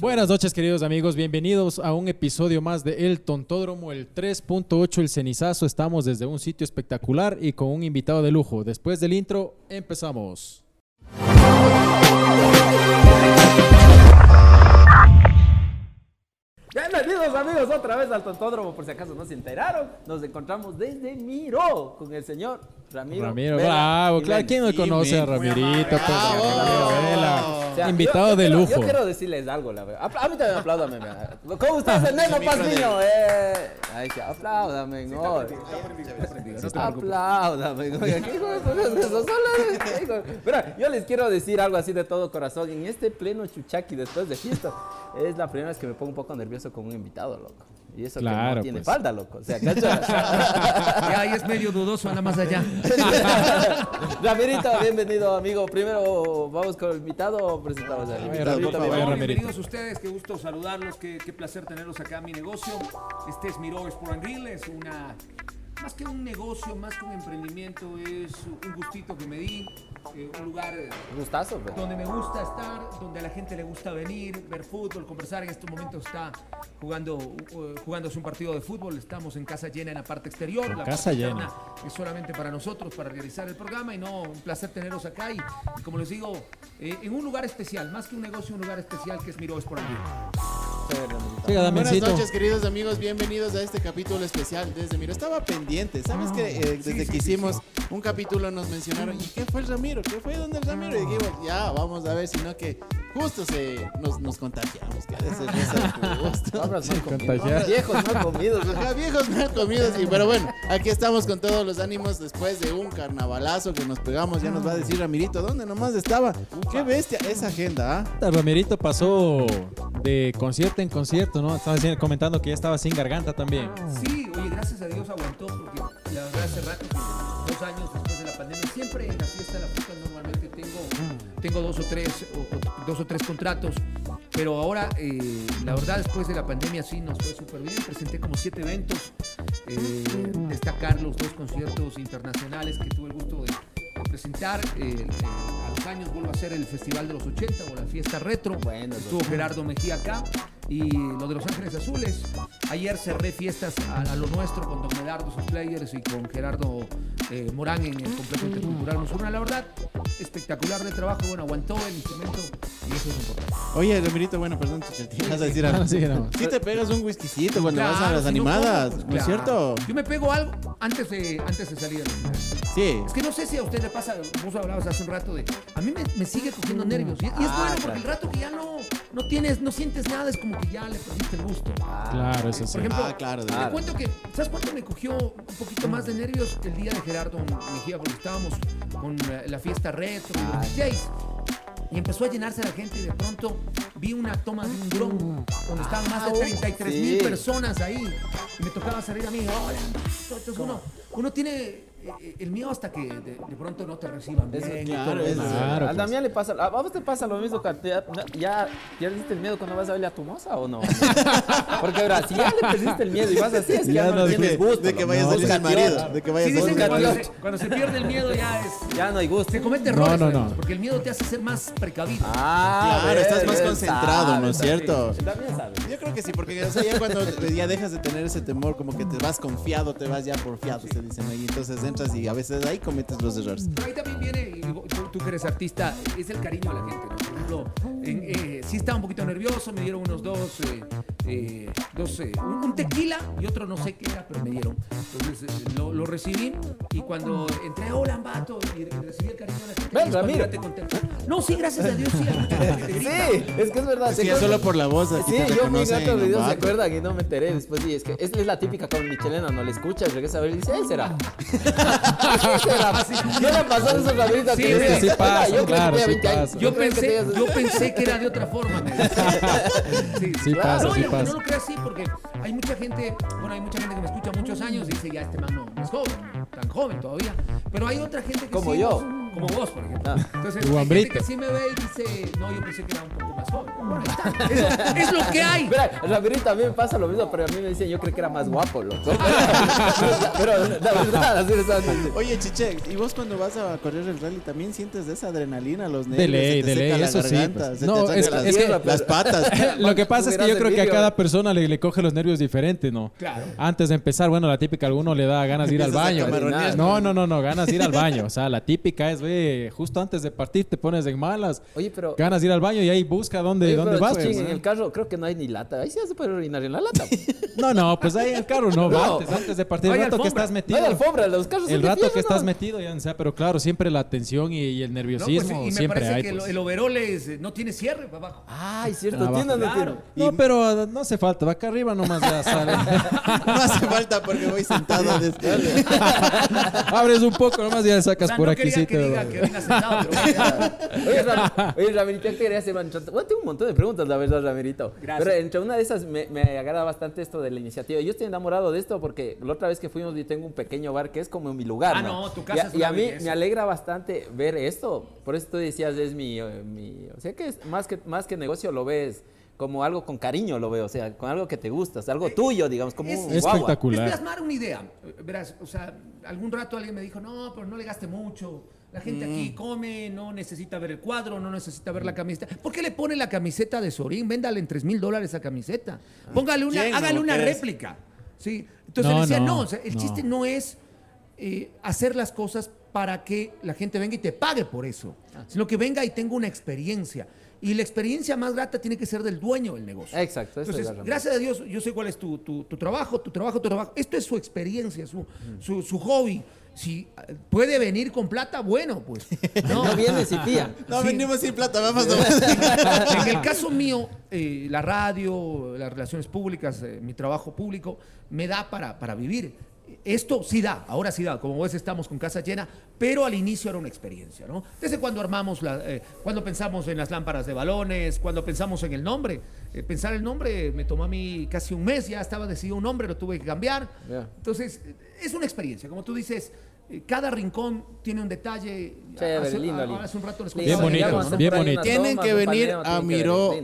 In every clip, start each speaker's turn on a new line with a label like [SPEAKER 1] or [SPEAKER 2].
[SPEAKER 1] Buenas noches, queridos amigos. Bienvenidos a un episodio más de El Tontódromo, el 3.8, el cenizazo. Estamos desde un sitio espectacular y con un invitado de lujo. Después del intro, empezamos.
[SPEAKER 2] Bienvenidos amigos otra vez al Tontódromo, por si acaso no se enteraron. Nos encontramos desde Miro con el señor Ramiro.
[SPEAKER 1] Ramiro,
[SPEAKER 2] Vela
[SPEAKER 1] bravo. Claro. ¿quién no conoce a Ramirito? Pues, Ramiro Vela.
[SPEAKER 2] O sea,
[SPEAKER 1] Invitado
[SPEAKER 2] yo- yo
[SPEAKER 1] de
[SPEAKER 2] quiero-
[SPEAKER 1] lujo.
[SPEAKER 2] Yo quiero decirles algo, la verdad. Apl- A mí también apláudame. ¿Cómo estás, el Neno Paz Niño? Eh, ay, sí, apláudame, no. Apláudame, oiga, ¿qué hijo de puta es eso? Solo- ¿qué hijo? Mira, yo les quiero decir algo así de todo corazón. En este pleno chuchaqui después de fiesta, es la primera vez que me pongo un poco nervioso con un invitado, loco. Y eso que
[SPEAKER 1] Claro,
[SPEAKER 2] no tiene
[SPEAKER 1] pues.
[SPEAKER 2] falda, loco. O sea.
[SPEAKER 3] Ya ahí es medio dudoso, anda más allá.
[SPEAKER 2] Ramirito, bienvenido, amigo. Primero vamos con el invitado o presentamos al invitado.
[SPEAKER 1] Ramirito. Ramirito.
[SPEAKER 3] Bienvenidos ustedes, qué gusto saludarlos, qué, qué placer tenerlos acá en mi negocio. Este es Miro Sport and Grill, es una, más que un negocio, más que un emprendimiento, es un gustito que me di, eh, un lugar eh,
[SPEAKER 2] Gustazo, bro.
[SPEAKER 3] donde me gusta estar, donde a la gente le gusta venir, ver fútbol, conversar. En estos momentos está jugando, uh, jugándose un partido de fútbol. Estamos en casa llena en la parte exterior.
[SPEAKER 1] En
[SPEAKER 3] la
[SPEAKER 1] casa
[SPEAKER 3] parte
[SPEAKER 1] llena.
[SPEAKER 3] Es solamente para nosotros, para realizar el programa. Y no, un placer tenerlos acá. Y, y como les digo, eh, en un lugar especial, más que un negocio, un lugar especial que es Miro Grill.
[SPEAKER 2] Chévere, Ramirito.
[SPEAKER 1] Siga,
[SPEAKER 4] Buenas noches, queridos amigos. Bienvenidos a este capítulo especial desde Miro. Estaba pendiente. ¿Sabes que eh, desde que hicimos un capítulo nos mencionaron, ¿y qué fue el Ramiro? ¿Qué fue donde el Ramiro? Y dijimos, ya, vamos a ver, sino que justo se nos, nos contagiamos. Que a veces nos gusto.
[SPEAKER 2] Palabras mal comidas.
[SPEAKER 1] contagiar.
[SPEAKER 2] Viejos mal comidos.
[SPEAKER 4] Ajá, viejos mal comidos. Y, pero bueno, aquí estamos con todos los ánimos después de un carnavalazo que nos pegamos. Ya nos va a decir Ramirito, ¿dónde nomás estaba? Qué bestia esa agenda, ¿ah?
[SPEAKER 1] Ramirito pasó de concierto en concierto, ¿no? Estaba diciendo- comentando que ya estaba sin garganta también.
[SPEAKER 3] Sí, oye, gracias a Dios aguantó porque la verdad hace rato, que dos años de la pandemia, siempre en la fiesta de la fruta normalmente tengo, tengo dos o tres, o- o- dos o tres contratos, pero ahora eh, la verdad después de la pandemia sí nos fue súper bien, presenté como siete eventos, eh, destacar los dos conciertos internacionales que tuve el gusto de, presentar, eh, eh, a los años vuelvo a hacer el Festival de los 80 o la fiesta retro,
[SPEAKER 2] Bueno,
[SPEAKER 3] estuvo Gerardo Mejía acá y lo de Los Ángeles Azules. Ayer cerré fiestas a, a lo nuestro con Don Medardo, sus players y con Gerardo eh, Morán en el complejo intercultural Musurna. La verdad, espectacular de trabajo. Bueno, aguantó el instrumento y eso es importante.
[SPEAKER 4] Oye, Ramirito, bueno, perdón, te vas a decir algo.
[SPEAKER 1] Sí, no.
[SPEAKER 4] Si te pegas un whiskycito cuando vas a
[SPEAKER 3] Claro,
[SPEAKER 4] las
[SPEAKER 3] si no,
[SPEAKER 4] animadas.
[SPEAKER 3] Pues,
[SPEAKER 4] ¿no es
[SPEAKER 3] claro.
[SPEAKER 4] cierto?
[SPEAKER 3] Yo me pego algo antes de, antes de salir de la final.
[SPEAKER 4] Sí.
[SPEAKER 3] Es que no sé si a usted le pasa, vos hablabas hace un rato de. A mí me, me sigue cogiendo nervios. Y, y es
[SPEAKER 2] Ah,
[SPEAKER 3] bueno porque
[SPEAKER 2] claro.
[SPEAKER 3] el rato que ya no, no tienes, no sientes nada, es como que ya le perdiste el gusto.
[SPEAKER 1] Claro, eso sí.
[SPEAKER 3] Por ejemplo,
[SPEAKER 4] Ah, claro,
[SPEAKER 3] te cuento que, ¿sabes cuánto me cogió un poquito más de nervios el día de Gerardo Mejía? Porque estábamos con eh, la fiesta retro y los DJs. Y empezó a llenarse la gente y de pronto vi una toma de un dron donde estaban más de 33 mil
[SPEAKER 2] sí.
[SPEAKER 3] personas ahí. Y me tocaba salir a mí. Hola. Entonces uno, uno tiene el miedo hasta que de, de pronto no te reciban bien.
[SPEAKER 2] Eso,
[SPEAKER 4] claro, eso.
[SPEAKER 1] Claro,
[SPEAKER 2] a
[SPEAKER 1] pues.
[SPEAKER 2] Damián le pasa, a vos te pasa lo mismo, que ya, ya perdiste el miedo cuando vas a verle a tu moza o no? Porque ahora, si ya le perdiste el miedo y vas así, es que ya,
[SPEAKER 1] Ya
[SPEAKER 2] no,
[SPEAKER 1] no,
[SPEAKER 2] tienes gusto.
[SPEAKER 4] de que vayas a
[SPEAKER 2] Busca
[SPEAKER 4] ser marido,
[SPEAKER 2] tío.
[SPEAKER 4] de que vayas
[SPEAKER 3] Sí,
[SPEAKER 4] a
[SPEAKER 3] cuando
[SPEAKER 4] marido.
[SPEAKER 3] se, cuando se pierde el miedo ya es...
[SPEAKER 2] Ya no hay gusto.
[SPEAKER 3] Se comete
[SPEAKER 1] No,
[SPEAKER 3] errores,
[SPEAKER 1] no,
[SPEAKER 3] ¿sabes?
[SPEAKER 1] no.
[SPEAKER 3] porque el miedo te hace ser más precavido.
[SPEAKER 2] Ah,
[SPEAKER 4] Claro, estás más concentrado,
[SPEAKER 2] sabe,
[SPEAKER 4] ¿no es cierto?
[SPEAKER 2] También sabes.
[SPEAKER 4] Yo creo que sí, porque o sea, ya cuando ya dejas de tener ese temor, como que te vas confiado, te vas ya por fiado, se dicen ahí. Entonces y a veces ahí cometes los errores.
[SPEAKER 3] Ahí también viene, tú, tú que eres artista, es el cariño a la gente, en, eh, sí estaba un poquito nervioso, me dieron unos dos, eh, eh, dos eh, un, un tequila y otro no sé qué era, pero me dieron. Entonces eh, lo, lo recibí y cuando entré, hola, Ambato, y, recibí el cariño a la gente.
[SPEAKER 2] Ven,
[SPEAKER 3] es
[SPEAKER 2] Ramiro.
[SPEAKER 3] te contento. No, sí, gracias a Dios, sí.
[SPEAKER 2] Sí, es que es verdad.
[SPEAKER 4] Es ya
[SPEAKER 2] acuerdan-
[SPEAKER 4] solo por la voz aquí
[SPEAKER 2] Sí, yo vi
[SPEAKER 4] reconocen,
[SPEAKER 2] otros videos, ¿se acuerdan? Y no me enteré después. Y es que es, es la típica con Michelena, no le escuchas, regresa a ver y dice, ¿él será? ¿Qué le pasó a esos rabritos
[SPEAKER 3] Sí,
[SPEAKER 2] que
[SPEAKER 3] es
[SPEAKER 1] sí
[SPEAKER 2] "Oiga,
[SPEAKER 1] pasa,
[SPEAKER 2] yo creo
[SPEAKER 1] claro,
[SPEAKER 2] que tenía
[SPEAKER 1] sí
[SPEAKER 2] 20 años.
[SPEAKER 1] pasa.
[SPEAKER 3] Yo
[SPEAKER 2] creo que
[SPEAKER 3] pensé, yo pensé que era de otra forma. me decía. Sí,
[SPEAKER 1] Sí pasa,
[SPEAKER 3] no,
[SPEAKER 1] sí
[SPEAKER 3] y aunque
[SPEAKER 1] pasa.
[SPEAKER 3] no lo creas así, porque hay mucha gente, bueno, hay mucha gente que me escucha muchos años y dice, ya este man no, no es joven, tan joven todavía. Pero hay otra gente que
[SPEAKER 2] Como
[SPEAKER 3] sí
[SPEAKER 2] yo.
[SPEAKER 3] nos- como vos, por ejemplo. Entonces, hay gente que sí me ve y dice, no, yo pensé que era un poco más joven. Bueno, ahí está. Es, es lo que hay.
[SPEAKER 2] Mira, Ramirito a mí me pasa lo mismo, pero a mí me dicen, yo creo que era más guapo, loco. pero la verdad, así es así.
[SPEAKER 4] Oye, Chiche, ¿y vos cuando vas a correr el rally también sientes esa adrenalina, los nervios?
[SPEAKER 1] De ley, de ley, eso sí, pues. No, es que-
[SPEAKER 4] las, patas.
[SPEAKER 1] Lo que pasa es que yo creo que a cada persona le, le coge los nervios diferentes, ¿no?
[SPEAKER 3] Claro.
[SPEAKER 1] Antes de empezar, bueno, la típica, a alguno le da ganas de ir al baño. No, no, no, no, ganas de ir al baño. O sea, la típica es, ve, justo antes de partir te pones en malas,
[SPEAKER 2] Oye, pero...
[SPEAKER 1] ganas de ir al baño y ahí busca dónde,
[SPEAKER 2] Oye,
[SPEAKER 1] dónde
[SPEAKER 2] pero,
[SPEAKER 1] vas. Pues.
[SPEAKER 2] en el carro creo que no hay ni lata. Ahí sí ya se puede orinar en la lata.
[SPEAKER 1] No, no, pues ahí en el carro no,
[SPEAKER 2] No.
[SPEAKER 1] antes, antes de partir,
[SPEAKER 3] No
[SPEAKER 1] el rato que estás
[SPEAKER 2] No
[SPEAKER 1] metido.
[SPEAKER 2] hay alfombra, los carros
[SPEAKER 1] El rato que estás
[SPEAKER 2] ¿no?
[SPEAKER 1] metido, ya sea, pero claro, siempre la tensión y, y el
[SPEAKER 3] No, pues,
[SPEAKER 1] nerviosismo
[SPEAKER 3] y me
[SPEAKER 1] siempre
[SPEAKER 3] parece
[SPEAKER 1] hay.
[SPEAKER 3] que el,
[SPEAKER 1] pues.
[SPEAKER 3] el overol es- no tiene cierre para abajo.
[SPEAKER 2] Ay, cierto,
[SPEAKER 1] Abajo.
[SPEAKER 2] tiene o no
[SPEAKER 3] Claro.
[SPEAKER 1] No, pero no hace falta, va acá arriba nomás ya sale.
[SPEAKER 4] No hace falta porque voy sentado a des-
[SPEAKER 1] Abres un poco nomás y ya
[SPEAKER 3] O
[SPEAKER 1] sacas
[SPEAKER 3] sea,
[SPEAKER 1] por
[SPEAKER 3] no
[SPEAKER 1] aquí.
[SPEAKER 3] que
[SPEAKER 1] te-
[SPEAKER 3] diga que venga sentado, pero
[SPEAKER 2] Oye, Ram, oye, Ramirito, ¿qué quería hacer? man? Bueno, tengo un montón de preguntas, la verdad, Ramirito.
[SPEAKER 3] Gracias.
[SPEAKER 2] Pero entre una de esas me, me agrada bastante esto de la iniciativa. Yo estoy enamorado de esto porque la otra vez que fuimos y tengo un pequeño bar que es como mi lugar.
[SPEAKER 3] Ah,
[SPEAKER 2] ¿no?
[SPEAKER 3] no, tu casa
[SPEAKER 2] Y a-
[SPEAKER 3] es
[SPEAKER 2] Y a mí
[SPEAKER 3] belleza.
[SPEAKER 2] me alegra bastante ver esto. Por eso tú decías, es mi. eh, mi o sea, que es más que, más que negocio lo ves como algo con cariño, lo veo. O sea, con algo que te gusta, es algo tuyo, digamos, como
[SPEAKER 3] es-
[SPEAKER 2] un
[SPEAKER 1] espectacular.
[SPEAKER 3] Es plasmar una idea. Eh, Verás, o sea, algún rato alguien me dijo, no, pero no le gaste mucho. La gente aquí
[SPEAKER 2] Mm.
[SPEAKER 3] come, no necesita ver el cuadro, no necesita ver la camiseta. ¿Por qué le pone la camiseta de Sorín? Véndale en 3 mil dólares esa camiseta. Póngale una,
[SPEAKER 4] ¿Quién no
[SPEAKER 3] hágale una réplica. ¿sí? Entonces
[SPEAKER 1] No,
[SPEAKER 3] le decía,
[SPEAKER 1] no,
[SPEAKER 3] no, o sea, el
[SPEAKER 1] no.
[SPEAKER 3] chiste no es eh, hacer las cosas para que la gente venga y te pague por eso, sino que venga y tenga una experiencia. Y la experiencia más grata tiene que ser del dueño del negocio.
[SPEAKER 2] Exacto, eso es
[SPEAKER 3] Entonces,
[SPEAKER 2] la razón.
[SPEAKER 3] gracias a Dios, yo sé cuál es tu, tu- tu trabajo, tu trabajo, tu trabajo. Esto es su experiencia, su, su, su hobby. Si puede venir con plata, bueno, pues. No,
[SPEAKER 2] No vienes y tía.
[SPEAKER 4] No,
[SPEAKER 3] Sí.
[SPEAKER 4] venimos sin plata, vamos nomás.
[SPEAKER 3] en el caso mío, eh, la radio, las relaciones públicas, eh, mi trabajo público, me da para, para vivir. Esto sí da, ahora sí da, como ves estamos con casa llena, pero al inicio era una experiencia, ¿no? Desde cuando armamos, la, eh, cuando pensamos en las lámparas de balones, cuando pensamos en el nombre, eh, pensar el nombre me tomó a mí casi un mes, ya estaba decidido un nombre, lo tuve que cambiar. Entonces, es una experiencia, como tú dices, eh, cada rincón tiene un detalle.
[SPEAKER 2] Chévere,
[SPEAKER 3] hace,
[SPEAKER 2] lindo,
[SPEAKER 3] a-
[SPEAKER 2] lindo.
[SPEAKER 3] hace un rato les
[SPEAKER 2] Bien
[SPEAKER 1] bonito, bien bonito.
[SPEAKER 4] Tienen que venir a
[SPEAKER 2] tienen que ver,
[SPEAKER 4] Miró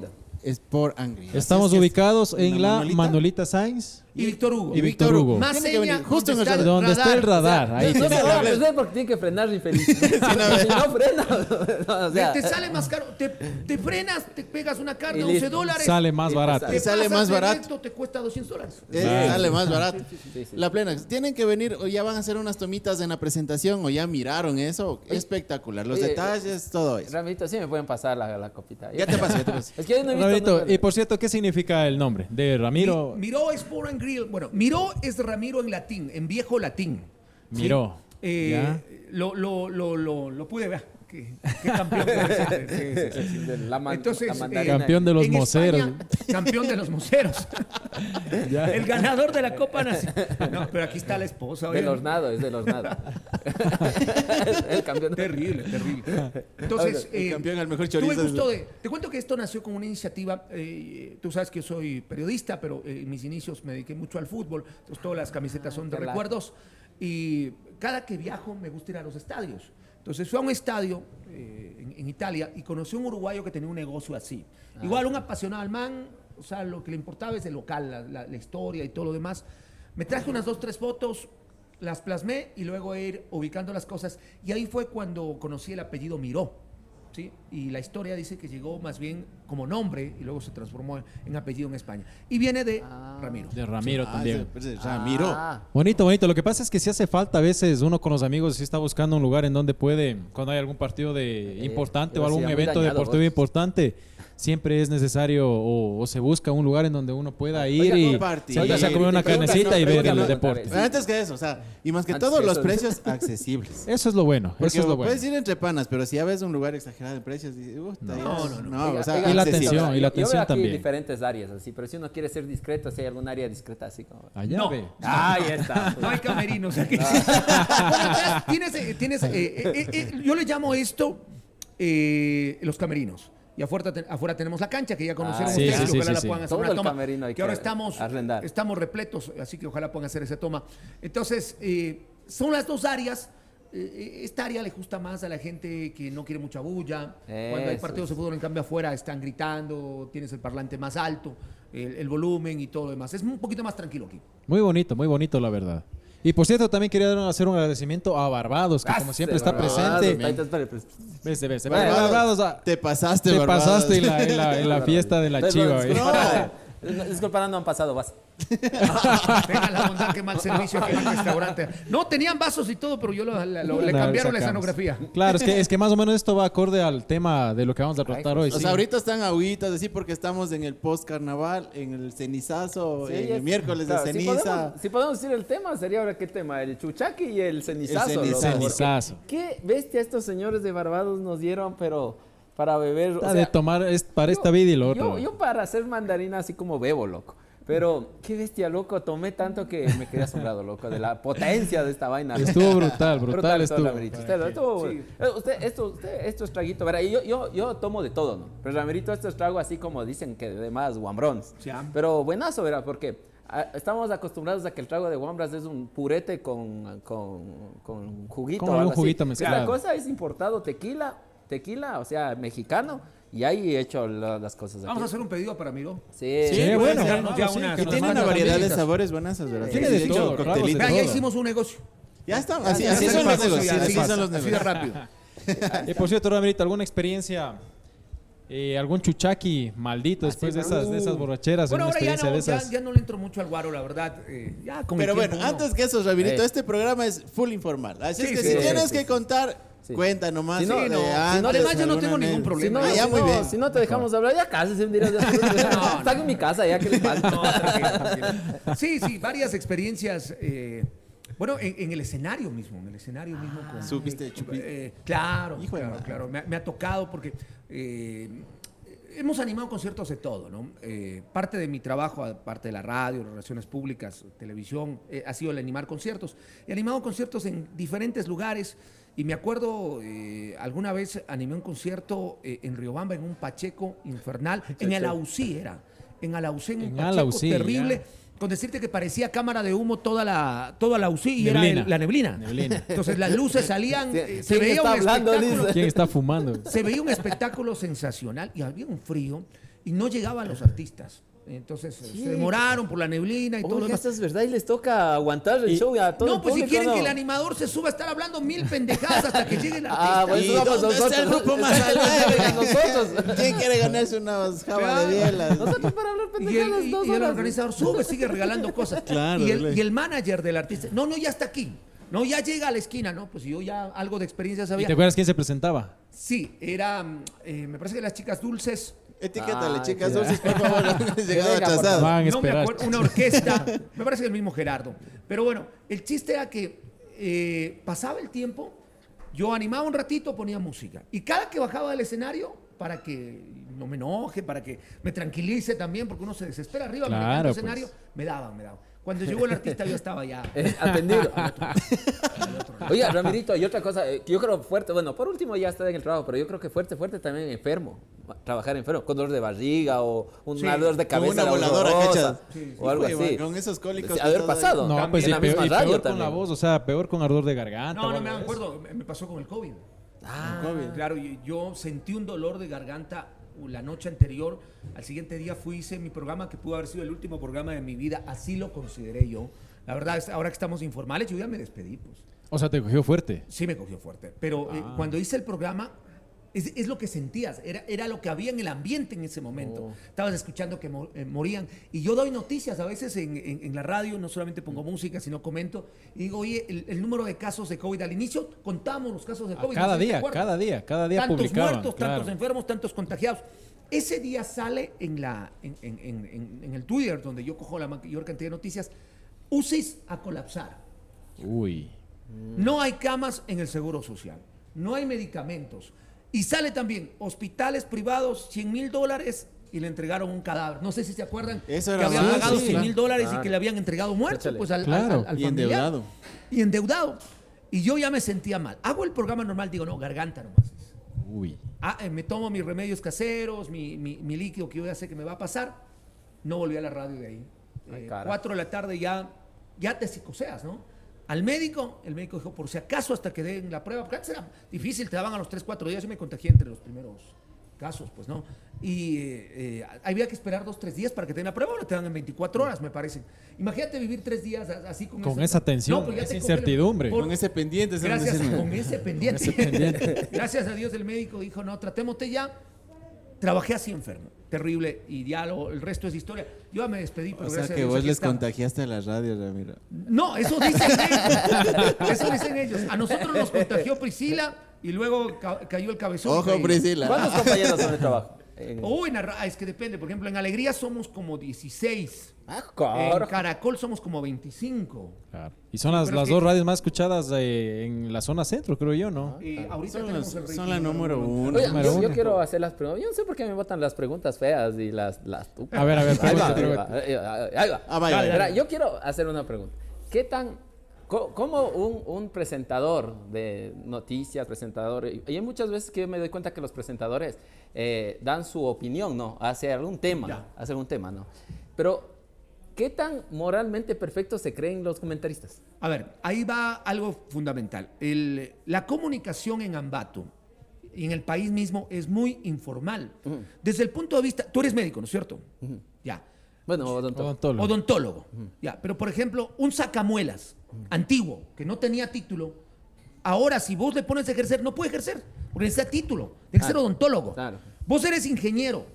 [SPEAKER 2] lindo.
[SPEAKER 4] Sport Angry.
[SPEAKER 1] Estamos
[SPEAKER 4] es que es
[SPEAKER 1] ubicados en la
[SPEAKER 4] Manolita.
[SPEAKER 1] Manolita Sainz
[SPEAKER 3] Y Víctor Hugo.
[SPEAKER 1] y Víctor Hugo.
[SPEAKER 3] Más seña
[SPEAKER 4] justo en el
[SPEAKER 3] donde
[SPEAKER 4] radar.
[SPEAKER 1] Donde está el radar, ahí
[SPEAKER 2] No porque tiene que frenar infeliz. si no frena, no, o sea,
[SPEAKER 3] te sale más caro, te, te frenas, te pegas una carne
[SPEAKER 2] Y
[SPEAKER 3] a 11
[SPEAKER 2] listo.
[SPEAKER 3] dólares.
[SPEAKER 1] Sale más barato.
[SPEAKER 3] te
[SPEAKER 4] sale más
[SPEAKER 3] de
[SPEAKER 4] barato.
[SPEAKER 3] te cuesta 200 dólares.
[SPEAKER 4] Eh,
[SPEAKER 1] Claro.
[SPEAKER 4] Sale más barato.
[SPEAKER 2] sí, sí.
[SPEAKER 4] La plena. Tienen que venir o ya van a hacer unas tomitas en la presentación o ya miraron eso. Espectacular. Los
[SPEAKER 2] Oye,
[SPEAKER 4] detalles, todo eso.
[SPEAKER 2] Ramito, sí me pueden pasar la, la copita.
[SPEAKER 4] Ya te pasé, ya te pasé.
[SPEAKER 2] Es que yo no he visto
[SPEAKER 1] Y por cierto, ¿qué significa el nombre de Ramiro?
[SPEAKER 3] Mi- Miró Sport and Grill. Bueno, Miró es Ramiro en latín, en viejo latín. ¿sí?
[SPEAKER 1] Miró.
[SPEAKER 3] Eh, lo, lo, lo, lo pude ver. Qué, qué campeón. Sí, sí, sí.
[SPEAKER 2] de la, man-
[SPEAKER 3] Entonces,
[SPEAKER 2] la
[SPEAKER 3] eh.
[SPEAKER 1] Campeón de los
[SPEAKER 3] En
[SPEAKER 1] moceros.
[SPEAKER 3] España, campeón de los moceros. El ganador de la Copa Nacional. No, pero aquí está la esposa.
[SPEAKER 2] Del
[SPEAKER 3] oye.
[SPEAKER 2] hornado, es del hornado. el campeón.
[SPEAKER 3] Terrible, terrible. Entonces,
[SPEAKER 4] El
[SPEAKER 3] eh,
[SPEAKER 4] campeón al mejor
[SPEAKER 3] tuve gusto de- te cuento que esto nació con una iniciativa. eh, tú sabes que soy periodista, pero eh, en mis inicios me dediqué mucho al fútbol. Entonces, todas las camisetas son de recuerdos. Y cada que viajo me gusta ir a los estadios. Entonces, fui a un estadio eh, en, en Italia y conocí a un uruguayo que tenía un negocio así. Igual, un apasionado al man, o sea, lo que le importaba es el local, la, la- la historia y todo lo demás. Me traje unas dos, tres fotos, las plasmé y luego ir ubicando las cosas. Y ahí fue cuando conocí el apellido Miró. ¿Sí? Y la historia dice que llegó más bien como nombre y luego se transformó en apellido en España. Y viene de
[SPEAKER 2] Ah.
[SPEAKER 3] Ramiro.
[SPEAKER 1] De Ramiro
[SPEAKER 4] Ah,
[SPEAKER 1] también.
[SPEAKER 4] Ramiro.
[SPEAKER 2] Ah,
[SPEAKER 1] Bonito, bonito. Lo que pasa es que si hace falta a veces uno con los amigos si está buscando un lugar en donde puede, cuando hay algún partido de
[SPEAKER 2] Eh,
[SPEAKER 1] importante o algún evento
[SPEAKER 2] dañado,
[SPEAKER 1] deportivo
[SPEAKER 2] vos.
[SPEAKER 1] importante, siempre es necesario o, o se busca un lugar en donde uno pueda ir
[SPEAKER 2] Oiga,
[SPEAKER 1] y
[SPEAKER 4] compartir.
[SPEAKER 1] a comer una carnecita y ver el
[SPEAKER 2] no,
[SPEAKER 1] deporte.
[SPEAKER 4] Antes que eso, o sea, y más que
[SPEAKER 2] Antes
[SPEAKER 4] todo,
[SPEAKER 2] que
[SPEAKER 4] los
[SPEAKER 2] eso.
[SPEAKER 4] precios accesibles.
[SPEAKER 1] Eso es lo bueno,
[SPEAKER 4] Porque
[SPEAKER 1] eso es lo bueno.
[SPEAKER 4] puedes ir entre panas, pero si ya ves un lugar exagerado en precios, dices, "Uta, ya
[SPEAKER 3] No, no, no.
[SPEAKER 4] o sea,
[SPEAKER 2] Oiga,
[SPEAKER 1] Y la atención, y la
[SPEAKER 2] yo
[SPEAKER 1] atención
[SPEAKER 2] veo aquí
[SPEAKER 1] también.
[SPEAKER 2] diferentes áreas, así, pero si uno quiere ser discreto, si hay algún área discreta, así como.
[SPEAKER 1] Allá
[SPEAKER 3] No.
[SPEAKER 1] ve.
[SPEAKER 2] Ahí está.
[SPEAKER 3] No hay camerinos aquí. Bueno, atrás tienes, tienes, eh, eh, eh, yo le llamo esto eh, los camerinos. Y afuera, te- afuera tenemos la cancha, que ya conocieron
[SPEAKER 2] Ah,
[SPEAKER 1] sí,
[SPEAKER 3] ustedes,
[SPEAKER 1] sí, sí,
[SPEAKER 3] ojalá
[SPEAKER 1] sí,
[SPEAKER 3] la
[SPEAKER 1] sí.
[SPEAKER 3] puedan hacer
[SPEAKER 2] Todo
[SPEAKER 3] una toma. que ahora estamos,
[SPEAKER 2] arrendar.
[SPEAKER 3] estamos repletos, así que ojalá puedan hacer esa toma. Entonces, eh, son las dos áreas eh, esta área le gusta más a la gente que no quiere mucha bulla. Cuando hay partidos de fútbol, en cambio, afuera están gritando, tienes el parlante más alto, el, el volumen y todo lo demás. Es un poquito más tranquilo aquí.
[SPEAKER 1] Muy bonito, muy bonito, la verdad. Y por cierto, también quería dar- hacer un agradecimiento a Barbados, que como siempre está
[SPEAKER 2] Barbados,
[SPEAKER 1] presente.
[SPEAKER 2] ahí está, espere, pues.
[SPEAKER 1] Ves, ves,
[SPEAKER 2] Bueno,
[SPEAKER 1] Barbados, ah,
[SPEAKER 4] Te pasaste,
[SPEAKER 1] te
[SPEAKER 4] Barbados.
[SPEAKER 1] pasaste en la, en la- en la fiesta de la chiva.
[SPEAKER 2] no, disculpa, no han pasado, vas.
[SPEAKER 3] Tengan la bondad, qué mal servicio aquí en el restaurante. No, tenían vasos y todo, pero yo lo- le cambiaron la escenografía.
[SPEAKER 1] Claro, es que, es que más o menos esto va acorde al tema de lo que vamos a tratar hoy.
[SPEAKER 4] O
[SPEAKER 1] sí.
[SPEAKER 4] ahorita están agüitas, así porque estamos en el post carnaval, en el cenizazo,
[SPEAKER 2] Sí,
[SPEAKER 4] en
[SPEAKER 2] ya-
[SPEAKER 4] el miércoles
[SPEAKER 2] claro,
[SPEAKER 4] de
[SPEAKER 2] Si
[SPEAKER 4] ceniza.
[SPEAKER 2] podemos, si podemos decir el tema, sería ahora qué tema, el chuchaqui y el cenizazo.
[SPEAKER 4] El cenizazo.
[SPEAKER 1] Cenizazo.
[SPEAKER 2] Qué bestia estos señores de Barbados nos dieron, pero para beber. o sea,
[SPEAKER 1] de tomar es para esta vida y lo otro.
[SPEAKER 2] Yo, yo para hacer mandarina así como bebo, loco. Pero qué bestia, loco. Tomé tanto que me quedé asombrado, loco, de la potencia de esta vaina.
[SPEAKER 1] Estuvo brutal, brutal
[SPEAKER 2] estuvo,
[SPEAKER 1] estuvo.
[SPEAKER 2] Ramirito. Usted, estuvo- usted, esto, usted, esto es traguito. Verá, yo, yo, yo tomo de todo, ¿no? Pero Ramirito, esto es trago así como dicen que de más guambrons. Pero buenazo, verá, porque ah, estamos acostumbrados a que el trago de guambras es un purete con, con, con juguito.
[SPEAKER 1] Con
[SPEAKER 2] algo así.
[SPEAKER 1] juguito
[SPEAKER 2] Esta
[SPEAKER 1] mezclado.
[SPEAKER 2] cosa es importado tequila, tequila, o sea, mexicano. Y ahí he hecho la- las cosas aquí.
[SPEAKER 3] Vamos a hacer un pedido para Miro.
[SPEAKER 2] Sí,
[SPEAKER 1] Sí,
[SPEAKER 4] Sí,
[SPEAKER 1] bueno,
[SPEAKER 3] ya unas-
[SPEAKER 1] que nos
[SPEAKER 4] tiene una variedad de sabores buenas, ¿verdad?
[SPEAKER 1] Tiene de todo,
[SPEAKER 3] ya hicimos un negocio.
[SPEAKER 4] Ya estamos, así,
[SPEAKER 2] Ya,
[SPEAKER 4] así
[SPEAKER 2] ya
[SPEAKER 4] son los negocios,
[SPEAKER 2] ya,
[SPEAKER 4] así son los
[SPEAKER 3] Así de
[SPEAKER 4] negocios.
[SPEAKER 3] rápido.
[SPEAKER 1] Y por cierto, Ramirito, ¿alguna experiencia, eh, algún chuchaqui maldito después de esas, de esas borracheras?
[SPEAKER 3] Bueno,
[SPEAKER 1] ¿Alguna
[SPEAKER 3] ahora ya
[SPEAKER 1] experiencia
[SPEAKER 3] no,
[SPEAKER 1] de
[SPEAKER 3] ya,
[SPEAKER 1] esas?
[SPEAKER 3] ya no le entro mucho al guaro, la verdad. eh, ya
[SPEAKER 4] Pero bueno,
[SPEAKER 3] uno-
[SPEAKER 4] antes que eso, Ramirito,
[SPEAKER 2] Eh.
[SPEAKER 4] este programa es full informal. Así
[SPEAKER 3] Sí,
[SPEAKER 4] es que
[SPEAKER 3] sí,
[SPEAKER 4] si
[SPEAKER 3] sí,
[SPEAKER 4] tienes
[SPEAKER 2] sí,
[SPEAKER 4] que contar,
[SPEAKER 2] Sí.
[SPEAKER 4] cuenta nomás.
[SPEAKER 2] Si no,
[SPEAKER 4] de
[SPEAKER 2] si no,
[SPEAKER 3] además yo no tengo ningún problema.
[SPEAKER 2] Si no,
[SPEAKER 4] Ah, ya,
[SPEAKER 2] si
[SPEAKER 4] muy
[SPEAKER 2] no-
[SPEAKER 4] bien.
[SPEAKER 2] si no te dejamos hablar, ya casi se dirás,
[SPEAKER 3] no.
[SPEAKER 2] Están en mi casa, ya que les pasa.
[SPEAKER 3] No. Sí, sí, varias experiencias. eh, bueno, en, en el escenario mismo, en el escenario mismo. Con,
[SPEAKER 4] ¿Supiste de Chupi?
[SPEAKER 3] Eh, claro,
[SPEAKER 4] Hijo
[SPEAKER 3] claro, claro. Me, ha- me ha tocado porque eh, hemos animado conciertos de todo, ¿no? Eh, parte de mi trabajo, aparte de la radio, relaciones públicas, televisión, eh, ha sido el animar conciertos. He animado conciertos en diferentes lugares. Y me acuerdo, eh, alguna vez animé un concierto eh, en Riobamba, en un Pacheco infernal, en el Ausí era. En Alausí, en un
[SPEAKER 1] En
[SPEAKER 3] Pacheco
[SPEAKER 1] Alausí,
[SPEAKER 3] terrible.
[SPEAKER 1] ya.
[SPEAKER 3] Con decirte que parecía cámara de humo toda la, toda la UCI y era el- la neblina.
[SPEAKER 1] Neblina.
[SPEAKER 3] Entonces las luces salían,
[SPEAKER 2] ¿Quién-
[SPEAKER 3] eh, se veía
[SPEAKER 2] está
[SPEAKER 3] un
[SPEAKER 2] hablando,
[SPEAKER 3] espectáculo.
[SPEAKER 2] dice?
[SPEAKER 1] ¿Quién está fumando?
[SPEAKER 3] Se veía un espectáculo sensacional y había un frío y no llegaban los artistas. Entonces
[SPEAKER 2] Sí.
[SPEAKER 3] se demoraron por la neblina y todo lo
[SPEAKER 2] Oye,
[SPEAKER 3] demás.
[SPEAKER 2] esto es verdad y les toca aguantar el
[SPEAKER 1] Y-
[SPEAKER 2] show a todo
[SPEAKER 3] No,
[SPEAKER 2] el
[SPEAKER 3] pues si
[SPEAKER 2] público,
[SPEAKER 3] quieren
[SPEAKER 2] ¿no?
[SPEAKER 3] que el animador se suba a estar hablando mil pendejadas hasta que llegue artista.
[SPEAKER 2] Ah, bueno,
[SPEAKER 4] ¿Y
[SPEAKER 2] vamos
[SPEAKER 4] dónde
[SPEAKER 2] nosotros.
[SPEAKER 4] está el grupo más
[SPEAKER 2] a nosotros.
[SPEAKER 4] ¿Quién quiere ganarse unas jabas de bielas?
[SPEAKER 2] Nosotros para hablar
[SPEAKER 3] Y el,
[SPEAKER 2] pendejadas
[SPEAKER 3] y-
[SPEAKER 2] dos
[SPEAKER 3] y el
[SPEAKER 2] horas.
[SPEAKER 3] organizador sube, sigue regalando cosas.
[SPEAKER 4] Claro,
[SPEAKER 3] y, el, y el manager del artista, no, no, ya está aquí. No, ya llega a la esquina, ¿no? Pues yo ya algo de experiencia
[SPEAKER 1] ¿Y
[SPEAKER 3] sabía.
[SPEAKER 1] te acuerdas quién se presentaba?
[SPEAKER 3] Sí, era, mm, eh, me parece que las chicas dulces.
[SPEAKER 4] Etiquétale,
[SPEAKER 2] Ah,
[SPEAKER 4] chicas dulces, por favor. Llegado atrasado.
[SPEAKER 1] Van a
[SPEAKER 3] No me acuerdo, una orquesta. me parece que el mismo Gerardo. Pero bueno, el chiste era que eh, pasaba el tiempo, yo animaba un ratito, ponía música. Y cada que bajaba del escenario, para que no me enoje, para que me tranquilice también, porque uno se desespera arriba, me
[SPEAKER 1] Claro,
[SPEAKER 3] el
[SPEAKER 1] pues.
[SPEAKER 3] escenario, me daban, me daban. Cuando llegó el artista yo estaba ya.
[SPEAKER 2] Eh, atendido.
[SPEAKER 3] al otro- al otro lado.
[SPEAKER 2] Oye, Ramirito, y otra cosa, eh, que yo creo fuerte, bueno, por último ya está en el trabajo, pero yo creo que fuerte, fuerte también enfermo. Trabajar enfermo, con dolor de barriga o un
[SPEAKER 3] Sí,
[SPEAKER 2] dolor de
[SPEAKER 4] Con
[SPEAKER 2] cabeza.
[SPEAKER 4] una voladora cacha.
[SPEAKER 2] O algo
[SPEAKER 4] Hijo de
[SPEAKER 2] así.
[SPEAKER 4] Con esos cólicos.
[SPEAKER 2] Sí, haber pasado.
[SPEAKER 1] No,
[SPEAKER 2] También
[SPEAKER 1] pues
[SPEAKER 2] en
[SPEAKER 1] y
[SPEAKER 2] la
[SPEAKER 1] peor, y peor con
[SPEAKER 2] también.
[SPEAKER 1] la voz, o sea, peor con ardor de garganta.
[SPEAKER 3] No,
[SPEAKER 1] o
[SPEAKER 3] no
[SPEAKER 1] algo
[SPEAKER 3] me acuerdo, me pasó con el COVID.
[SPEAKER 2] Ah,
[SPEAKER 4] COVID.
[SPEAKER 3] Claro, yo sentí un dolor de garganta la noche anterior. Al siguiente día fui, hice mi programa, que pudo haber sido el último programa de mi vida. Así lo consideré yo. La verdad, es- ahora que estamos informales, yo ya me despedí, pues.
[SPEAKER 1] O sea, te cogió fuerte.
[SPEAKER 3] Sí me cogió fuerte. Pero eh, cuando hice el programa, es, es lo que sentías. Era, era lo que había en el ambiente en ese momento.
[SPEAKER 2] Oh.
[SPEAKER 3] Estabas escuchando que eh, morían. Y yo doy noticias a veces en, en- en la radio, no solamente pongo música, sino comento. Y digo, oye, el, el número de casos de COVID al inicio, contamos los casos de COVID.
[SPEAKER 1] cada
[SPEAKER 3] no
[SPEAKER 1] día, cada día, cada día
[SPEAKER 3] tantos
[SPEAKER 1] publicaban.
[SPEAKER 3] muertos,
[SPEAKER 1] claro.
[SPEAKER 3] tantos enfermos, tantos contagiados. Ese día sale en, la, en, en- en- en- en el Twitter, donde yo cojo la mayor cantidad de noticias, UCIs a colapsar.
[SPEAKER 1] Uy.
[SPEAKER 3] No hay camas en el Seguro Social. No hay medicamentos. Y sale también hospitales privados, 100 mil dólares y le entregaron un cadáver. No sé si se acuerdan
[SPEAKER 4] Eso
[SPEAKER 3] que habían pagado
[SPEAKER 4] sí.
[SPEAKER 3] 100 mil dólares y que le habían entregado muerto
[SPEAKER 2] Échale.
[SPEAKER 3] pues, al,
[SPEAKER 1] Claro.
[SPEAKER 3] al- al
[SPEAKER 4] Y endeudado.
[SPEAKER 3] Y endeudado. Y yo ya me sentía mal. Hago el programa normal, digo, no, garganta nomás.
[SPEAKER 1] Uy.
[SPEAKER 3] Ah, eh, me tomo mis remedios caseros, mi, mi- mi líquido que yo ya sé que me va a pasar. No volví a la radio de ahí.
[SPEAKER 2] Ay,
[SPEAKER 3] Eh,
[SPEAKER 2] cara.
[SPEAKER 3] cuatro de la tarde ya, ya te psicoseas, ¿no? Al médico, el médico dijo, por si acaso hasta que den la prueba, porque antes era difícil, te daban a los 3, 4 días, yo me contagié entre los primeros casos, pues no. Y eh, eh, había que esperar dos, tres días para que te den la prueba, ahora te dan en 24 horas, me parece. Imagínate vivir tres días a- así con,
[SPEAKER 1] Con esa tensión,
[SPEAKER 3] pues ya
[SPEAKER 1] esa incertidumbre.
[SPEAKER 3] por-
[SPEAKER 4] Con ese pendiente.
[SPEAKER 3] Gracias,
[SPEAKER 4] no
[SPEAKER 3] con ese pendiente.
[SPEAKER 1] Ese pendiente.
[SPEAKER 3] Gracias a Dios el médico dijo, no, tratémote ya. Trabajé así enfermo, terrible, y lo- el resto es historia. Yo me despedí, pero
[SPEAKER 4] O sea
[SPEAKER 3] gracias a
[SPEAKER 4] que
[SPEAKER 3] Dios
[SPEAKER 4] vos
[SPEAKER 3] aquí
[SPEAKER 4] les
[SPEAKER 3] estamos.
[SPEAKER 4] contagiaste a la radio, Ramiro.
[SPEAKER 3] No, eso dicen ellos. Eso dicen ellos. A nosotros nos contagió Priscila y luego ca- cayó el cabezón.
[SPEAKER 4] Ojo, Priscila.
[SPEAKER 2] ¿Cuántos compañeros son de trabajo? En
[SPEAKER 3] ra- es que depende. Por ejemplo, en Alegría somos como 16.
[SPEAKER 2] Ah,
[SPEAKER 3] En. Caracol somos como 25.
[SPEAKER 1] Claro. Y son las, las dos radios más escuchadas eh, en la zona centro, creo yo, ¿no?
[SPEAKER 3] Y ahorita
[SPEAKER 4] Son, los- la número uno.
[SPEAKER 2] Oye,
[SPEAKER 1] número
[SPEAKER 2] yo, yo
[SPEAKER 1] uno.
[SPEAKER 2] quiero hacer las preguntas. Yo no sé por qué me botan las preguntas feas y las... las
[SPEAKER 1] A ver, a ver,
[SPEAKER 2] ahí va.
[SPEAKER 4] Ah,
[SPEAKER 2] yo quiero hacer una pregunta. ¿Qué tan... ¿Cómo un, un presentador de noticias, presentador, y hay muchas veces que yo me doy cuenta que los presentadores eh, dan su opinión, ¿no? Hacia algún tema, hacia algún tema, ¿no? Pero, ¿qué tan moralmente perfectos se creen los comentaristas?
[SPEAKER 3] A ver, ahí va algo fundamental. El- la comunicación en Ambato y en el país mismo es muy informal. Desde el punto de vista, tú eres médico, ¿no es cierto? Ya.
[SPEAKER 2] Bueno, odontólogo.
[SPEAKER 1] Odontólogo.
[SPEAKER 3] Odontólogo. Ya, pero por ejemplo, un sacamuelas antiguo que no tenía título, ahora si vos le pones a ejercer, no puede ejercer, porque necesita título, tiene que ser odontólogo.
[SPEAKER 2] claro.
[SPEAKER 3] Vos eres ingeniero,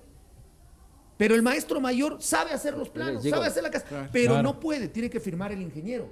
[SPEAKER 3] pero el maestro mayor sabe hacer los planos,
[SPEAKER 2] Digo,
[SPEAKER 3] sabe hacer la casa, pero
[SPEAKER 1] Claro.
[SPEAKER 3] no puede, tiene que firmar el ingeniero.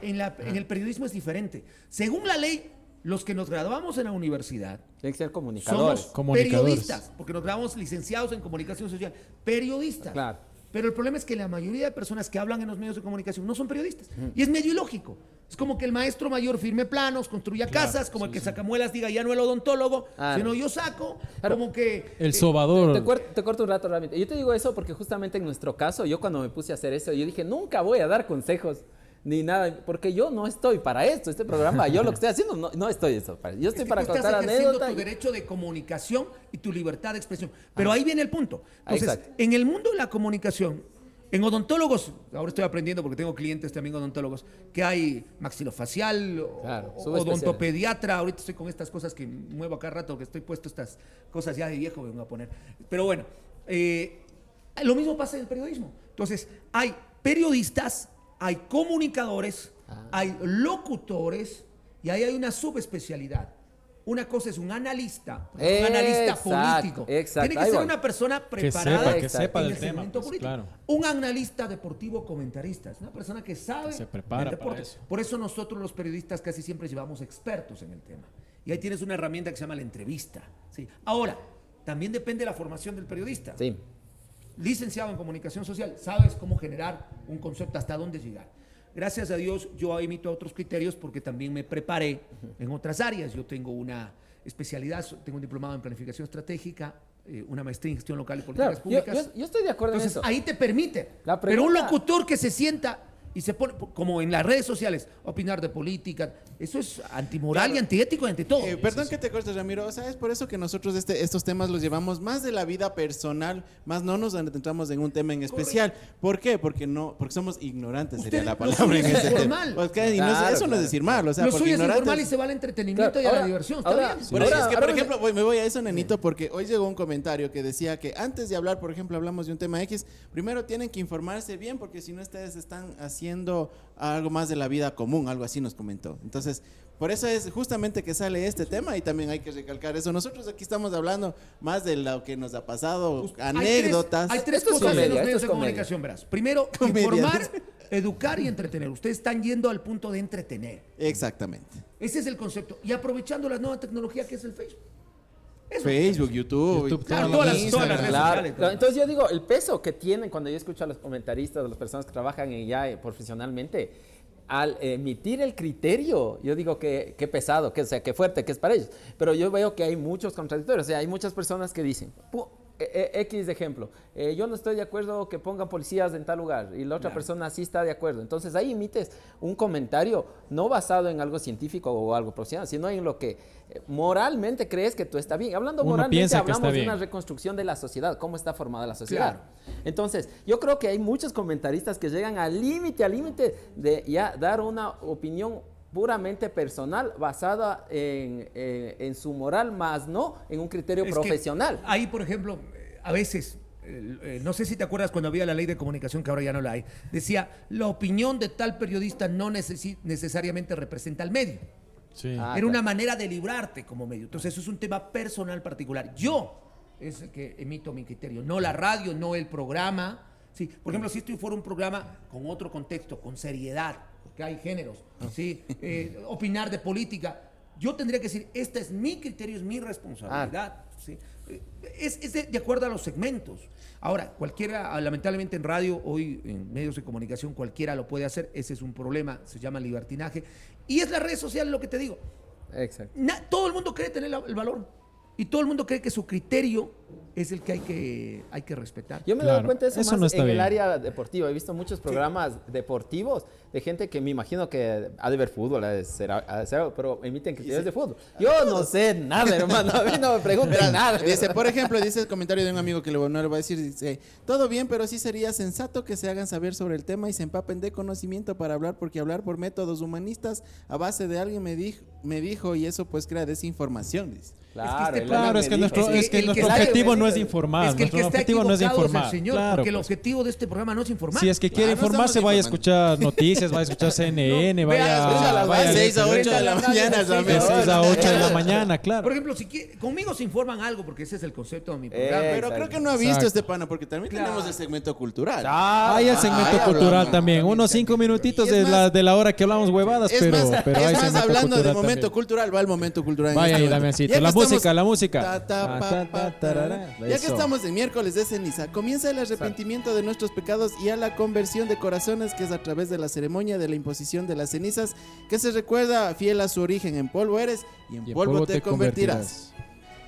[SPEAKER 3] En, la- en el periodismo es diferente. Según la ley, los que nos graduamos en la universidad
[SPEAKER 2] Tienen que ser comunicadores.
[SPEAKER 3] somos
[SPEAKER 1] Comunicadores.
[SPEAKER 3] periodistas, porque nos graduamos licenciados en comunicación social, periodistas.
[SPEAKER 2] Claro.
[SPEAKER 3] Pero el problema es que la mayoría de personas que hablan en los medios de comunicación no son periodistas. Y es medio ilógico. Es como que el maestro mayor firme planos, construya casas, como el que sacamuelas diga ya no el odontólogo,
[SPEAKER 2] Claro.
[SPEAKER 3] sino yo saco,
[SPEAKER 2] Claro.
[SPEAKER 3] como que...
[SPEAKER 1] El
[SPEAKER 3] eh,
[SPEAKER 1] sobador.
[SPEAKER 2] Te, corto un rato realmente. Yo te digo eso porque justamente en nuestro caso, yo cuando me puse a hacer eso, yo dije, nunca voy a dar consejos ni nada, porque yo no estoy para esto, este programa, yo lo que estoy haciendo, no, no estoy eso. para- Yo
[SPEAKER 3] Es
[SPEAKER 2] estoy
[SPEAKER 3] que
[SPEAKER 2] para
[SPEAKER 3] tú estás
[SPEAKER 2] contar anécdotas.
[SPEAKER 3] tu derecho de comunicación y tu libertad de expresión. Pero ahí viene el punto. Entonces,
[SPEAKER 2] exacto.
[SPEAKER 3] en el mundo de la comunicación, en odontólogos, ahora estoy aprendiendo porque tengo clientes también odontólogos, que hay maxilofacial,
[SPEAKER 2] Claro,
[SPEAKER 3] odontopediatra, ahorita estoy con estas cosas que muevo acá rato, que estoy puesto estas cosas ya de viejo, me voy a poner. Pero bueno, eh, lo mismo pasa en el periodismo. Entonces, hay periodistas, hay comunicadores,
[SPEAKER 2] Ah.
[SPEAKER 3] hay locutores y ahí hay una subespecialidad. Una cosa es un analista, un analista político.
[SPEAKER 2] exacto,
[SPEAKER 3] Tiene que ser una persona preparada
[SPEAKER 1] que sepa
[SPEAKER 3] en
[SPEAKER 1] del
[SPEAKER 3] el
[SPEAKER 1] tema,
[SPEAKER 3] segmento
[SPEAKER 1] pues,
[SPEAKER 3] político.
[SPEAKER 1] claro.
[SPEAKER 3] Un analista deportivo comentarista, es una persona que sabe
[SPEAKER 1] se prepara
[SPEAKER 3] del
[SPEAKER 1] para
[SPEAKER 3] deporte.
[SPEAKER 1] eso.
[SPEAKER 3] Por eso nosotros los periodistas casi siempre llevamos expertos en el tema. Y ahí tienes una herramienta que se llama la entrevista. ¿sí? Ahora, también depende de la formación del periodista
[SPEAKER 2] Sí.
[SPEAKER 3] licenciado en comunicación social, sabes cómo generar un concepto, hasta dónde llegar. Gracias a Dios yo emito otros criterios porque también me preparé en otras áreas. Yo tengo una especialidad, tengo un diplomado en planificación estratégica, eh, una maestría en gestión local y políticas
[SPEAKER 2] Claro,
[SPEAKER 3] públicas.
[SPEAKER 2] yo- yo estoy de acuerdo
[SPEAKER 3] Entonces
[SPEAKER 2] en eso.
[SPEAKER 3] ahí te permite.
[SPEAKER 2] La
[SPEAKER 3] Pero un locutor que se sienta y se pone, como en las redes sociales, opinar de política, eso es antimoral y antiético y ante todo.
[SPEAKER 4] Eh, perdón que te cortes, Ramiro. O sea, es por eso que nosotros este, estos temas los llevamos más de la vida personal, más no nos adentramos en un tema en especial. ¿Por qué? Porque no, porque somos ignorantes, sería la palabra en
[SPEAKER 3] es
[SPEAKER 4] ese tema. Porque- y no es-
[SPEAKER 2] Claro,
[SPEAKER 4] eso no es
[SPEAKER 2] claro.
[SPEAKER 4] decir mal, o sea,
[SPEAKER 3] Lo
[SPEAKER 4] porque
[SPEAKER 3] suyo es informal y se va al entretenimiento
[SPEAKER 2] Claro,
[SPEAKER 3] y a la diversión. Está
[SPEAKER 2] ahora-
[SPEAKER 3] bien.
[SPEAKER 4] Bueno,
[SPEAKER 2] Ahora-
[SPEAKER 4] es que, por ejemplo, voy- me voy a eso, Nenito, porque hoy llegó un comentario que decía que antes de hablar, por ejemplo, hablamos de un tema X, primero tienen que informarse bien, porque si no ustedes están haciendo algo más de la vida común, algo así nos comentó. Entonces, por eso es justamente que sale este tema y también hay que recalcar eso. Nosotros aquí estamos hablando más de lo que nos ha pasado, anécdotas.
[SPEAKER 3] Hay tres, hay cosas en
[SPEAKER 2] comedia,
[SPEAKER 3] los
[SPEAKER 2] esto
[SPEAKER 3] medios de
[SPEAKER 2] comedia.
[SPEAKER 3] comunicación, verás. Primero,
[SPEAKER 4] Comedia.
[SPEAKER 3] informar, educar y entretener. Ustedes están yendo al punto de entretener.
[SPEAKER 4] Exactamente.
[SPEAKER 3] Ese es el concepto. Y aprovechando la nueva tecnología que es el Facebook. Eso.
[SPEAKER 4] Facebook, YouTube,
[SPEAKER 1] YouTube,
[SPEAKER 3] Claro, todas las-
[SPEAKER 1] que-
[SPEAKER 3] todas las redes
[SPEAKER 2] Claro,
[SPEAKER 3] sociales,
[SPEAKER 2] claro. Entonces yo digo, el peso que tienen cuando yo escucho a los comentaristas, a las personas que trabajan en ya eh, profesionalmente, al emitir el criterio, yo digo que, que pesado, que, o sea, que fuerte, que es para ellos. Pero yo veo que hay muchos contradictorios, o sea, hay muchas personas que dicen, X de ejemplo, eh, yo no estoy de acuerdo que pongan policías en tal lugar y la otra persona sí está de acuerdo. Entonces ahí emites un comentario no basado en algo científico o algo profesional, sino en lo que eh, moralmente crees que tú está bien. Hablando
[SPEAKER 1] Uno
[SPEAKER 2] moralmente, hablamos de una reconstrucción de la sociedad, cómo está formada la sociedad. Entonces, yo creo que hay muchos comentaristas que llegan al límite, al límite de ya dar una opinión puramente personal, basada en, en- en su moral, más no en un criterio
[SPEAKER 3] Es
[SPEAKER 2] profesional.
[SPEAKER 3] ahí, por ejemplo, eh, a veces, eh, eh, no sé si te acuerdas cuando había la ley de comunicación, que ahora ya no la hay, decía, la opinión de tal periodista no necesariamente representa al medio.
[SPEAKER 1] Sí.
[SPEAKER 2] Ah,
[SPEAKER 3] Era
[SPEAKER 2] claro.
[SPEAKER 3] una manera de librarte como medio. Entonces, eso es un tema personal particular. Yo es el que emito mi criterio, no la radio, no el programa. Sí, por ejemplo, si esto fuera un programa con otro contexto, con seriedad, porque hay géneros, ¿sí? Eh, opinar de política, yo tendría que decir, este es mi criterio, es mi responsabilidad. ¿sí? Eh, Es, es de, de acuerdo a los segmentos. Ahora, cualquiera, ah, lamentablemente en radio, hoy en medios de comunicación, cualquiera lo puede hacer, ese es un problema, se llama libertinaje. Y es las redes sociales lo que te digo.
[SPEAKER 2] Exacto.
[SPEAKER 3] Na- todo el mundo cree tener la- el valor. Y todo el mundo cree que su criterio es el que hay que, hay que respetar.
[SPEAKER 2] Yo me he dado
[SPEAKER 1] Claro,
[SPEAKER 2] cuenta de eso,
[SPEAKER 1] eso
[SPEAKER 2] más
[SPEAKER 1] no está
[SPEAKER 2] en
[SPEAKER 1] bien.
[SPEAKER 2] el área deportiva. He visto muchos programas deportivos de gente que me imagino que ha de ver fútbol, ha de ser, ha de ser algo, pero emiten criterios de fútbol. Yo no sé nada, hermano. A mí no me pregunten
[SPEAKER 4] Verás,
[SPEAKER 2] nada.
[SPEAKER 4] Dice, por ejemplo, dice el comentario de un amigo que le, no le voy a decir, dice, todo bien, pero sí sería sensato que se hagan saber sobre el tema y se empapen de conocimiento para hablar, porque hablar por métodos humanistas a base de alguien me dijo, me dijo y eso pues crea desinformación, dice.
[SPEAKER 2] Claro,
[SPEAKER 3] este
[SPEAKER 1] Claro, es que nuestro, es que nuestro
[SPEAKER 3] sabe-
[SPEAKER 1] objetivo no es informar.
[SPEAKER 3] es que el que
[SPEAKER 1] nuestro
[SPEAKER 3] está
[SPEAKER 1] objetivo no es informar.
[SPEAKER 3] el señor,
[SPEAKER 1] Claro,
[SPEAKER 3] porque el
[SPEAKER 1] pues.
[SPEAKER 3] objetivo de este programa no es informar.
[SPEAKER 1] Si es que quiere
[SPEAKER 4] Claro, no
[SPEAKER 1] informarse,
[SPEAKER 4] estamos
[SPEAKER 1] vaya a escuchar noticias, vaya a escuchar CNN,
[SPEAKER 3] No,
[SPEAKER 1] vaya,
[SPEAKER 3] escucha las
[SPEAKER 1] vaya
[SPEAKER 4] de 6 a 8 de la mañana,
[SPEAKER 1] de
[SPEAKER 4] Ramiro.
[SPEAKER 1] 6 a 8 de la mañana, claro.
[SPEAKER 3] Por ejemplo, si quiere- conmigo se informan algo, porque ese es el concepto de mi programa.
[SPEAKER 2] Eh,
[SPEAKER 4] Pero creo que no ha visto
[SPEAKER 1] Exacto.
[SPEAKER 4] este pana, porque también
[SPEAKER 3] Claro.
[SPEAKER 4] tenemos el segmento cultural.
[SPEAKER 2] Ah,
[SPEAKER 1] Hay el segmento
[SPEAKER 4] ah,
[SPEAKER 1] cultural
[SPEAKER 4] hablamos.
[SPEAKER 1] también, unos cinco minutitos
[SPEAKER 4] Y es
[SPEAKER 1] de la, de la hora que hablamos huevadas, pero, hay segmento
[SPEAKER 4] hablando de momento cultural, va el momento cultural.
[SPEAKER 1] Vaya
[SPEAKER 4] este.
[SPEAKER 1] Damiancito. La música, la música.
[SPEAKER 4] Ya que estamos en miércoles de ceniza, comienza el arrepentimiento de nuestros pecados y a la conversión de corazones, que es a través de la ceremonia de la imposición de las cenizas, que se recuerda fiel a su origen. En polvo eres y en,
[SPEAKER 1] Y en
[SPEAKER 4] polvo, te, convertirás.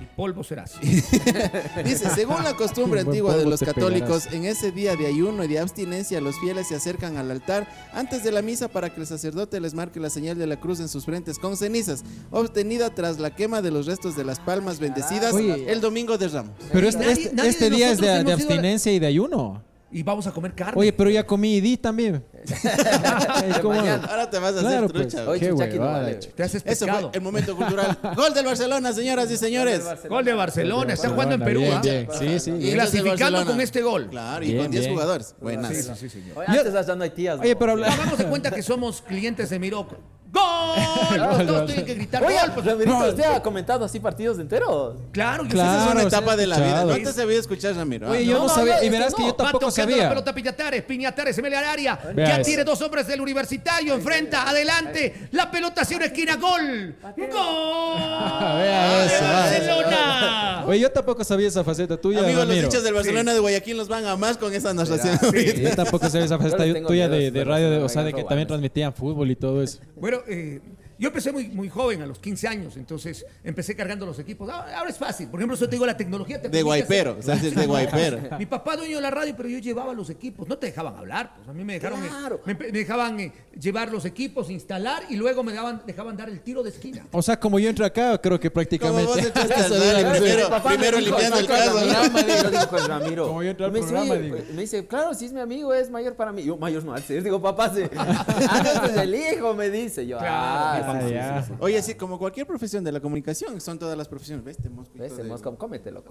[SPEAKER 3] Y polvo serás.
[SPEAKER 4] Dice, según la costumbre antigua de los católicos,
[SPEAKER 1] pegarás.
[SPEAKER 4] en ese día de ayuno y de abstinencia, los fieles se acercan al altar antes de la misa para que el sacerdote les marque la señal de la cruz en sus frentes con cenizas, obtenida tras la quema de los restos de las palmas bendecidas
[SPEAKER 1] Oye.
[SPEAKER 4] el domingo de Ramos.
[SPEAKER 1] Pero este, este, este día es de, abstinencia y de ayuno.
[SPEAKER 3] Y vamos a comer carne.
[SPEAKER 1] Oye, pero ya comí y di también. ¿cómo?
[SPEAKER 4] Ahora te vas a
[SPEAKER 1] Claro,
[SPEAKER 4] hacer
[SPEAKER 1] pues.
[SPEAKER 4] trucha.
[SPEAKER 2] Hoy
[SPEAKER 1] Qué
[SPEAKER 2] Chuchaki no vale.
[SPEAKER 3] te haces
[SPEAKER 4] Eso
[SPEAKER 3] pescado.
[SPEAKER 4] fue el momento cultural. Gol del Barcelona, señoras y señores.
[SPEAKER 3] Gol de Barcelona. Está jugando en Perú.
[SPEAKER 1] bien,
[SPEAKER 3] ¿ah?
[SPEAKER 1] bien. Sí, sí.
[SPEAKER 4] Y
[SPEAKER 3] Clasificando con este gol.
[SPEAKER 4] Claro, y
[SPEAKER 1] Bien,
[SPEAKER 4] con 10
[SPEAKER 1] bien.
[SPEAKER 4] jugadores. Buenas.
[SPEAKER 3] Sí, sí, sí, señor.
[SPEAKER 2] Oye, antes hay tías.
[SPEAKER 1] Oye,
[SPEAKER 2] ¿no?
[SPEAKER 1] pero habla-
[SPEAKER 3] Hagamos de cuenta que somos clientes de Miroco. ¡Gol! Todos tienen que gritar
[SPEAKER 2] Oye,
[SPEAKER 3] gol.
[SPEAKER 2] pues Ramirito, ¿usted ha comentado así partidos enteros?
[SPEAKER 3] Claro, yo
[SPEAKER 1] Claro.
[SPEAKER 4] Esa es una etapa
[SPEAKER 1] sí
[SPEAKER 4] de la vida.
[SPEAKER 1] escuchado.
[SPEAKER 4] No te sabía escuchar, Ramiro.
[SPEAKER 1] Oye,
[SPEAKER 4] Ah,
[SPEAKER 1] yo
[SPEAKER 2] no,
[SPEAKER 1] no,
[SPEAKER 2] no,
[SPEAKER 1] sabía,
[SPEAKER 2] no,
[SPEAKER 1] y verás
[SPEAKER 2] que
[SPEAKER 1] yo tampoco
[SPEAKER 3] la
[SPEAKER 1] sabía.
[SPEAKER 3] pelota Piñatares, Piñatares se mete al área.
[SPEAKER 1] Vea
[SPEAKER 3] ya
[SPEAKER 1] eso.
[SPEAKER 3] tiene dos hombres del universitario, enfrenta, adelante. La pelota hacia una esquina, gol. ¡Gol!
[SPEAKER 1] Vea eso,
[SPEAKER 3] ¡De
[SPEAKER 1] va.
[SPEAKER 3] Barcelona!
[SPEAKER 1] Oye, yo tampoco sabía esa faceta tuya,
[SPEAKER 4] Amigos, los
[SPEAKER 1] Ramiro.
[SPEAKER 4] hinchas del Barcelona de Guayaquil nos van a más con esa narración.
[SPEAKER 1] Yo tampoco sabía esa faceta
[SPEAKER 2] Yo les tengo
[SPEAKER 1] tuya
[SPEAKER 2] miedo
[SPEAKER 1] de,
[SPEAKER 2] de
[SPEAKER 1] de
[SPEAKER 2] los
[SPEAKER 1] radio, de- o sea, de que también transmitían fútbol y todo eso.
[SPEAKER 3] Bueno, eh, yo empecé muy, muy joven, a los 15 años, entonces empecé cargando los equipos. Ah, Ahora es fácil. Por ejemplo, yo te digo, la tecnología te
[SPEAKER 4] De guaypero,
[SPEAKER 3] hacer-
[SPEAKER 4] o sea, es de guaypero.
[SPEAKER 3] Mi papá dueño de la radio, pero yo llevaba los equipos. No te dejaban hablar, pues a mí me dejaron, eh,
[SPEAKER 2] Claro.
[SPEAKER 3] me, me dejaban eh, llevar los equipos, instalar y luego me daban, dejaban dar el tiro de esquina.
[SPEAKER 1] O sea, como yo entré acá, creo que
[SPEAKER 4] Como
[SPEAKER 1] prácticamente.
[SPEAKER 4] vos primero, primero limpiando el
[SPEAKER 2] "Estoy con
[SPEAKER 4] caso.
[SPEAKER 2] Ramiro", con.
[SPEAKER 1] Como yo entré al
[SPEAKER 2] me, dice,
[SPEAKER 1] programa,
[SPEAKER 2] me dice, claro, si es mi amigo, es mayor para mí. Yo, mayor no, digo, papá, sí. ah, no, este es el hijo, me dice. Yo,
[SPEAKER 3] Claro,
[SPEAKER 2] ah,
[SPEAKER 1] Ah,
[SPEAKER 2] sí, sí,
[SPEAKER 1] ya.
[SPEAKER 2] sí, sí.
[SPEAKER 4] Oye, sí, como cualquier profesión de la comunicación, son todas las profesiones. ¿Ves? Este mosquito
[SPEAKER 2] Ves,
[SPEAKER 4] de-
[SPEAKER 2] cómetelo.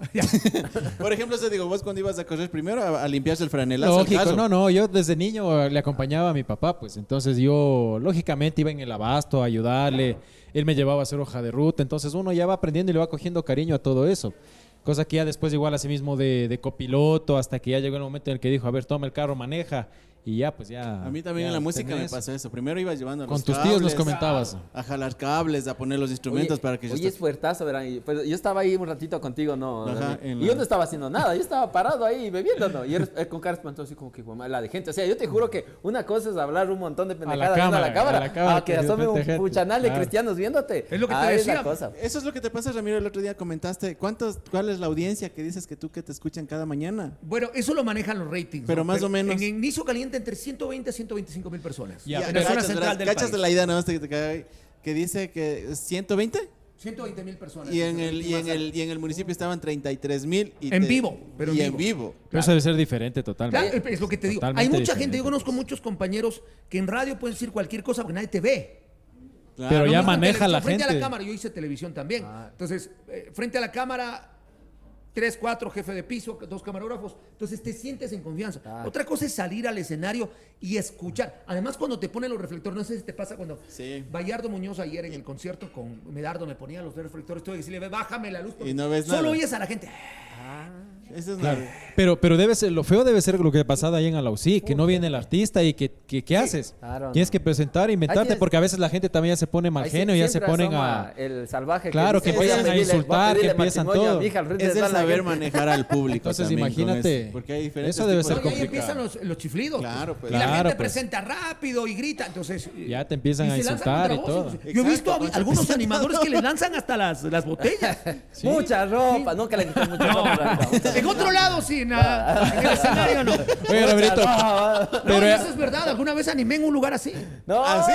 [SPEAKER 4] Por ejemplo, se digo, vos cuando ibas a correr primero a, a limpiarse el franelazo.
[SPEAKER 1] Lógico, no, no, yo desde niño le acompañaba a mi papá, pues entonces yo lógicamente iba en el abasto a ayudarle, él me llevaba a hacer hoja de ruta, entonces uno ya va aprendiendo y le va cogiendo cariño a todo eso. Cosa que ya después igual así mismo de, de copiloto, hasta que ya llegó el momento en el que dijo, a ver, toma el carro, maneja, y ya pues ya...
[SPEAKER 4] A mí también en la música me
[SPEAKER 1] tenés.
[SPEAKER 4] pasó eso. Primero ibas llevando
[SPEAKER 1] Con
[SPEAKER 4] los
[SPEAKER 1] tus tíos nos
[SPEAKER 4] cables,
[SPEAKER 1] comentabas.
[SPEAKER 4] A jalar cables, a poner los instrumentos
[SPEAKER 2] Oye,
[SPEAKER 4] para que yo
[SPEAKER 2] Oye, es fuertazo, verán. y, pues, yo estaba ahí un ratito contigo, ¿no?
[SPEAKER 4] Ajá,
[SPEAKER 2] y yo
[SPEAKER 4] la-
[SPEAKER 2] no estaba haciendo nada, yo estaba parado ahí bebiendo, ¿no? Y eh, con cara espantosa, así como que "Guau, la de gente. O sea, yo te juro que una cosa es hablar un montón de pendejadas viendo a la
[SPEAKER 1] cámara,
[SPEAKER 2] cámara,
[SPEAKER 1] a la cámara,
[SPEAKER 2] a que
[SPEAKER 1] que de
[SPEAKER 2] asome un
[SPEAKER 1] gente,
[SPEAKER 2] puchanal de
[SPEAKER 1] claro.
[SPEAKER 2] cristianos viéndote.
[SPEAKER 3] Es lo que te
[SPEAKER 2] Ah, la
[SPEAKER 3] decía.
[SPEAKER 2] cosa.
[SPEAKER 4] Eso es lo que te pasa, Ramiro. El otro día comentaste. ¿Cuántos, ¿Cuál es la audiencia que dices que tú que te escuchan cada mañana?
[SPEAKER 3] Bueno, eso lo manejan los ratings.
[SPEAKER 4] Pero más o menos.
[SPEAKER 3] En inicio caliente entre 120 a 125 mil personas.
[SPEAKER 1] Ya, pero
[SPEAKER 4] cachas,
[SPEAKER 3] central
[SPEAKER 4] Cachas
[SPEAKER 3] país.
[SPEAKER 4] de la idea, nada más te- te cae, que dice que 120
[SPEAKER 3] 120 mil personas.
[SPEAKER 4] y en el y en el y en el municipio estaban 33 mil
[SPEAKER 3] En vivo, pero en
[SPEAKER 4] y
[SPEAKER 3] vivo.
[SPEAKER 4] en vivo.
[SPEAKER 1] Pero eso debe ser diferente totalmente.
[SPEAKER 3] Claro, es lo que te digo.
[SPEAKER 1] Totalmente
[SPEAKER 3] Hay mucha gente, yo conozco muchos compañeros que en radio pueden decir cualquier cosa porque nadie te ve.
[SPEAKER 4] Claro.
[SPEAKER 1] Pero
[SPEAKER 3] Lo
[SPEAKER 1] ya maneja la
[SPEAKER 3] frente a
[SPEAKER 1] gente.
[SPEAKER 3] la cámara, yo hice televisión también. Entonces, eh, frente a la cámara, tres, cuatro, jefe de piso, dos camarógrafos. Entonces te sientes en confianza. Otra cosa es salir al escenario y escuchar. Además, cuando te ponen los reflectores, no sé si te pasa cuando
[SPEAKER 4] Sí.
[SPEAKER 3] Bayardo Muñoz ayer en el concierto con Medardo me ponía los reflectores, tuve que decirle, "Ve, bájame la luz.
[SPEAKER 4] Y no ves
[SPEAKER 3] Solo
[SPEAKER 4] nada.
[SPEAKER 3] oyes a la gente.
[SPEAKER 4] Eso es
[SPEAKER 1] Claro.
[SPEAKER 4] la-
[SPEAKER 1] Pero, pero debe ser, lo feo debe ser lo que ha pasado ahí en Alausí, que no viene el artista y que, que- ¿qué haces?
[SPEAKER 2] Claro,
[SPEAKER 1] Tienes
[SPEAKER 2] no.
[SPEAKER 1] que presentar, inventarte,
[SPEAKER 2] tienes-
[SPEAKER 1] porque a veces la gente también ya se pone mal genio, ya se ponen a...
[SPEAKER 2] El salvaje.
[SPEAKER 1] Claro, que
[SPEAKER 2] dice, "Voy
[SPEAKER 1] empiezan a
[SPEAKER 2] pedirle- voy
[SPEAKER 1] insultar, que empiezan
[SPEAKER 2] a
[SPEAKER 1] todo.
[SPEAKER 2] hija
[SPEAKER 4] Es el
[SPEAKER 2] la
[SPEAKER 4] saber
[SPEAKER 2] gente".
[SPEAKER 4] manejar al público.
[SPEAKER 1] Entonces,
[SPEAKER 4] también
[SPEAKER 1] imagínate,
[SPEAKER 4] eso, porque hay diferentes
[SPEAKER 1] eso debe ser
[SPEAKER 3] y ahí
[SPEAKER 1] complicado.
[SPEAKER 3] empiezan los, los chiflidos.
[SPEAKER 4] Claro, pues.
[SPEAKER 3] Y la
[SPEAKER 1] Claro,
[SPEAKER 3] gente
[SPEAKER 1] pues.
[SPEAKER 3] presenta rápido y grita. Entonces.
[SPEAKER 1] Ya te empiezan
[SPEAKER 3] y
[SPEAKER 1] a insultar y todo.
[SPEAKER 3] Yo he visto a- algunos animadores que le lanzan hasta las, las botellas.
[SPEAKER 2] Mucha ropa, no que le mucha ropa.
[SPEAKER 3] En otro lado sí, en, la- en el escenario no.
[SPEAKER 1] Oye, Roberito,
[SPEAKER 3] No,
[SPEAKER 1] pero
[SPEAKER 3] eso es verdad. Alguna vez animé en un lugar así.
[SPEAKER 2] No,
[SPEAKER 4] ¿Ah, sí?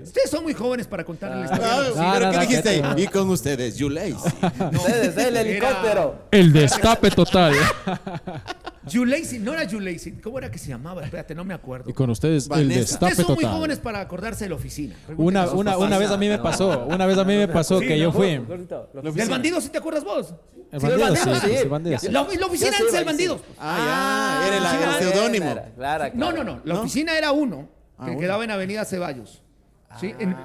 [SPEAKER 1] Ah.
[SPEAKER 3] Ustedes son muy jóvenes para contarle la historia. Sí.
[SPEAKER 1] No,
[SPEAKER 4] ¿Pero
[SPEAKER 1] no,
[SPEAKER 4] qué
[SPEAKER 1] no,
[SPEAKER 4] dijiste? Y con ustedes, You Lazy.
[SPEAKER 2] ustedes, el helicóptero.
[SPEAKER 1] el destape total.
[SPEAKER 3] Lazy, no era Lazy. ¿Cómo era que se llamaba? Espérate, no me acuerdo.
[SPEAKER 1] y con ustedes, el destape
[SPEAKER 3] Ustedes son muy
[SPEAKER 1] total.
[SPEAKER 3] jóvenes para acordarse de la oficina.
[SPEAKER 1] Una, una, una vez a mí me pasó, una vez a mí me pasó
[SPEAKER 3] Sí,
[SPEAKER 1] que yo
[SPEAKER 3] no,
[SPEAKER 1] fui.
[SPEAKER 2] Gordito, lo-
[SPEAKER 3] ¿Del bandido sí te acuerdas vos?
[SPEAKER 1] El bandido, sí,
[SPEAKER 3] bandido,
[SPEAKER 1] sí,
[SPEAKER 2] sí.
[SPEAKER 1] el bandido, sí.
[SPEAKER 3] La, la oficina antes del
[SPEAKER 2] iba,
[SPEAKER 3] bandido.
[SPEAKER 4] Ah, ya. Era el- el
[SPEAKER 3] ah,
[SPEAKER 4] seudónimo.
[SPEAKER 2] Clara, clara,
[SPEAKER 3] No, no, no. La
[SPEAKER 4] ¿No?
[SPEAKER 3] oficina era uno que
[SPEAKER 4] bueno.
[SPEAKER 3] quedaba en Avenida Ceballos. ¿Sí? En-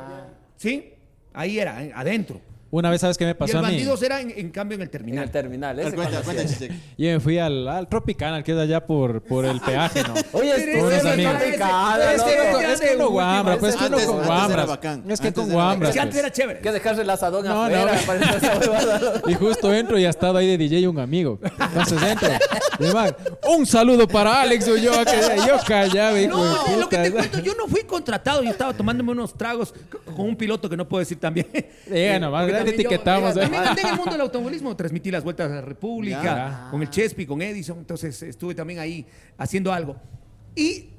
[SPEAKER 3] ¿Sí? Ahí era, en- adentro.
[SPEAKER 1] Una vez, ¿sabes qué me
[SPEAKER 3] Y
[SPEAKER 1] pasó
[SPEAKER 3] el
[SPEAKER 1] a mí?
[SPEAKER 3] bandido era, en, en cambio, en el
[SPEAKER 2] En
[SPEAKER 3] terminal.
[SPEAKER 2] el terminal. Ese
[SPEAKER 4] Cuenta, cuenta.
[SPEAKER 1] Yo me fui al, al Tropicanal, que es allá por, por el peaje, ¿no?
[SPEAKER 2] Oye, es que
[SPEAKER 1] amigos.
[SPEAKER 2] no te
[SPEAKER 3] Ese-
[SPEAKER 2] cagas,
[SPEAKER 3] ese-
[SPEAKER 2] loco.
[SPEAKER 3] ese-
[SPEAKER 1] Es que uno guambra, pues que uno
[SPEAKER 4] Antes-
[SPEAKER 1] con
[SPEAKER 4] bacán.
[SPEAKER 1] Es que con guambras.
[SPEAKER 3] Es que antes
[SPEAKER 1] pues.
[SPEAKER 3] era chévere.
[SPEAKER 2] Que dejarse el asadón
[SPEAKER 1] No, no.
[SPEAKER 2] afuera. huevada.
[SPEAKER 1] Y justo entro y ha estado ahí de DJ un amigo. Entonces entro. Y man, un saludo para Alex Ulloa, que yo callaba, hijo
[SPEAKER 3] No,
[SPEAKER 1] de
[SPEAKER 3] lo que te cuento, yo no fui contratado, yo estaba tomándome unos tragos con un piloto que no puedo decir también.
[SPEAKER 1] Eh, nomás, te
[SPEAKER 3] yo-
[SPEAKER 1] etiquetamos,
[SPEAKER 3] eh. También andé en el mundo del automovilismo, transmití las vueltas a la República,
[SPEAKER 1] Ya.
[SPEAKER 3] con el Chespi, con Edison, entonces estuve también ahí haciendo algo. Y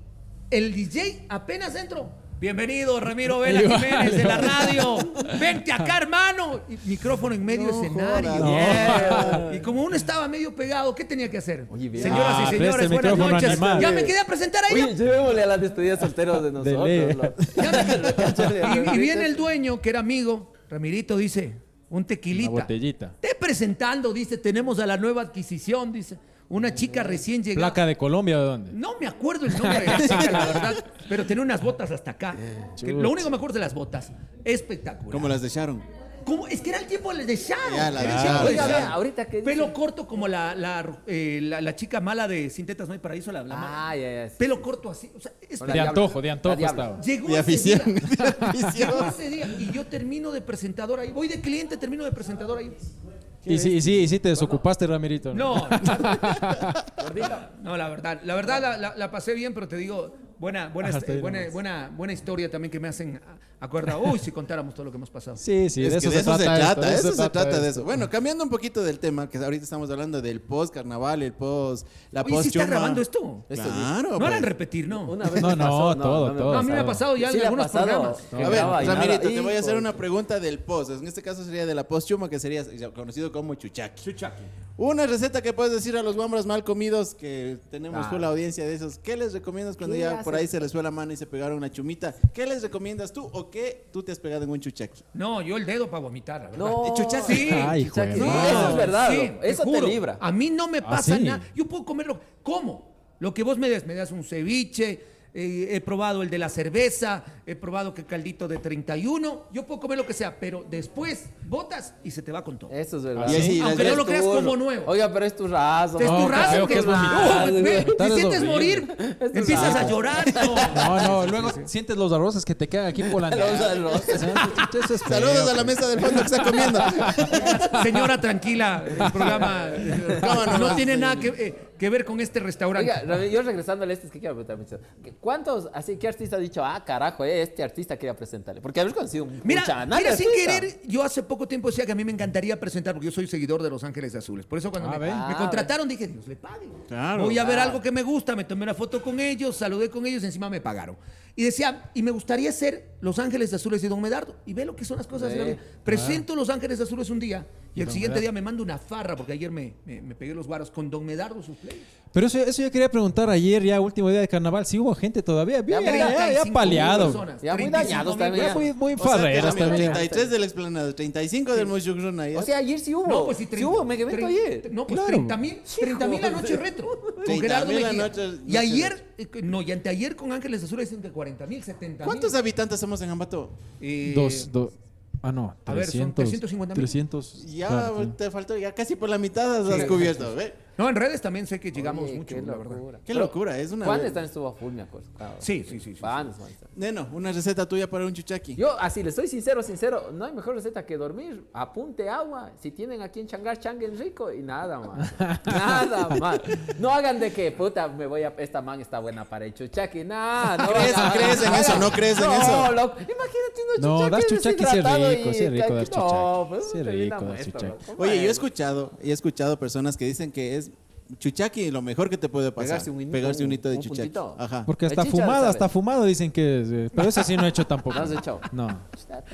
[SPEAKER 3] el DJ apenas entró. Bienvenido, Ramiro Vela Jiménez de la radio. Vente acá, hermano. Y micrófono en medio
[SPEAKER 4] No
[SPEAKER 3] escenario.
[SPEAKER 2] jodas.
[SPEAKER 3] Y como uno estaba medio pegado, ¿qué tenía que hacer?
[SPEAKER 2] Oye, bien.
[SPEAKER 3] Señoras
[SPEAKER 1] Ah,
[SPEAKER 3] y
[SPEAKER 1] presta
[SPEAKER 3] señores, buenas noches.
[SPEAKER 1] animal.
[SPEAKER 3] Ya me quedé a presentar a ella.
[SPEAKER 2] Oye, llevémosle a la despedida de solteros de nosotros. loco.
[SPEAKER 3] Y, y viene el dueño, que era amigo, Ramirito, dice, un
[SPEAKER 1] Una
[SPEAKER 3] tequilita.
[SPEAKER 1] botellita.
[SPEAKER 3] Te presentando, dice, tenemos a la nueva adquisición, dice, una chica recién llegada.
[SPEAKER 1] ¿Placa de Colombia o de dónde?
[SPEAKER 3] No me acuerdo el nombre de la chica, la verdad, pero tenía unas botas hasta acá. Que lo único que me acuerdo de las botas. Espectacular.
[SPEAKER 4] ¿Cómo las dejaron?
[SPEAKER 3] ¿Cómo? Es que era el tiempo de Sharon.
[SPEAKER 4] Ya, la
[SPEAKER 3] Era el
[SPEAKER 4] de
[SPEAKER 3] tiempo
[SPEAKER 4] Sharon.
[SPEAKER 3] de
[SPEAKER 2] Oiga,
[SPEAKER 3] Sharon.
[SPEAKER 2] ahorita que dice-
[SPEAKER 3] Pelo corto como la, la, eh, la, la chica mala de Sin Tetas No hay Paraíso. La, la mala.
[SPEAKER 2] Ah, ya, ya.
[SPEAKER 3] Pelo corto así. O sea, es
[SPEAKER 2] La
[SPEAKER 1] De
[SPEAKER 2] diabla.
[SPEAKER 1] antojo, de antojo
[SPEAKER 2] La diabla.
[SPEAKER 1] estaba.
[SPEAKER 3] Llegó
[SPEAKER 4] De
[SPEAKER 3] ese
[SPEAKER 4] afición.
[SPEAKER 3] día.
[SPEAKER 4] De afición.
[SPEAKER 3] Llegó ese día y yo termino de presentador ahí. Voy de cliente, termino de presentador ahí.
[SPEAKER 1] Y sí, y sí, y sí te desocupaste, Ramirito.
[SPEAKER 3] No. no, la verdad. La verdad la, la- la pasé bien, pero te digo, buena, buena, este- buena, buena, buena historia también que me hacen acordar. Uy, si contáramos todo lo que hemos pasado.
[SPEAKER 1] Sí, sí,
[SPEAKER 4] es
[SPEAKER 1] de eso,
[SPEAKER 4] de eso se
[SPEAKER 1] esto,
[SPEAKER 4] trata,
[SPEAKER 1] de
[SPEAKER 4] eso se trata de eso. Bueno, cambiando un poquito del tema, que ahorita estamos hablando del post carnaval, el post, la
[SPEAKER 3] Oye,
[SPEAKER 4] post
[SPEAKER 3] ¿sí está grabando esto?
[SPEAKER 4] Claro.
[SPEAKER 3] No
[SPEAKER 4] pues.
[SPEAKER 3] harán repetir, ¿no?
[SPEAKER 2] Una vez
[SPEAKER 1] No, no,
[SPEAKER 2] pasó,
[SPEAKER 1] todo, todo.
[SPEAKER 3] No, a mí me ha
[SPEAKER 1] pasado.
[SPEAKER 3] ya
[SPEAKER 2] Sí
[SPEAKER 3] en algunos
[SPEAKER 2] pasado.
[SPEAKER 3] programas.
[SPEAKER 4] A ver. Ramirito, te voy a hacer una pregunta del post. En este caso sería de la post chuma, que sería conocido como chuchaki.
[SPEAKER 3] Chuchaki.
[SPEAKER 4] Una receta que puedes decir a los guambras mal comidos, que tenemos
[SPEAKER 2] Ah.
[SPEAKER 4] full audiencia de esos. ¿Qué les recomiendas cuando
[SPEAKER 2] ¿Qué
[SPEAKER 4] ya por ahí se les fue la mano y se pegaron una chumita? ¿Qué les recomiendas tú o qué tú te has pegado en un chuchaki?
[SPEAKER 3] No, yo el dedo para vomitar, la verdad.
[SPEAKER 2] No,
[SPEAKER 3] Chuchaki. Sí.
[SPEAKER 1] Ay, madre.
[SPEAKER 2] sí, eso es verdad.
[SPEAKER 3] Sí.
[SPEAKER 2] Eso te
[SPEAKER 3] juro.
[SPEAKER 2] libra.
[SPEAKER 3] A mí no me
[SPEAKER 1] ¿Ah,
[SPEAKER 3] pasa
[SPEAKER 1] sí?
[SPEAKER 3] nada. Yo puedo comerlo. ¿Cómo? Lo que vos me des. Me das un ceviche. Eh, he probado el de la cerveza. He probado que caldito de 31. Yo puedo comer lo que sea. Pero después botas y se te va con todo.
[SPEAKER 2] Eso es verdad.
[SPEAKER 1] Ah, sí.
[SPEAKER 3] Aunque no lo creas como nuevo.
[SPEAKER 2] Oiga, pero es tu raso.
[SPEAKER 3] Es
[SPEAKER 1] No,
[SPEAKER 3] tu raso que
[SPEAKER 1] es vomitar.
[SPEAKER 3] ve,
[SPEAKER 1] Tal
[SPEAKER 3] Te
[SPEAKER 1] es
[SPEAKER 3] sientes morir. Empiezas a llorar. no.
[SPEAKER 1] No, no, luego sientes los arroces que te quedan aquí por la
[SPEAKER 2] Los arroces.
[SPEAKER 1] Es
[SPEAKER 4] Saludos a la mesa del fondo que está comiendo.
[SPEAKER 3] Señora, tranquila. El programa
[SPEAKER 4] ¿Cómo no?
[SPEAKER 3] no tiene nada que, eh, que ver con este restaurante.
[SPEAKER 2] Oiga, yo regresando al este, es que quiero preguntar mucho. ¿Cuántos, así, qué artista ha dicho, ah, carajo, eh, este artista quería presentarle? Porque haber conocido
[SPEAKER 3] Mira,
[SPEAKER 2] mucha
[SPEAKER 3] mira, sin
[SPEAKER 2] artista.
[SPEAKER 3] querer, yo hace poco tiempo decía que a mí me encantaría presentar, porque yo soy seguidor de Los Ángeles Azules. Por eso cuando
[SPEAKER 1] Ah,
[SPEAKER 3] me,
[SPEAKER 2] Ah,
[SPEAKER 3] contrataron dije, Dios le pague.
[SPEAKER 4] Claro.
[SPEAKER 3] Voy a ver
[SPEAKER 2] Ah.
[SPEAKER 3] algo que me gusta, me tomé una foto con ellos, saludé con ellos, encima me pagaron. Y decía, y me gustaría ser Los Ángeles Azules y Don Medardo. Y ve lo que son las cosas.
[SPEAKER 2] Ve.
[SPEAKER 3] Gabriel. Presento Los Ángeles Azules un día Y el siguiente día me manda una farra, porque ayer me, me, me pegué los guaros con Don Medardo, sus players.
[SPEAKER 1] Pero eso, eso yo quería preguntar ayer, ya último día de carnaval, si hubo gente todavía. Ya, ya, ya, ya
[SPEAKER 3] 35.000
[SPEAKER 1] paleado.
[SPEAKER 3] personas,
[SPEAKER 2] Ya muy
[SPEAKER 3] 35.000
[SPEAKER 2] dañados también.
[SPEAKER 1] Ya muy, muy
[SPEAKER 4] O sea,
[SPEAKER 1] también.
[SPEAKER 4] 33 del explanado, 35 del Mushugrun ahí.
[SPEAKER 2] O sea, ayer sí hubo.
[SPEAKER 3] No, pues sí,
[SPEAKER 2] sí
[SPEAKER 3] 30,
[SPEAKER 2] hubo mega evento
[SPEAKER 3] 30,
[SPEAKER 2] ayer.
[SPEAKER 3] No, pues
[SPEAKER 1] Claro.
[SPEAKER 3] 30 mil 30 mil la noche retro. Con
[SPEAKER 4] 30.000
[SPEAKER 3] Gerardo
[SPEAKER 4] la
[SPEAKER 3] Mejía.
[SPEAKER 4] noche-
[SPEAKER 3] Y
[SPEAKER 4] noche
[SPEAKER 3] ayer, eh, no, y anteayer con Ángeles Azules dicen que 40 mil, 70 mil.
[SPEAKER 4] ¿Cuántos habitantes somos en Ambato?
[SPEAKER 3] Eh,
[SPEAKER 1] Dos, dos. Ah, no.
[SPEAKER 3] A ver, son
[SPEAKER 1] 300.
[SPEAKER 3] 350 mil.
[SPEAKER 1] 300.
[SPEAKER 4] Ya
[SPEAKER 1] claro, sí.
[SPEAKER 4] te faltó, ya casi por la mitad has has cubierto. ¿ve?
[SPEAKER 3] No, en redes también sé que llegamos
[SPEAKER 2] Oye,
[SPEAKER 3] mucho,
[SPEAKER 2] qué
[SPEAKER 3] la verdad.
[SPEAKER 2] locura.
[SPEAKER 4] Qué
[SPEAKER 2] Pero
[SPEAKER 4] locura, es una...
[SPEAKER 2] Juan también estuvo a full, me acuerdo. Claro.
[SPEAKER 3] Sí, sí, sí. sí.
[SPEAKER 2] Juan.
[SPEAKER 4] Neno, una receta tuya para un chuchaqui.
[SPEAKER 2] Yo, así, le soy sincero, sincero, no hay mejor receta que dormir. Apunte agua. Si tienen aquí en Changar, changuen rico y nada más. nada más. No hagan de que, puta, me voy a. Esta man está buena para el chuchaqui. Nada, no.
[SPEAKER 4] ¿Crees-
[SPEAKER 2] hagan-
[SPEAKER 4] crees en eso? ¿No crees en
[SPEAKER 2] no,
[SPEAKER 4] eso?
[SPEAKER 2] loco. Imagínate unos
[SPEAKER 1] No, das chuchaqui, sí es rico,
[SPEAKER 2] y
[SPEAKER 1] sí es rico dar
[SPEAKER 2] aquí- No,
[SPEAKER 1] chuchaqui.
[SPEAKER 2] pues
[SPEAKER 1] Sí rico
[SPEAKER 2] muerto,
[SPEAKER 1] chuchaqui.
[SPEAKER 4] Oye, yo he escuchado, he escuchado personas que dicen que es chuchaqui lo mejor que te puede pasar.
[SPEAKER 2] Pegarse un
[SPEAKER 4] Pegarse un hito de
[SPEAKER 2] un
[SPEAKER 4] chuchaqui.
[SPEAKER 2] puntito.
[SPEAKER 4] Ajá.
[SPEAKER 1] Porque
[SPEAKER 2] chicha,
[SPEAKER 1] fumado, está fumado, dicen que es. eh, Pero ese sí no he hecho tampoco.
[SPEAKER 2] ¿No has hecho?
[SPEAKER 1] No.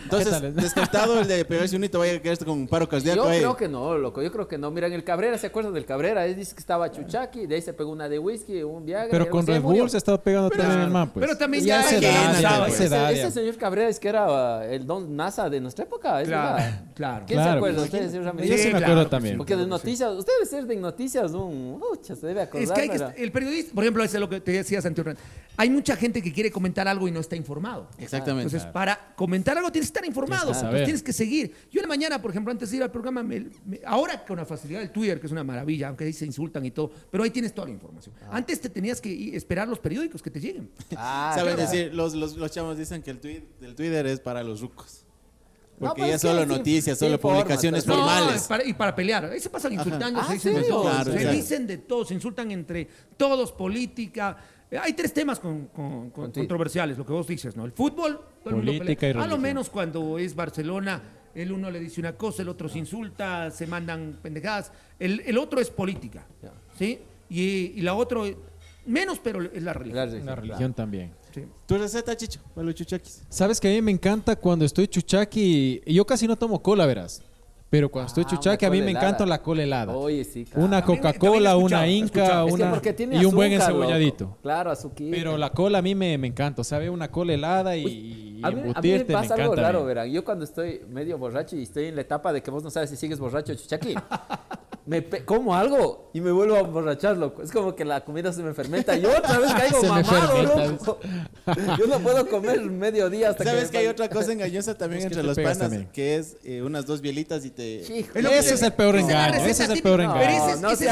[SPEAKER 4] Entonces, descartado el de pegarse un hito, vaya a quedarse con un paro cardíaco.
[SPEAKER 2] Yo
[SPEAKER 4] ahí.
[SPEAKER 2] creo que no, loco. Yo creo que no. Miren, el Cabrera, ¿se acuerdan del Cabrera? Él dice que estaba chuchaqui, de ahí se pegó una de whisky, un Viagra. y
[SPEAKER 1] Pero
[SPEAKER 2] algo
[SPEAKER 1] con
[SPEAKER 2] así,
[SPEAKER 1] Red
[SPEAKER 2] murió.
[SPEAKER 1] Se ha estado pegando también el man, pues.
[SPEAKER 3] Pero también
[SPEAKER 1] ya
[SPEAKER 3] ya
[SPEAKER 1] se da, ya, pues,
[SPEAKER 2] ese,
[SPEAKER 1] se da,
[SPEAKER 2] ese
[SPEAKER 1] ya.
[SPEAKER 2] señor Cabrera es que era uh, el don NASA de nuestra época, es
[SPEAKER 3] Claro,
[SPEAKER 2] verdad.
[SPEAKER 3] claro.
[SPEAKER 2] ¿Quién se
[SPEAKER 1] Claro,
[SPEAKER 2] acuerda?
[SPEAKER 1] pues,
[SPEAKER 2] Ustedes, señor Ramírez?
[SPEAKER 1] Yo sí, me acuerdo también.
[SPEAKER 2] Porque de noticias, usted debe ser de noticias, un. Ucha, se debe acordar.
[SPEAKER 3] Es que, hay que el periodista, por ejemplo, eso es lo que te decías anteriormente. Hay mucha gente que quiere comentar algo y no está informado.
[SPEAKER 4] Exactamente.
[SPEAKER 3] Entonces, para comentar algo tienes que estar informado,
[SPEAKER 1] Tienes que
[SPEAKER 3] entonces
[SPEAKER 1] saber.
[SPEAKER 3] tienes que seguir. Yo en la mañana, por ejemplo, antes de ir al programa, me- me- ahora con la facilidad del Twitter, que es una maravilla, aunque ahí se insultan y todo, pero ahí tienes toda la información. Antes te tenías que esperar los periódicos que te lleguen.
[SPEAKER 2] Ah,
[SPEAKER 4] Saben
[SPEAKER 2] claro.
[SPEAKER 4] decir, los, los, los chavos dicen que el, tweet, el Twitter es para los rucos.
[SPEAKER 2] No,
[SPEAKER 4] Porque
[SPEAKER 2] pues
[SPEAKER 4] ya
[SPEAKER 2] es que
[SPEAKER 4] solo noticias, solo publicaciones
[SPEAKER 3] No,
[SPEAKER 4] formales.
[SPEAKER 3] para- y para pelear. Ahí se pasan insultando,
[SPEAKER 2] Ah,
[SPEAKER 3] se dicen de todo.
[SPEAKER 4] Claro,
[SPEAKER 3] se
[SPEAKER 4] claro.
[SPEAKER 3] dicen de todo, se insultan entre todos, política. Eh, Hay tres temas con- con- con-
[SPEAKER 2] Con Twitter.
[SPEAKER 3] controversiales, lo que vos dices, ¿no? El fútbol, todo el mundo
[SPEAKER 1] Política
[SPEAKER 3] pelea.
[SPEAKER 1] y
[SPEAKER 3] A lo menos cuando es Barcelona, el uno le dice una cosa, el otro se insulta, se mandan pendejadas. El, el otro es política,
[SPEAKER 2] Ya.
[SPEAKER 3] ¿sí? Y, y la otra, menos, pero es la religión.
[SPEAKER 2] La religión,
[SPEAKER 1] La religión también.
[SPEAKER 3] Sí.
[SPEAKER 4] ¿Tu receta, Chicho? Para los chuchaquis.
[SPEAKER 1] Sabes que a mí me encanta cuando estoy chuchaqui. y Yo casi no tomo cola, verás. Pero cuando estoy
[SPEAKER 2] Ah,
[SPEAKER 1] chuchaqui, a
[SPEAKER 2] una
[SPEAKER 1] mí me encanta la cola helada.
[SPEAKER 2] Oye, sí, claro.
[SPEAKER 1] Una Coca-Cola, una Inca,
[SPEAKER 3] escuchado.
[SPEAKER 2] Es que
[SPEAKER 1] una y un buen
[SPEAKER 2] azúcar, loco. Claro, azúcar.
[SPEAKER 1] Pero la cola a mí me, me encanta, ¿sabe? Una cola helada y, y
[SPEAKER 2] A mí, a mí me
[SPEAKER 1] embutirte
[SPEAKER 2] pasa algo
[SPEAKER 1] encanta.
[SPEAKER 2] raro, verán. Yo cuando estoy medio borracho y estoy en la etapa de que vos no sabes si sigues borracho o chuchaqui, me como algo y me vuelvo a emborrachar, loco. Es como que la comida se me fermenta y otra vez caigo mamado,
[SPEAKER 1] fermenta,
[SPEAKER 2] loco. Yo no puedo comer medio día hasta
[SPEAKER 4] ¿Sabes que hay otra cosa engañosa también
[SPEAKER 1] Es que
[SPEAKER 4] entre los panas?
[SPEAKER 1] también.
[SPEAKER 4] Que es eh, unas dos bielitas y te...
[SPEAKER 3] Que
[SPEAKER 1] Ese es el peor engaño, ese es el
[SPEAKER 3] típica.
[SPEAKER 1] peor
[SPEAKER 3] Pero
[SPEAKER 1] engaño.
[SPEAKER 3] ese es-
[SPEAKER 2] No,
[SPEAKER 3] ese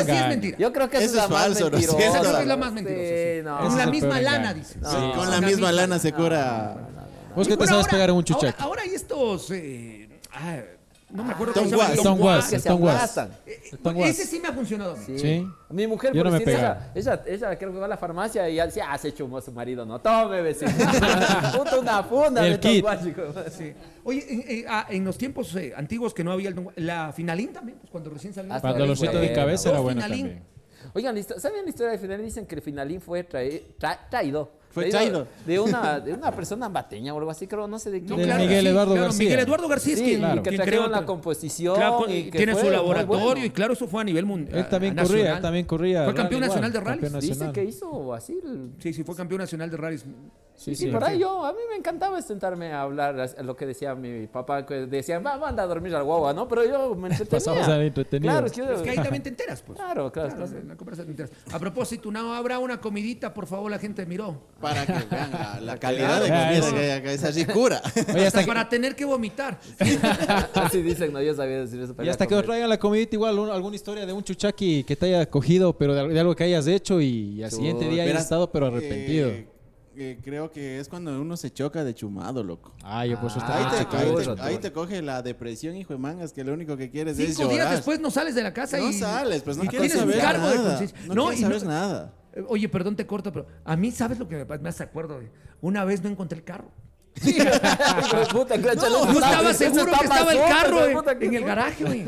[SPEAKER 3] es- sí mentira.
[SPEAKER 2] Yo creo que
[SPEAKER 4] Eso
[SPEAKER 2] esa es la
[SPEAKER 4] es
[SPEAKER 2] más
[SPEAKER 4] falso, ¿no es
[SPEAKER 2] mentirosa.
[SPEAKER 3] Esa es la más
[SPEAKER 2] Sí,
[SPEAKER 3] mentirosa, sí. Con la misma lana,
[SPEAKER 1] engaño.
[SPEAKER 3] dice.
[SPEAKER 2] No.
[SPEAKER 4] Sí, con la misma lana se cura...
[SPEAKER 1] ¿Vos qué te sabes pegar en un chuchaqui?
[SPEAKER 3] Ahora, hay estos. No me acuerdo
[SPEAKER 4] Tom
[SPEAKER 3] cómo se llaman,
[SPEAKER 4] Was.
[SPEAKER 1] Tom el
[SPEAKER 2] se
[SPEAKER 1] Tom El.
[SPEAKER 3] Ese sí me ha funcionado.
[SPEAKER 2] Sí.
[SPEAKER 1] Sí.
[SPEAKER 2] Mi mujer,
[SPEAKER 1] Yo
[SPEAKER 2] por
[SPEAKER 1] no me
[SPEAKER 2] ella, ella, ella creo que va a la farmacia y ya decía, ah, se chumó a su marido. No, tome, vecino. Puta, una funda
[SPEAKER 1] El
[SPEAKER 2] de
[SPEAKER 1] kit.
[SPEAKER 3] Sí. Oye, en, en- ah, en los tiempos eh, antiguos que no había el la finalín también, pues, cuando recién salió.
[SPEAKER 1] Para
[SPEAKER 2] Finalín
[SPEAKER 1] dolorcito de cabeza era bueno
[SPEAKER 3] Finalín.
[SPEAKER 1] también.
[SPEAKER 2] Oigan, ¿saben la historia de Finalín? Dicen que el Finalín fue tra- traído.
[SPEAKER 4] Fue traído.
[SPEAKER 2] De una, de una persona ambateña o algo así, creo, no sé de
[SPEAKER 3] No,
[SPEAKER 2] quién.
[SPEAKER 3] Claro,
[SPEAKER 1] Miguel
[SPEAKER 3] sí,
[SPEAKER 1] Eduardo
[SPEAKER 3] claro,
[SPEAKER 1] García.
[SPEAKER 3] Miguel Eduardo García es
[SPEAKER 2] Sí,
[SPEAKER 3] quien,
[SPEAKER 1] claro.
[SPEAKER 2] que
[SPEAKER 3] creó
[SPEAKER 2] la composición.
[SPEAKER 3] Claro,
[SPEAKER 2] y que
[SPEAKER 3] tiene
[SPEAKER 2] fue
[SPEAKER 3] su laboratorio
[SPEAKER 2] bueno.
[SPEAKER 3] y claro, eso fue a nivel mundial.
[SPEAKER 1] Él también corría, él también corría.
[SPEAKER 3] Fue campeón
[SPEAKER 1] rally
[SPEAKER 3] nacional
[SPEAKER 1] igual,
[SPEAKER 3] de rallies.
[SPEAKER 2] Dice que hizo así. el-
[SPEAKER 3] Sí, sí, fue campeón nacional de rallies.
[SPEAKER 2] Sí, sí,
[SPEAKER 1] sí.
[SPEAKER 2] por ahí yo, a mí me encantaba sentarme a hablar a- a lo que decía mi papá, que decía, va, manda a dormir al guagua, ¿no? Pero yo me entretenía.
[SPEAKER 1] Pasabas ahí entretenido.
[SPEAKER 2] Claro, es que,
[SPEAKER 3] Es que ahí también te enteras, pues.
[SPEAKER 2] Claro, claro,
[SPEAKER 3] Claro,
[SPEAKER 2] claro.
[SPEAKER 3] en la conversación te enteras. A propósito, no habrá una comidita, por favor, la gente miró.
[SPEAKER 4] Para que vean la, la calidad de comida que hay acá. Es así cura.
[SPEAKER 1] Oye,
[SPEAKER 3] Hasta
[SPEAKER 1] hasta que,
[SPEAKER 3] para tener que vomitar.
[SPEAKER 2] Así dicen, no, yo sabía decir eso. pero
[SPEAKER 1] y hasta que nos traigan la comidita igual, un- alguna historia de un chuchaqui que te haya cogido, pero de, de algo que hayas hecho y al siguiente día hayas estado pero arrepentido.
[SPEAKER 4] eh, eh, creo que es cuando uno se choca de chumado, loco.
[SPEAKER 1] Ah, yo por eso
[SPEAKER 2] Ah,
[SPEAKER 4] ahí, te, ahí, te, ahí te coge la depresión, hijo de mangas, que lo único que quieres es
[SPEAKER 3] Cinco días
[SPEAKER 4] llorar.
[SPEAKER 3] después no sales de la casa
[SPEAKER 4] no
[SPEAKER 3] y...
[SPEAKER 4] sales, pues no quieres saber
[SPEAKER 3] cargo
[SPEAKER 4] nada. no,
[SPEAKER 3] No,
[SPEAKER 4] quieres
[SPEAKER 3] no-
[SPEAKER 4] nada.
[SPEAKER 3] Eh, Oye, perdón, te corto, pero a mí, ¿sabes lo que me, me hace acuerdo? Una vez no encontré el carro.
[SPEAKER 2] Puta,
[SPEAKER 3] No, yo estaba seguro que estaba el carro en el garaje, güey.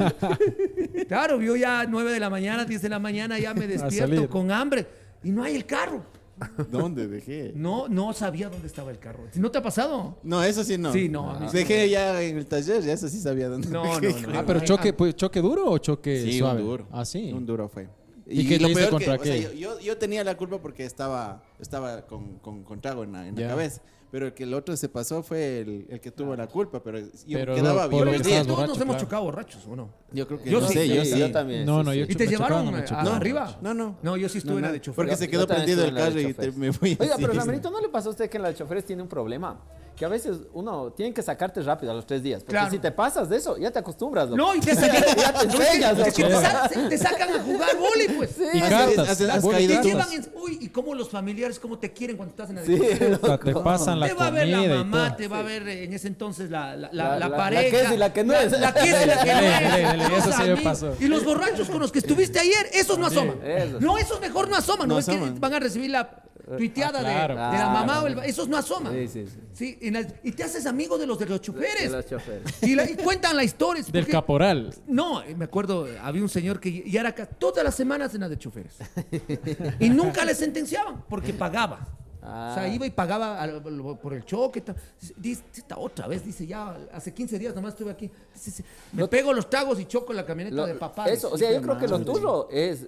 [SPEAKER 3] Claro, yo ya 9 de la mañana, 10 de la mañana ya me despierto con hambre y no hay el carro.
[SPEAKER 4] ¿Dónde dejé?
[SPEAKER 3] No, no sabía dónde estaba el carro. ¿No te ha pasado?
[SPEAKER 4] No, eso sí no.
[SPEAKER 3] Sí, no, a mí sí.
[SPEAKER 4] Dejé ya en el taller, ya eso sí sabía dónde.
[SPEAKER 3] No,
[SPEAKER 4] dejé.
[SPEAKER 3] no, no.
[SPEAKER 1] Ah, pero choque, pues, choque duro o choque
[SPEAKER 4] Sí,
[SPEAKER 1] suave.
[SPEAKER 4] un duro.
[SPEAKER 1] Ah, sí.
[SPEAKER 4] Un duro fue.
[SPEAKER 1] ¿Y qué le hizo contra
[SPEAKER 4] o sea,
[SPEAKER 1] qué?
[SPEAKER 4] yo, yo, tenía la culpa porque estaba, estaba con, con, con trago en la, en la cabeza. Pero el que el otro se pasó fue el, el que tuvo la culpa. Pero yo
[SPEAKER 1] Pero
[SPEAKER 4] quedaba bien.
[SPEAKER 1] por
[SPEAKER 3] todos nos hemos
[SPEAKER 1] claro.
[SPEAKER 3] chocado borrachos, ¿o no?
[SPEAKER 4] Yo creo que
[SPEAKER 3] Yo
[SPEAKER 4] no
[SPEAKER 3] sí,
[SPEAKER 4] sé, yo
[SPEAKER 2] sí, también.
[SPEAKER 1] No,
[SPEAKER 2] sí,
[SPEAKER 1] no,
[SPEAKER 2] sí.
[SPEAKER 1] yo
[SPEAKER 3] ¿Y te
[SPEAKER 1] chocaba,
[SPEAKER 3] llevaron
[SPEAKER 1] no me
[SPEAKER 3] a-
[SPEAKER 1] chocaba.
[SPEAKER 3] a- arriba?
[SPEAKER 4] No, no.
[SPEAKER 3] No, yo sí estuve
[SPEAKER 4] No,
[SPEAKER 3] en la de chofer.
[SPEAKER 4] Porque se
[SPEAKER 2] Yo
[SPEAKER 4] quedó
[SPEAKER 2] también
[SPEAKER 4] prendido
[SPEAKER 2] estuve
[SPEAKER 4] el
[SPEAKER 2] en la de
[SPEAKER 4] carro y te, me fui
[SPEAKER 2] Oiga,
[SPEAKER 4] así.
[SPEAKER 2] pero Ramirito, ¿no le pasó a usted que en la de choferes tiene un problema? Que a veces uno tiene que sacarte rápido a los tres días. Porque
[SPEAKER 3] Claro.
[SPEAKER 2] si te pasas de eso, ya te acostumbras. loco.
[SPEAKER 3] No, y te sacan,
[SPEAKER 2] Ya te enseñas,
[SPEAKER 3] es que te,
[SPEAKER 2] loco.
[SPEAKER 3] sa- te sacan a jugar boli, pues.
[SPEAKER 1] Y cartas.
[SPEAKER 4] has caído
[SPEAKER 3] te llevan en, uy, y cómo los familiares, cómo te quieren cuando estás en la
[SPEAKER 2] Sí,
[SPEAKER 1] O sea, te pasan la
[SPEAKER 3] te va a ver la
[SPEAKER 1] y
[SPEAKER 3] mamá, te va a ver eh, en ese entonces la, la, la,
[SPEAKER 2] La-
[SPEAKER 3] la
[SPEAKER 2] la-
[SPEAKER 3] pareja.
[SPEAKER 2] la que es y la que no es.
[SPEAKER 3] La, que es y la que no es. los
[SPEAKER 1] eso sí me
[SPEAKER 3] amigos.
[SPEAKER 1] pasó.
[SPEAKER 3] Y los borrachos con los que estuviste ayer, esos no asoman. No, esos mejor no asoman. No,
[SPEAKER 4] No
[SPEAKER 3] es que
[SPEAKER 4] asoman.
[SPEAKER 3] van a recibir la tuiteada
[SPEAKER 1] Ah,
[SPEAKER 3] de-
[SPEAKER 1] claro.
[SPEAKER 3] de, la
[SPEAKER 2] Claro.
[SPEAKER 3] mamá o el, esos no asoman.
[SPEAKER 2] Sí, sí, sí.
[SPEAKER 3] Sí, en las- y te haces amigo de los de los
[SPEAKER 2] De
[SPEAKER 3] choferes.
[SPEAKER 2] los choferes.
[SPEAKER 3] Y, la- y cuentan la historia.
[SPEAKER 1] Del
[SPEAKER 3] porque-
[SPEAKER 1] caporal.
[SPEAKER 3] no, me acuerdo, había un señor que ya era ca- todas las semanas en la de choferes. y nunca le sentenciaban porque pagaba. O sea,
[SPEAKER 2] Ah.
[SPEAKER 3] iba y pagaba al- al- por el choque. Dice, otra vez, dice, ya hace 15 días nomás estuve aquí. Dice, me pego los tragos y choco la camioneta
[SPEAKER 2] Lo-
[SPEAKER 3] de papá.
[SPEAKER 2] eso, o sea, yo
[SPEAKER 3] "Hijo
[SPEAKER 2] creo que lo
[SPEAKER 3] madre".
[SPEAKER 2] tuyo es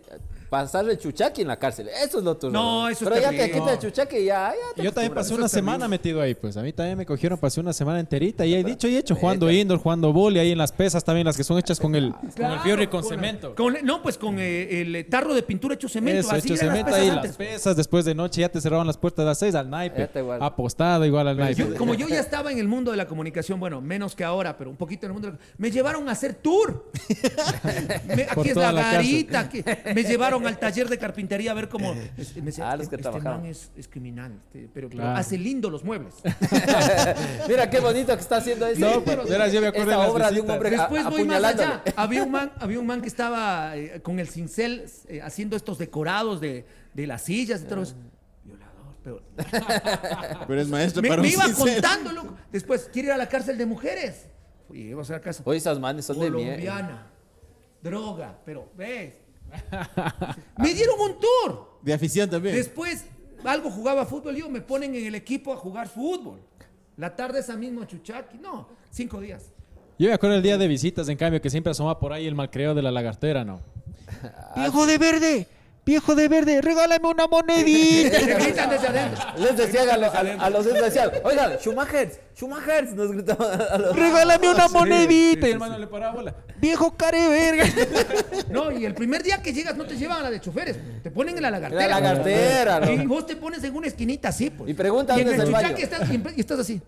[SPEAKER 2] pasar el chuchaqui en la cárcel. Eso es lo tuyo.
[SPEAKER 3] No, eso es
[SPEAKER 2] Pero ya te quita el chuchaqui y ya, ya te
[SPEAKER 1] Yo también pasé una
[SPEAKER 3] terrible.
[SPEAKER 1] semana metido ahí, pues. A mí también me cogieron, pasé una semana enterita. Y he dicho y hecho, jugando indoor, jugando boli, ahí en las pesas también, las que son hechas con el, con el
[SPEAKER 3] Claro,
[SPEAKER 1] fierro y con, cemento.
[SPEAKER 3] con- no, pues con eh, el tarro de pintura hecho cemento.
[SPEAKER 1] Eso,
[SPEAKER 3] así
[SPEAKER 1] hecho cemento
[SPEAKER 3] pesas
[SPEAKER 1] ahí, las pesas, después de noche ya te cerraban las puertas las seis al naipe.
[SPEAKER 2] Igual.
[SPEAKER 1] Apostado igual al naipe.
[SPEAKER 3] Yo- como yo ya estaba en el mundo de la comunicación, bueno, menos que ahora, pero un poquito en el mundo de la- Me llevaron a hacer tour. Me- aquí es la
[SPEAKER 1] la
[SPEAKER 3] garita. aquí- me llevaron al taller de carpintería a ver cómo... es- me decía,
[SPEAKER 2] Ah, los que
[SPEAKER 3] este man es, es criminal, este, pero, pero
[SPEAKER 1] Claro.
[SPEAKER 3] hace lindo los muebles.
[SPEAKER 2] Mira qué bonito que está haciendo eso.
[SPEAKER 1] No, pero verás, yo me acuerdo
[SPEAKER 2] Esa
[SPEAKER 1] de
[SPEAKER 2] obra de un hombre
[SPEAKER 3] Después
[SPEAKER 2] a-
[SPEAKER 3] voy más allá. Había un man, había un man que estaba eh, con el cincel eh, haciendo estos decorados de, de las sillas y todo eso. Pero
[SPEAKER 4] Pero es maestro
[SPEAKER 3] me,
[SPEAKER 4] para
[SPEAKER 3] me
[SPEAKER 4] un
[SPEAKER 3] iba
[SPEAKER 4] cincel.
[SPEAKER 3] contando, loco. Después, quiere ir a la cárcel de mujeres. Y a la cárcel.
[SPEAKER 2] Oye, esas manes son de mierda.
[SPEAKER 3] Colombiana. Droga, pero ves. me dieron un tour.
[SPEAKER 4] De afición también.
[SPEAKER 3] Después, algo jugaba fútbol. Yo me ponen en el equipo a jugar fútbol. La tarde esa misma chuchaqui. No, cinco días.
[SPEAKER 1] Yo me acuerdo el día de visitas, en cambio, que siempre asoma por ahí el malcreo de la lagartera, ¿no? ¡Viejo de verde! ¡Viejo de verde! ¡Regálame una monedita!
[SPEAKER 3] Gritan desde adentro.
[SPEAKER 2] Les decían a, lo- a- a los oigan, Schumacher, Schumacher, nos gritaban a los...
[SPEAKER 1] ¡Regálame una monedita!
[SPEAKER 3] sí,
[SPEAKER 1] y el hermano le paraba bola. ¡Viejo care verga!
[SPEAKER 3] No, y el primer día que llegas no te llevan a la de choferes. Te ponen en la lagartera.
[SPEAKER 2] La lagartera,
[SPEAKER 3] Y
[SPEAKER 2] ¿no?
[SPEAKER 3] vos te pones en una esquinita así, pues.
[SPEAKER 2] Y preguntan
[SPEAKER 3] Y en
[SPEAKER 2] dónde
[SPEAKER 3] el
[SPEAKER 2] es el
[SPEAKER 3] chuchaqui
[SPEAKER 2] baño.
[SPEAKER 3] estás, y y estás así.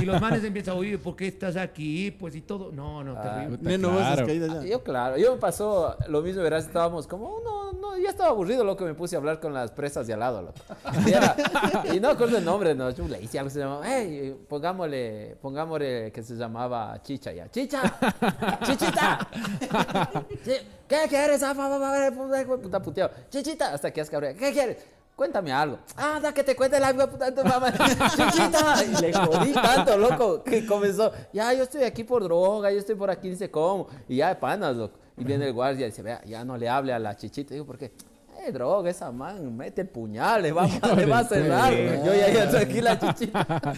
[SPEAKER 3] Y los manes empiezan a oír, ¿por qué estás aquí? Pues y todo. No, no, terrible.
[SPEAKER 4] Vos has
[SPEAKER 1] Claro.
[SPEAKER 2] Yo, claro, yo me pasó lo mismo, verás, estábamos como, no, no, ya estaba aburrido, loco, me puse a hablar con las presas de al lado, loco. Y, era- y no acuerdo el nombre, no, yo le hice algo se llamaba, hey, pongámosle, pongámosle que se llamaba Chicha ya. ¡Chicha! ¡Chichita! Chi- ¿Qué quieres? Ah, puta puteado. ¡Chichita! Hasta que has cabrón. ¿Qué quieres? Cuéntame algo. Ah, da que te cuente la vida puta de tu mamá. Chichita. Y le jodí tanto, loco, que comenzó. Ya, yo estoy aquí por droga, yo estoy por aquí, dice cómo. Y ya panas, loco. Y viene el guardia y dice, vea, ya no le hable a la chichita. Digo, ¿por qué? Eh, droga, esa man, mete el puñal, le va, le va a cerrar. Yo ya, ya, tranquila, chichita.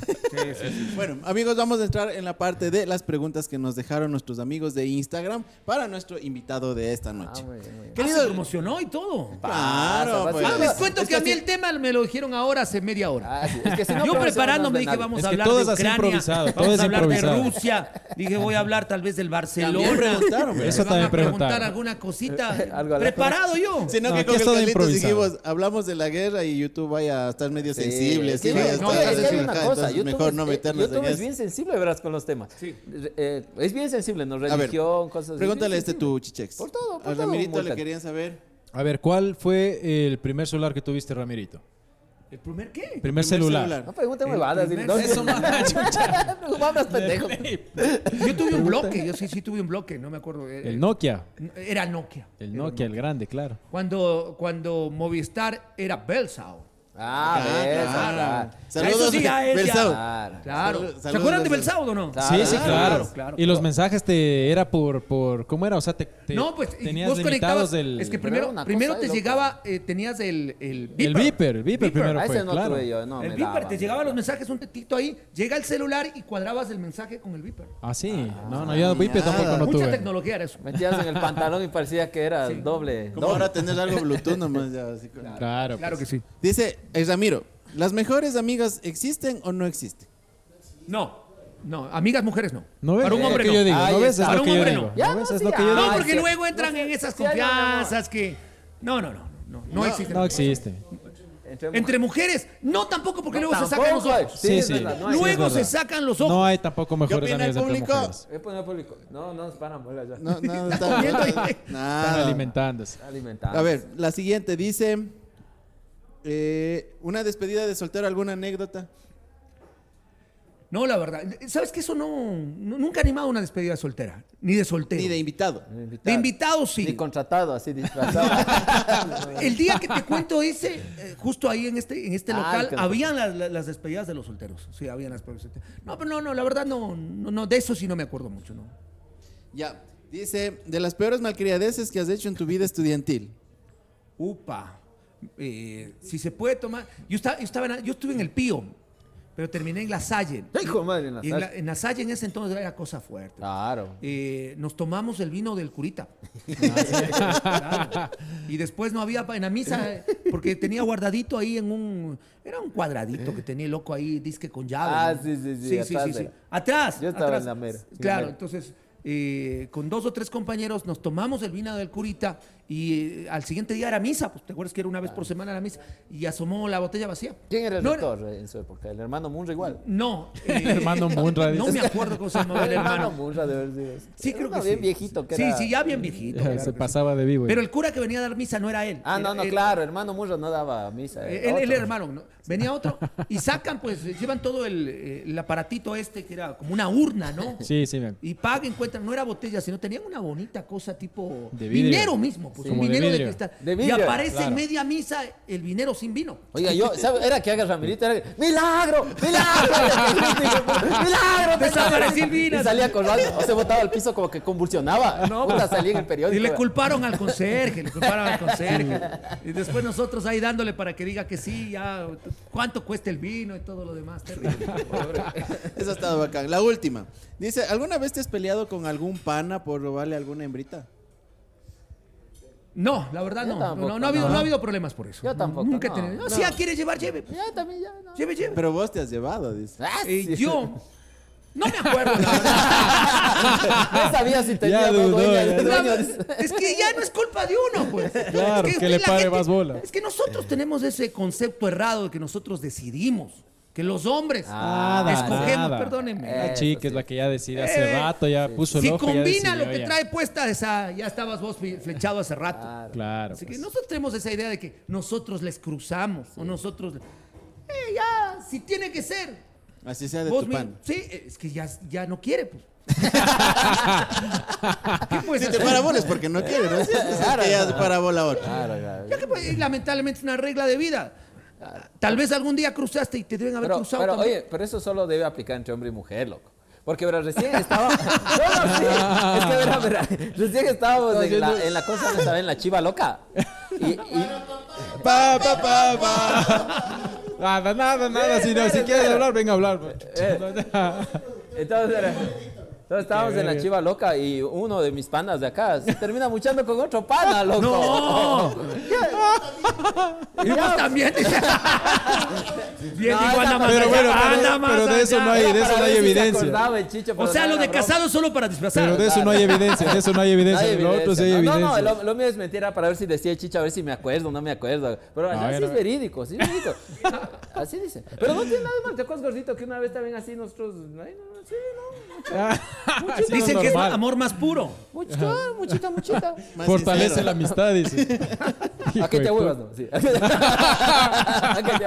[SPEAKER 4] Bueno, amigos, vamos a entrar en la parte de las preguntas que nos dejaron nuestros amigos de Instagram para nuestro invitado de esta noche.
[SPEAKER 2] Ah, muy bien, muy bien.
[SPEAKER 3] Ah,
[SPEAKER 4] Querido-
[SPEAKER 3] se promocionó y todo.
[SPEAKER 4] Claro, pues.
[SPEAKER 3] Ah, les cuento
[SPEAKER 2] Es
[SPEAKER 3] que a mí el tema me lo dijeron ahora hace media hora.
[SPEAKER 2] Ah, sí, es que si no
[SPEAKER 3] Yo preparándome
[SPEAKER 2] de
[SPEAKER 3] dije vamos
[SPEAKER 1] Es
[SPEAKER 3] a hablar
[SPEAKER 1] todo
[SPEAKER 3] de Ucrania,
[SPEAKER 1] improvisado, todo
[SPEAKER 3] vamos a hablar de. Rusia. Dije voy a hablar tal vez del Barcelona.
[SPEAKER 4] También preguntaron,
[SPEAKER 3] Me
[SPEAKER 1] Eso también
[SPEAKER 3] a preguntar
[SPEAKER 1] preguntaron.
[SPEAKER 3] alguna cosita. Preparado yo.
[SPEAKER 4] Sino
[SPEAKER 1] No,
[SPEAKER 4] que con el dijimos, hablamos de la guerra y YouTube vaya a estar medio
[SPEAKER 2] Sí,
[SPEAKER 4] sensible.
[SPEAKER 2] es
[SPEAKER 4] sí,
[SPEAKER 2] no, que una cosa,
[SPEAKER 4] entonces mejor
[SPEAKER 2] es,
[SPEAKER 4] no
[SPEAKER 2] eh,
[SPEAKER 4] meternos
[SPEAKER 2] YouTube
[SPEAKER 4] en
[SPEAKER 2] es
[SPEAKER 4] eso.
[SPEAKER 2] bien sensible, verás, con los temas. Eh, es bien sensible, ¿no?
[SPEAKER 4] A ver,
[SPEAKER 2] Religión, cosas así.
[SPEAKER 4] Pregúntale este tu Chichex.
[SPEAKER 2] Por todo, por
[SPEAKER 4] A
[SPEAKER 2] todo,
[SPEAKER 4] Ramirito le querían saber.
[SPEAKER 1] A ver, ¿cuál fue el primer celular que tuviste, Ramirito?
[SPEAKER 3] ¿El primer qué?
[SPEAKER 1] Primer, celular.
[SPEAKER 2] No pregunten
[SPEAKER 3] El
[SPEAKER 2] huevadas.
[SPEAKER 3] primer-
[SPEAKER 2] ¿no?
[SPEAKER 3] Eso,
[SPEAKER 2] Huevadas, pendejo.
[SPEAKER 3] Yo tuve un bloque, yo sí, sí tuve un bloque, no me acuerdo. eh,
[SPEAKER 1] El Nokia.
[SPEAKER 3] Era Nokia.
[SPEAKER 1] El
[SPEAKER 3] Era
[SPEAKER 1] Nokia, el grande, claro.
[SPEAKER 3] Cuando, cuando Movistar era Belsao.
[SPEAKER 2] Ah,
[SPEAKER 4] Ah,
[SPEAKER 2] ves,
[SPEAKER 4] claro.
[SPEAKER 2] claro.
[SPEAKER 4] Saludos,
[SPEAKER 3] Eso sí ya es, ya.
[SPEAKER 2] Claro.
[SPEAKER 3] ¿Se
[SPEAKER 4] saludos,
[SPEAKER 3] acuerdan de
[SPEAKER 4] Belsa.
[SPEAKER 3] Belsaud o no?
[SPEAKER 2] Claro.
[SPEAKER 1] Sí, sí,
[SPEAKER 2] Ah,
[SPEAKER 1] claro.
[SPEAKER 3] claro, claro.
[SPEAKER 1] Y los mensajes te era por, por ¿cómo era? O sea, te, te-
[SPEAKER 3] no, pues
[SPEAKER 1] tenías
[SPEAKER 3] vos conectabas.
[SPEAKER 1] del
[SPEAKER 3] es que primero, primero te llegaba, eh, tenías el, el
[SPEAKER 1] el
[SPEAKER 3] beeper.
[SPEAKER 1] Viper, el Viper primero fue,
[SPEAKER 2] ese no
[SPEAKER 1] claro.
[SPEAKER 2] tuve yo, no.
[SPEAKER 3] el beeper,
[SPEAKER 2] daba,
[SPEAKER 3] te llegaban los mensajes, un tetito ahí, llega el celular y cuadrabas el mensaje con el beeper.
[SPEAKER 1] Ah, sí. No, no, yo Viper
[SPEAKER 4] nada.
[SPEAKER 1] tampoco no
[SPEAKER 3] Mucha
[SPEAKER 1] tuve.
[SPEAKER 3] tecnología era eso.
[SPEAKER 2] Metías en el pantalón y parecía que era doble.
[SPEAKER 4] Como ahora tener algo Bluetooth nomás ya.
[SPEAKER 1] Claro.
[SPEAKER 3] Claro
[SPEAKER 1] pues.
[SPEAKER 3] que sí.
[SPEAKER 4] Dice Ramiro, ¿las mejores amigas existen o no existen?
[SPEAKER 3] No, no, amigas mujeres no.
[SPEAKER 1] ¿No ves?
[SPEAKER 3] Para un hombre no.
[SPEAKER 1] yo digo,
[SPEAKER 2] Ahí
[SPEAKER 1] ¿no ves?
[SPEAKER 3] Para un hombre no.
[SPEAKER 1] ¿No
[SPEAKER 2] no,
[SPEAKER 1] ves?
[SPEAKER 2] sí,
[SPEAKER 1] Es lo que yo
[SPEAKER 3] No,
[SPEAKER 1] digo.
[SPEAKER 2] Ay,
[SPEAKER 3] porque
[SPEAKER 2] sí.
[SPEAKER 3] luego entran en esas
[SPEAKER 2] Sí,
[SPEAKER 3] confianzas que. No, no, no. No, no
[SPEAKER 1] No,
[SPEAKER 3] existen.
[SPEAKER 1] no existe.
[SPEAKER 2] Entre,
[SPEAKER 3] Entre mujeres, no tampoco porque
[SPEAKER 2] No,
[SPEAKER 3] luego se sacan los ojos.
[SPEAKER 1] Sí,
[SPEAKER 2] es
[SPEAKER 1] sí.
[SPEAKER 2] verdad, no
[SPEAKER 3] luego se sacan los ojos.
[SPEAKER 1] No hay tampoco mejores amigas entre
[SPEAKER 4] público?
[SPEAKER 1] mujeres.
[SPEAKER 2] A poner público. No, no, es para muela ya.
[SPEAKER 4] No, no.
[SPEAKER 1] Están
[SPEAKER 4] Nada.
[SPEAKER 1] alimentándose.
[SPEAKER 2] Alimentando.
[SPEAKER 4] A ver, la siguiente dice eh, una despedida de soltero, alguna anécdota.
[SPEAKER 3] No, la verdad. ¿Sabes que eso no, no- Nunca he animado una despedida soltera. Ni de soltero.
[SPEAKER 4] Ni de invitado.
[SPEAKER 3] De invitado sí.
[SPEAKER 2] Ni contratado, así disfrazado.
[SPEAKER 3] El día que te cuento ese, eh, justo ahí en este, en este
[SPEAKER 2] Ah,
[SPEAKER 3] local, habían las, las- las despedidas de los solteros. Sí, habían las. No, pero no, no, la verdad no, no, no, de eso sí no me acuerdo mucho, ¿no?
[SPEAKER 4] Ya. Dice, de las peores malcriadeces que has hecho en tu vida estudiantil.
[SPEAKER 3] Upa. Eh, si se puede tomar. Yo estaba, yo, estaba en- yo estuve en el Pío, pero terminé en La Salle.
[SPEAKER 2] Hijo madre, en la
[SPEAKER 3] en la,
[SPEAKER 2] sal.
[SPEAKER 3] en la Salle en ese entonces era cosa fuerte.
[SPEAKER 2] Claro.
[SPEAKER 3] Eh, nos tomamos el vino del curita. Claro. Y después no había en la misa, porque tenía guardadito ahí en un. Era un cuadradito que tenía el loco ahí, disque con llave.
[SPEAKER 2] Ah,
[SPEAKER 3] ¿no?
[SPEAKER 2] sí, sí, sí,
[SPEAKER 3] Sí, sí,
[SPEAKER 2] atrás
[SPEAKER 3] sí, sí. Atrás.
[SPEAKER 2] Yo estaba
[SPEAKER 3] atrás.
[SPEAKER 2] en la mera, la
[SPEAKER 3] Claro,
[SPEAKER 2] mera.
[SPEAKER 3] entonces. eh, con dos o tres compañeros nos tomamos el vino del curita y eh, al siguiente día era misa, pues te acuerdas que era una vez por semana la misa y asomó la botella vacía.
[SPEAKER 2] ¿Quién era el
[SPEAKER 3] No
[SPEAKER 2] rector eh, en su época? El hermano Munra igual.
[SPEAKER 3] No.
[SPEAKER 1] El hermano Munra,
[SPEAKER 3] No me acuerdo cómo se llamaba el hermano.
[SPEAKER 2] Munra de sido.
[SPEAKER 3] Sí, creo que
[SPEAKER 2] bien
[SPEAKER 3] sí.
[SPEAKER 2] viejito que
[SPEAKER 3] Sí,
[SPEAKER 2] era-
[SPEAKER 3] sí, ya bien viejito. claro
[SPEAKER 1] Se pasaba de vivo.
[SPEAKER 3] Pero el cura que venía a dar misa no era él.
[SPEAKER 2] Ah, no, no,
[SPEAKER 3] era-
[SPEAKER 2] claro, hermano Munra no daba misa.
[SPEAKER 3] eh, Él, era hermano, ¿no? Venía otro y sacan, pues, eh, llevan todo el, eh, el aparatito este que era como una urna, ¿no?
[SPEAKER 1] Sí, sí, me-
[SPEAKER 3] Y pagan, encuentran, no era botella, sino tenían una bonita cosa tipo
[SPEAKER 1] De vidrio.
[SPEAKER 3] vinero mismo, pues,
[SPEAKER 1] Sí.
[SPEAKER 3] un
[SPEAKER 1] de
[SPEAKER 3] vinero de,
[SPEAKER 1] vidrio.
[SPEAKER 3] cristal.
[SPEAKER 2] De
[SPEAKER 3] y
[SPEAKER 2] vidrio,
[SPEAKER 3] aparece
[SPEAKER 1] claro.
[SPEAKER 3] en media misa el vinero sin vino.
[SPEAKER 2] Oiga, yo, ¿sabe? Era que haga Ramirito, era que, ¡Milagro! ¡Milagro! ¡Milagro!
[SPEAKER 3] Desapareció el vino.
[SPEAKER 2] Y salía corriendo, o se botaba al piso como que convulsionaba. No, Puta, salía en el periódico.
[SPEAKER 3] Y le culparon al conserje, le culparon al conserje. Y después nosotros ahí dándole para que diga que sí, ya, cuánto cuesta el vino y todo lo demás. Terrible.
[SPEAKER 4] Eso ha estado bacán. La última. Dice, ¿alguna vez te has peleado con algún pana por robarle alguna hembrita?
[SPEAKER 3] No, la verdad no.
[SPEAKER 2] tampoco,
[SPEAKER 3] no, no ha habido,
[SPEAKER 2] no.
[SPEAKER 3] no ha habido problemas por eso.
[SPEAKER 2] Yo tampoco,
[SPEAKER 3] Nunca he tenido. No,
[SPEAKER 2] no.
[SPEAKER 3] Si ya quiere llevar, lleve.
[SPEAKER 2] Ya también, ya. No.
[SPEAKER 3] Lleve, lleve.
[SPEAKER 4] Pero vos te has llevado, dice.
[SPEAKER 2] Ah,
[SPEAKER 3] Eh,
[SPEAKER 2] sí.
[SPEAKER 3] yo no me acuerdo, la verdad.
[SPEAKER 2] No sabía si tenía
[SPEAKER 1] Ya
[SPEAKER 2] o no
[SPEAKER 1] dudó,
[SPEAKER 2] dueña-.
[SPEAKER 3] Es que ya no es culpa de uno, pues.
[SPEAKER 1] Claro,
[SPEAKER 3] Es
[SPEAKER 1] que le
[SPEAKER 3] la
[SPEAKER 1] pare más bola.
[SPEAKER 3] Es que nosotros tenemos ese concepto errado de que nosotros decidimos, que los hombres
[SPEAKER 2] Nada,
[SPEAKER 3] escogemos,
[SPEAKER 1] nada.
[SPEAKER 3] perdónenme.
[SPEAKER 1] La chica
[SPEAKER 2] sí.
[SPEAKER 1] es la que ya decide hace
[SPEAKER 3] Eh,
[SPEAKER 1] rato, ya puso el
[SPEAKER 3] si
[SPEAKER 1] ojo. ya
[SPEAKER 3] combina lo
[SPEAKER 1] decidió,
[SPEAKER 3] que
[SPEAKER 1] ya.
[SPEAKER 3] trae puesta esa, ya estabas vos fle- flechado hace rato.
[SPEAKER 2] Claro.
[SPEAKER 1] Claro.
[SPEAKER 3] Así que
[SPEAKER 1] pues.
[SPEAKER 3] nosotros tenemos esa idea de que nosotros les cruzamos o nosotros, eh, ya, si tiene que ser.
[SPEAKER 4] Así sea de
[SPEAKER 3] Vos
[SPEAKER 4] tu
[SPEAKER 3] mi-
[SPEAKER 4] pan.
[SPEAKER 3] sí, es que ya, ya no quiere, pues. ¿Qué
[SPEAKER 4] Si te
[SPEAKER 3] hacer?
[SPEAKER 4] parabola es porque no quiere, ¿no? Si es
[SPEAKER 2] Claro,
[SPEAKER 4] que ya
[SPEAKER 2] claro.
[SPEAKER 4] se parabola ahora.
[SPEAKER 2] Claro, claro.
[SPEAKER 3] Ya que, pues, y lamentablemente es una regla de vida. Tal vez algún día cruzaste y te deben haber
[SPEAKER 2] Pero,
[SPEAKER 3] cruzado
[SPEAKER 2] pero,
[SPEAKER 3] también.
[SPEAKER 2] oye, pero eso solo debe aplicar entre hombre y mujer, loco. Porque, recién estaba... No, no, sí. Es que, verá, verá, recién estábamos en la, en la cosa estaba en la chiva loca. Y, y-
[SPEAKER 1] Pa, pa, pa, pa. Nada, nada, nada. Si, no, si quieres hablar, venga a hablar. pues.
[SPEAKER 2] entonces, verá, entonces estábamos en la chiva loca y uno de mis panas de acá se termina muchando con otro pana, loco.
[SPEAKER 3] ¡No! Y vos también. Bien,
[SPEAKER 2] No,
[SPEAKER 3] digo,
[SPEAKER 2] esa
[SPEAKER 3] anda más
[SPEAKER 1] Pero bueno, pero-
[SPEAKER 3] anda más
[SPEAKER 1] pero de eso no hay- de eso no hay evidencia.
[SPEAKER 2] chicho,
[SPEAKER 3] O sea,
[SPEAKER 2] no
[SPEAKER 3] lo de casado solo para disfrazar.
[SPEAKER 1] Pero de eso no hay evidencia. De eso no hay
[SPEAKER 2] No
[SPEAKER 1] evidencia.
[SPEAKER 2] hay
[SPEAKER 1] De lo otro sí hay
[SPEAKER 2] evidencia. no,
[SPEAKER 1] evidencia.
[SPEAKER 2] no, lo, lo mío es mentira para ver si decía el chicha, a ver si me acuerdo o no me acuerdo. Pero allá
[SPEAKER 1] A ver,
[SPEAKER 2] sí
[SPEAKER 1] a
[SPEAKER 2] es
[SPEAKER 1] ver.
[SPEAKER 2] verídico, sí es verídico. Así dice. Pero no tiene nada de mal. ¿Te acuerdas, gordito, que una vez también así nosotros... Ay, no, sí, no,
[SPEAKER 1] Así es
[SPEAKER 3] Dicen que es
[SPEAKER 1] normal.
[SPEAKER 3] amor más puro.
[SPEAKER 2] muchita, muchita, muchita.
[SPEAKER 4] Más
[SPEAKER 1] Fortalece
[SPEAKER 4] sincero.
[SPEAKER 1] la amistad, dice.
[SPEAKER 2] ¿A qué te huevas, no? Sí. ¿A qué te?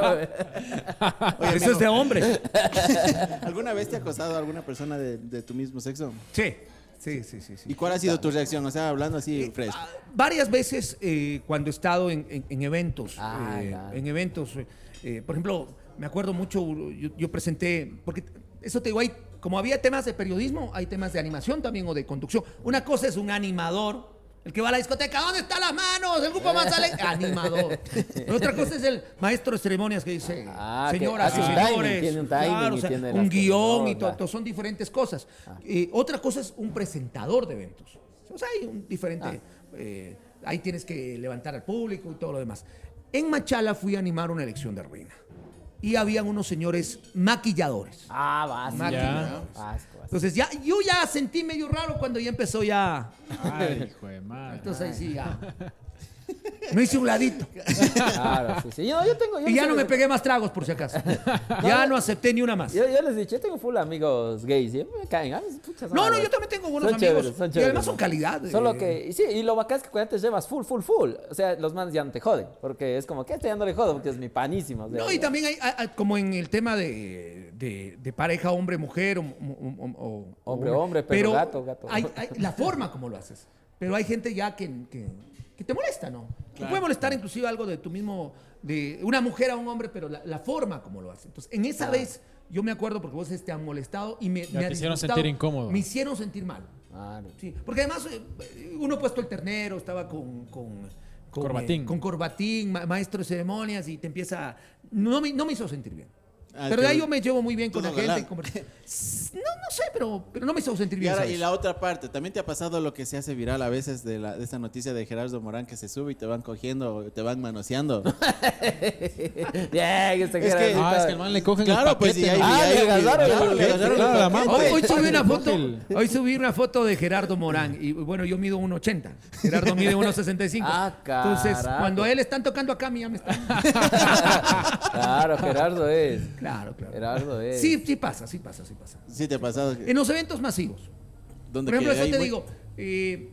[SPEAKER 4] Oye,
[SPEAKER 3] Eso es de hombre.
[SPEAKER 4] ¿Alguna vez te ha acosado a alguna persona de, de tu mismo sexo?
[SPEAKER 3] Sí. Sí, sí, sí. sí.
[SPEAKER 4] ¿Y cuál ha sido tu reacción? O sea, hablando así fresco.
[SPEAKER 3] Ah, Varias veces eh, cuando he estado en, en- en eventos,
[SPEAKER 2] Ah,
[SPEAKER 3] eh, en eventos, eh, eh, por ejemplo, me acuerdo mucho, yo, yo presenté, porque eso te digo, hay, como había temas de periodismo, hay temas de animación también o de conducción. Una cosa es un animador, el que va a la discoteca, ¿dónde están las manos? El grupo más sale, animador. Y otra cosa es el maestro de ceremonias que dice,
[SPEAKER 2] Ah, que
[SPEAKER 3] señoras y
[SPEAKER 2] un timing,
[SPEAKER 3] señores,
[SPEAKER 2] tiene un timing
[SPEAKER 3] claro, o
[SPEAKER 2] y
[SPEAKER 3] sea,
[SPEAKER 2] tiene
[SPEAKER 3] un
[SPEAKER 2] las guion
[SPEAKER 3] y todo, son diferentes cosas. Eh, otra cosa es un presentador de eventos. O sea, hay un diferente.
[SPEAKER 2] Ah.
[SPEAKER 3] eh, ahí tienes que levantar al público y todo lo demás. En Machala fui a animar una elección de reina. Y habían unos señores maquilladores.
[SPEAKER 2] Ah, vas.
[SPEAKER 3] Máquina.
[SPEAKER 2] Vas, vas.
[SPEAKER 3] Entonces ya, yo ya sentí medio raro cuando ya empezó ya.
[SPEAKER 1] Ay, hijo de madre.
[SPEAKER 3] Entonces ahí sí ya. Me hice un ladito.
[SPEAKER 2] Claro, sí, sí. Yo, yo tengo. yo
[SPEAKER 3] Y ya no me pegué más tragos por si acaso. Ya no acepté ni una más.
[SPEAKER 2] Yo, yo les he dicho, yo tengo full amigos gays. Y me caen.
[SPEAKER 3] No, no, yo también tengo buenos amigos.
[SPEAKER 2] chéveres, son
[SPEAKER 3] y
[SPEAKER 2] chéveres,
[SPEAKER 3] además son calidad. eh.
[SPEAKER 2] Solo que, y sí, y lo bacán es que cuando te llevas full, full, full. O sea, los manes ya no te joden. Porque es como que este ya no le jodo porque es mi panísimo. o sea,
[SPEAKER 3] No, y también hay, como en el tema de, de- de pareja hombre-mujer o,
[SPEAKER 2] Hombre-hombre, perro, gato, gato.
[SPEAKER 3] Hay, hay la forma como lo haces. Pero hay gente ya que, que, que te molesta, ¿no? Te puede molestar inclusive algo de tu mismo, de una mujer a un hombre, pero la, la forma como lo haces. Entonces, en esa vez, yo me acuerdo porque vos te han molestado y me,
[SPEAKER 1] te hicieron sentir incómodo.
[SPEAKER 3] Me hicieron sentir mal.
[SPEAKER 2] Claro.
[SPEAKER 3] Sí, porque además eh, uno ha puesto el ternero, estaba con, con, con,
[SPEAKER 1] Corbatín.
[SPEAKER 3] eh, con corbatín, ma- maestro de ceremonias y te empieza... No me, no me hizo sentir bien.
[SPEAKER 4] Ah,
[SPEAKER 3] pero de ahí
[SPEAKER 4] que-
[SPEAKER 3] yo me llevo muy bien con la gente. No, no sé, pero, pero no me hizo sentir
[SPEAKER 4] Y,
[SPEAKER 3] bien.
[SPEAKER 4] y la otra parte, también te ha pasado lo que se hace viral a veces de, la, de esta noticia de Gerardo Morán que se sube y te van cogiendo, te van manoseando.
[SPEAKER 2] Bien, este
[SPEAKER 4] Es que-.
[SPEAKER 1] Ah, es que el man le cogen
[SPEAKER 4] Claro,
[SPEAKER 1] el
[SPEAKER 4] pues,
[SPEAKER 1] paquete,
[SPEAKER 4] y ahí-
[SPEAKER 1] ¿no?
[SPEAKER 2] Ah,
[SPEAKER 4] y ahí-
[SPEAKER 2] le agarraron
[SPEAKER 4] claro,
[SPEAKER 2] el
[SPEAKER 4] le
[SPEAKER 2] paquete,
[SPEAKER 4] agarraron
[SPEAKER 1] claro,
[SPEAKER 4] el
[SPEAKER 1] la
[SPEAKER 4] paquete.
[SPEAKER 1] mano.
[SPEAKER 3] Hoy, hoy subí una foto, hoy subí una foto de Gerardo Morán y bueno, yo mido 1.80, Gerardo mide 1.65.
[SPEAKER 2] Ah,
[SPEAKER 3] Entonces, cuando a él están tocando acá, a mí ya me están...
[SPEAKER 2] Claro, Gerardo es.
[SPEAKER 3] Claro, claro.
[SPEAKER 2] Gerardo es.
[SPEAKER 3] Sí, sí pasa, sí pasa, sí pasa.
[SPEAKER 4] Sí, te ha pasado.
[SPEAKER 3] En los eventos masivos. Por ejemplo, eso te
[SPEAKER 4] muy-
[SPEAKER 3] digo, eh,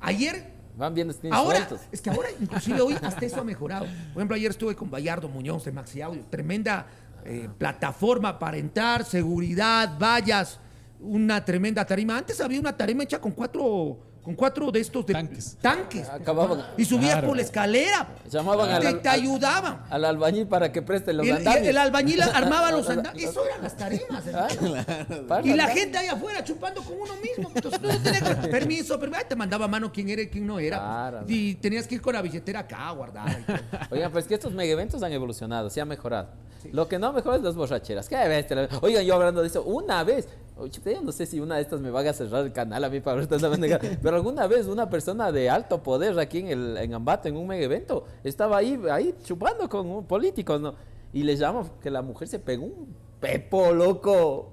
[SPEAKER 3] ayer
[SPEAKER 2] Van viendo
[SPEAKER 3] Ahora,
[SPEAKER 2] sueltos.
[SPEAKER 3] es que ahora, inclusive hoy, hasta eso ha mejorado. Por ejemplo, ayer estuve con Bayardo Muñoz de Maxi Audio. Tremenda eh, plataforma para entrar, seguridad, vallas, una tremenda tarima. Antes había una tarima hecha con cuatro, con cuatro de estos de
[SPEAKER 1] Tanques.
[SPEAKER 3] tanques.
[SPEAKER 2] Acababan.
[SPEAKER 3] Y subías
[SPEAKER 1] Claro.
[SPEAKER 3] por la escalera.
[SPEAKER 2] Llamaban al-
[SPEAKER 3] te,
[SPEAKER 2] al-
[SPEAKER 3] te ayudaban.
[SPEAKER 2] Al albañil para que preste los
[SPEAKER 3] el,
[SPEAKER 2] andamios.
[SPEAKER 3] y el albañil armaba los andamios. Eso eran las tarimas. hermano.
[SPEAKER 2] Para
[SPEAKER 3] Y la gente ahí afuera chupando con uno mismo. Entonces, no tenía que- permiso, pero te mandaba mano quién era y quién no era. pues.
[SPEAKER 2] Claro.
[SPEAKER 3] Y tenías que ir con la billetera acá guardada. y todo.
[SPEAKER 2] Oigan, pues que estos mega eventos han evolucionado, se ha mejorado. Lo que no mejora es las borracheras. ¿Qué bestia? Oigan, yo hablando de eso, una vez, oye, no sé si una de estas me va a cerrar el canal a mí para negar, pero alguna vez una persona de alto poder aquí en, el, en Ambato, en un mega evento, estaba ahí, ahí chupando con un- políticos, ¿no? Y le llaman que la mujer se pegó un pepo, loco.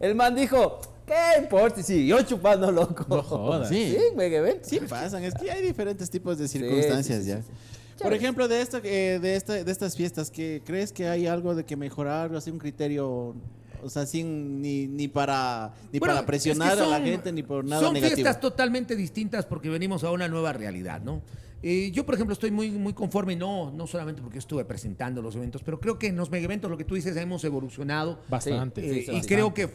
[SPEAKER 2] El man dijo, ¿qué importa? Sí, yo chupando, loco.
[SPEAKER 1] No jodas.
[SPEAKER 2] Sí,
[SPEAKER 4] Sí.
[SPEAKER 2] mega evento.
[SPEAKER 4] Sí pasan, es que hay diferentes tipos de circunstancias
[SPEAKER 2] sí, sí,
[SPEAKER 4] ya. Por ejemplo, de esto, eh, de esta, de estas fiestas, que crees que hay algo de que mejorar, así un criterio, o sea, sin ni, ni para ni
[SPEAKER 3] Bueno,
[SPEAKER 4] para presionar
[SPEAKER 3] es que
[SPEAKER 4] a la gente ni por nada
[SPEAKER 3] Son
[SPEAKER 4] negativo.
[SPEAKER 3] fiestas totalmente distintas porque venimos a una nueva realidad, ¿no? Eh, yo, por ejemplo, estoy muy, muy conforme, no, no solamente porque estuve presentando los eventos, pero creo que en los mega eventos, lo que tú dices, hemos evolucionado.
[SPEAKER 1] Bastante.
[SPEAKER 3] Eh,
[SPEAKER 2] sí,
[SPEAKER 3] y
[SPEAKER 2] bastante.
[SPEAKER 3] creo que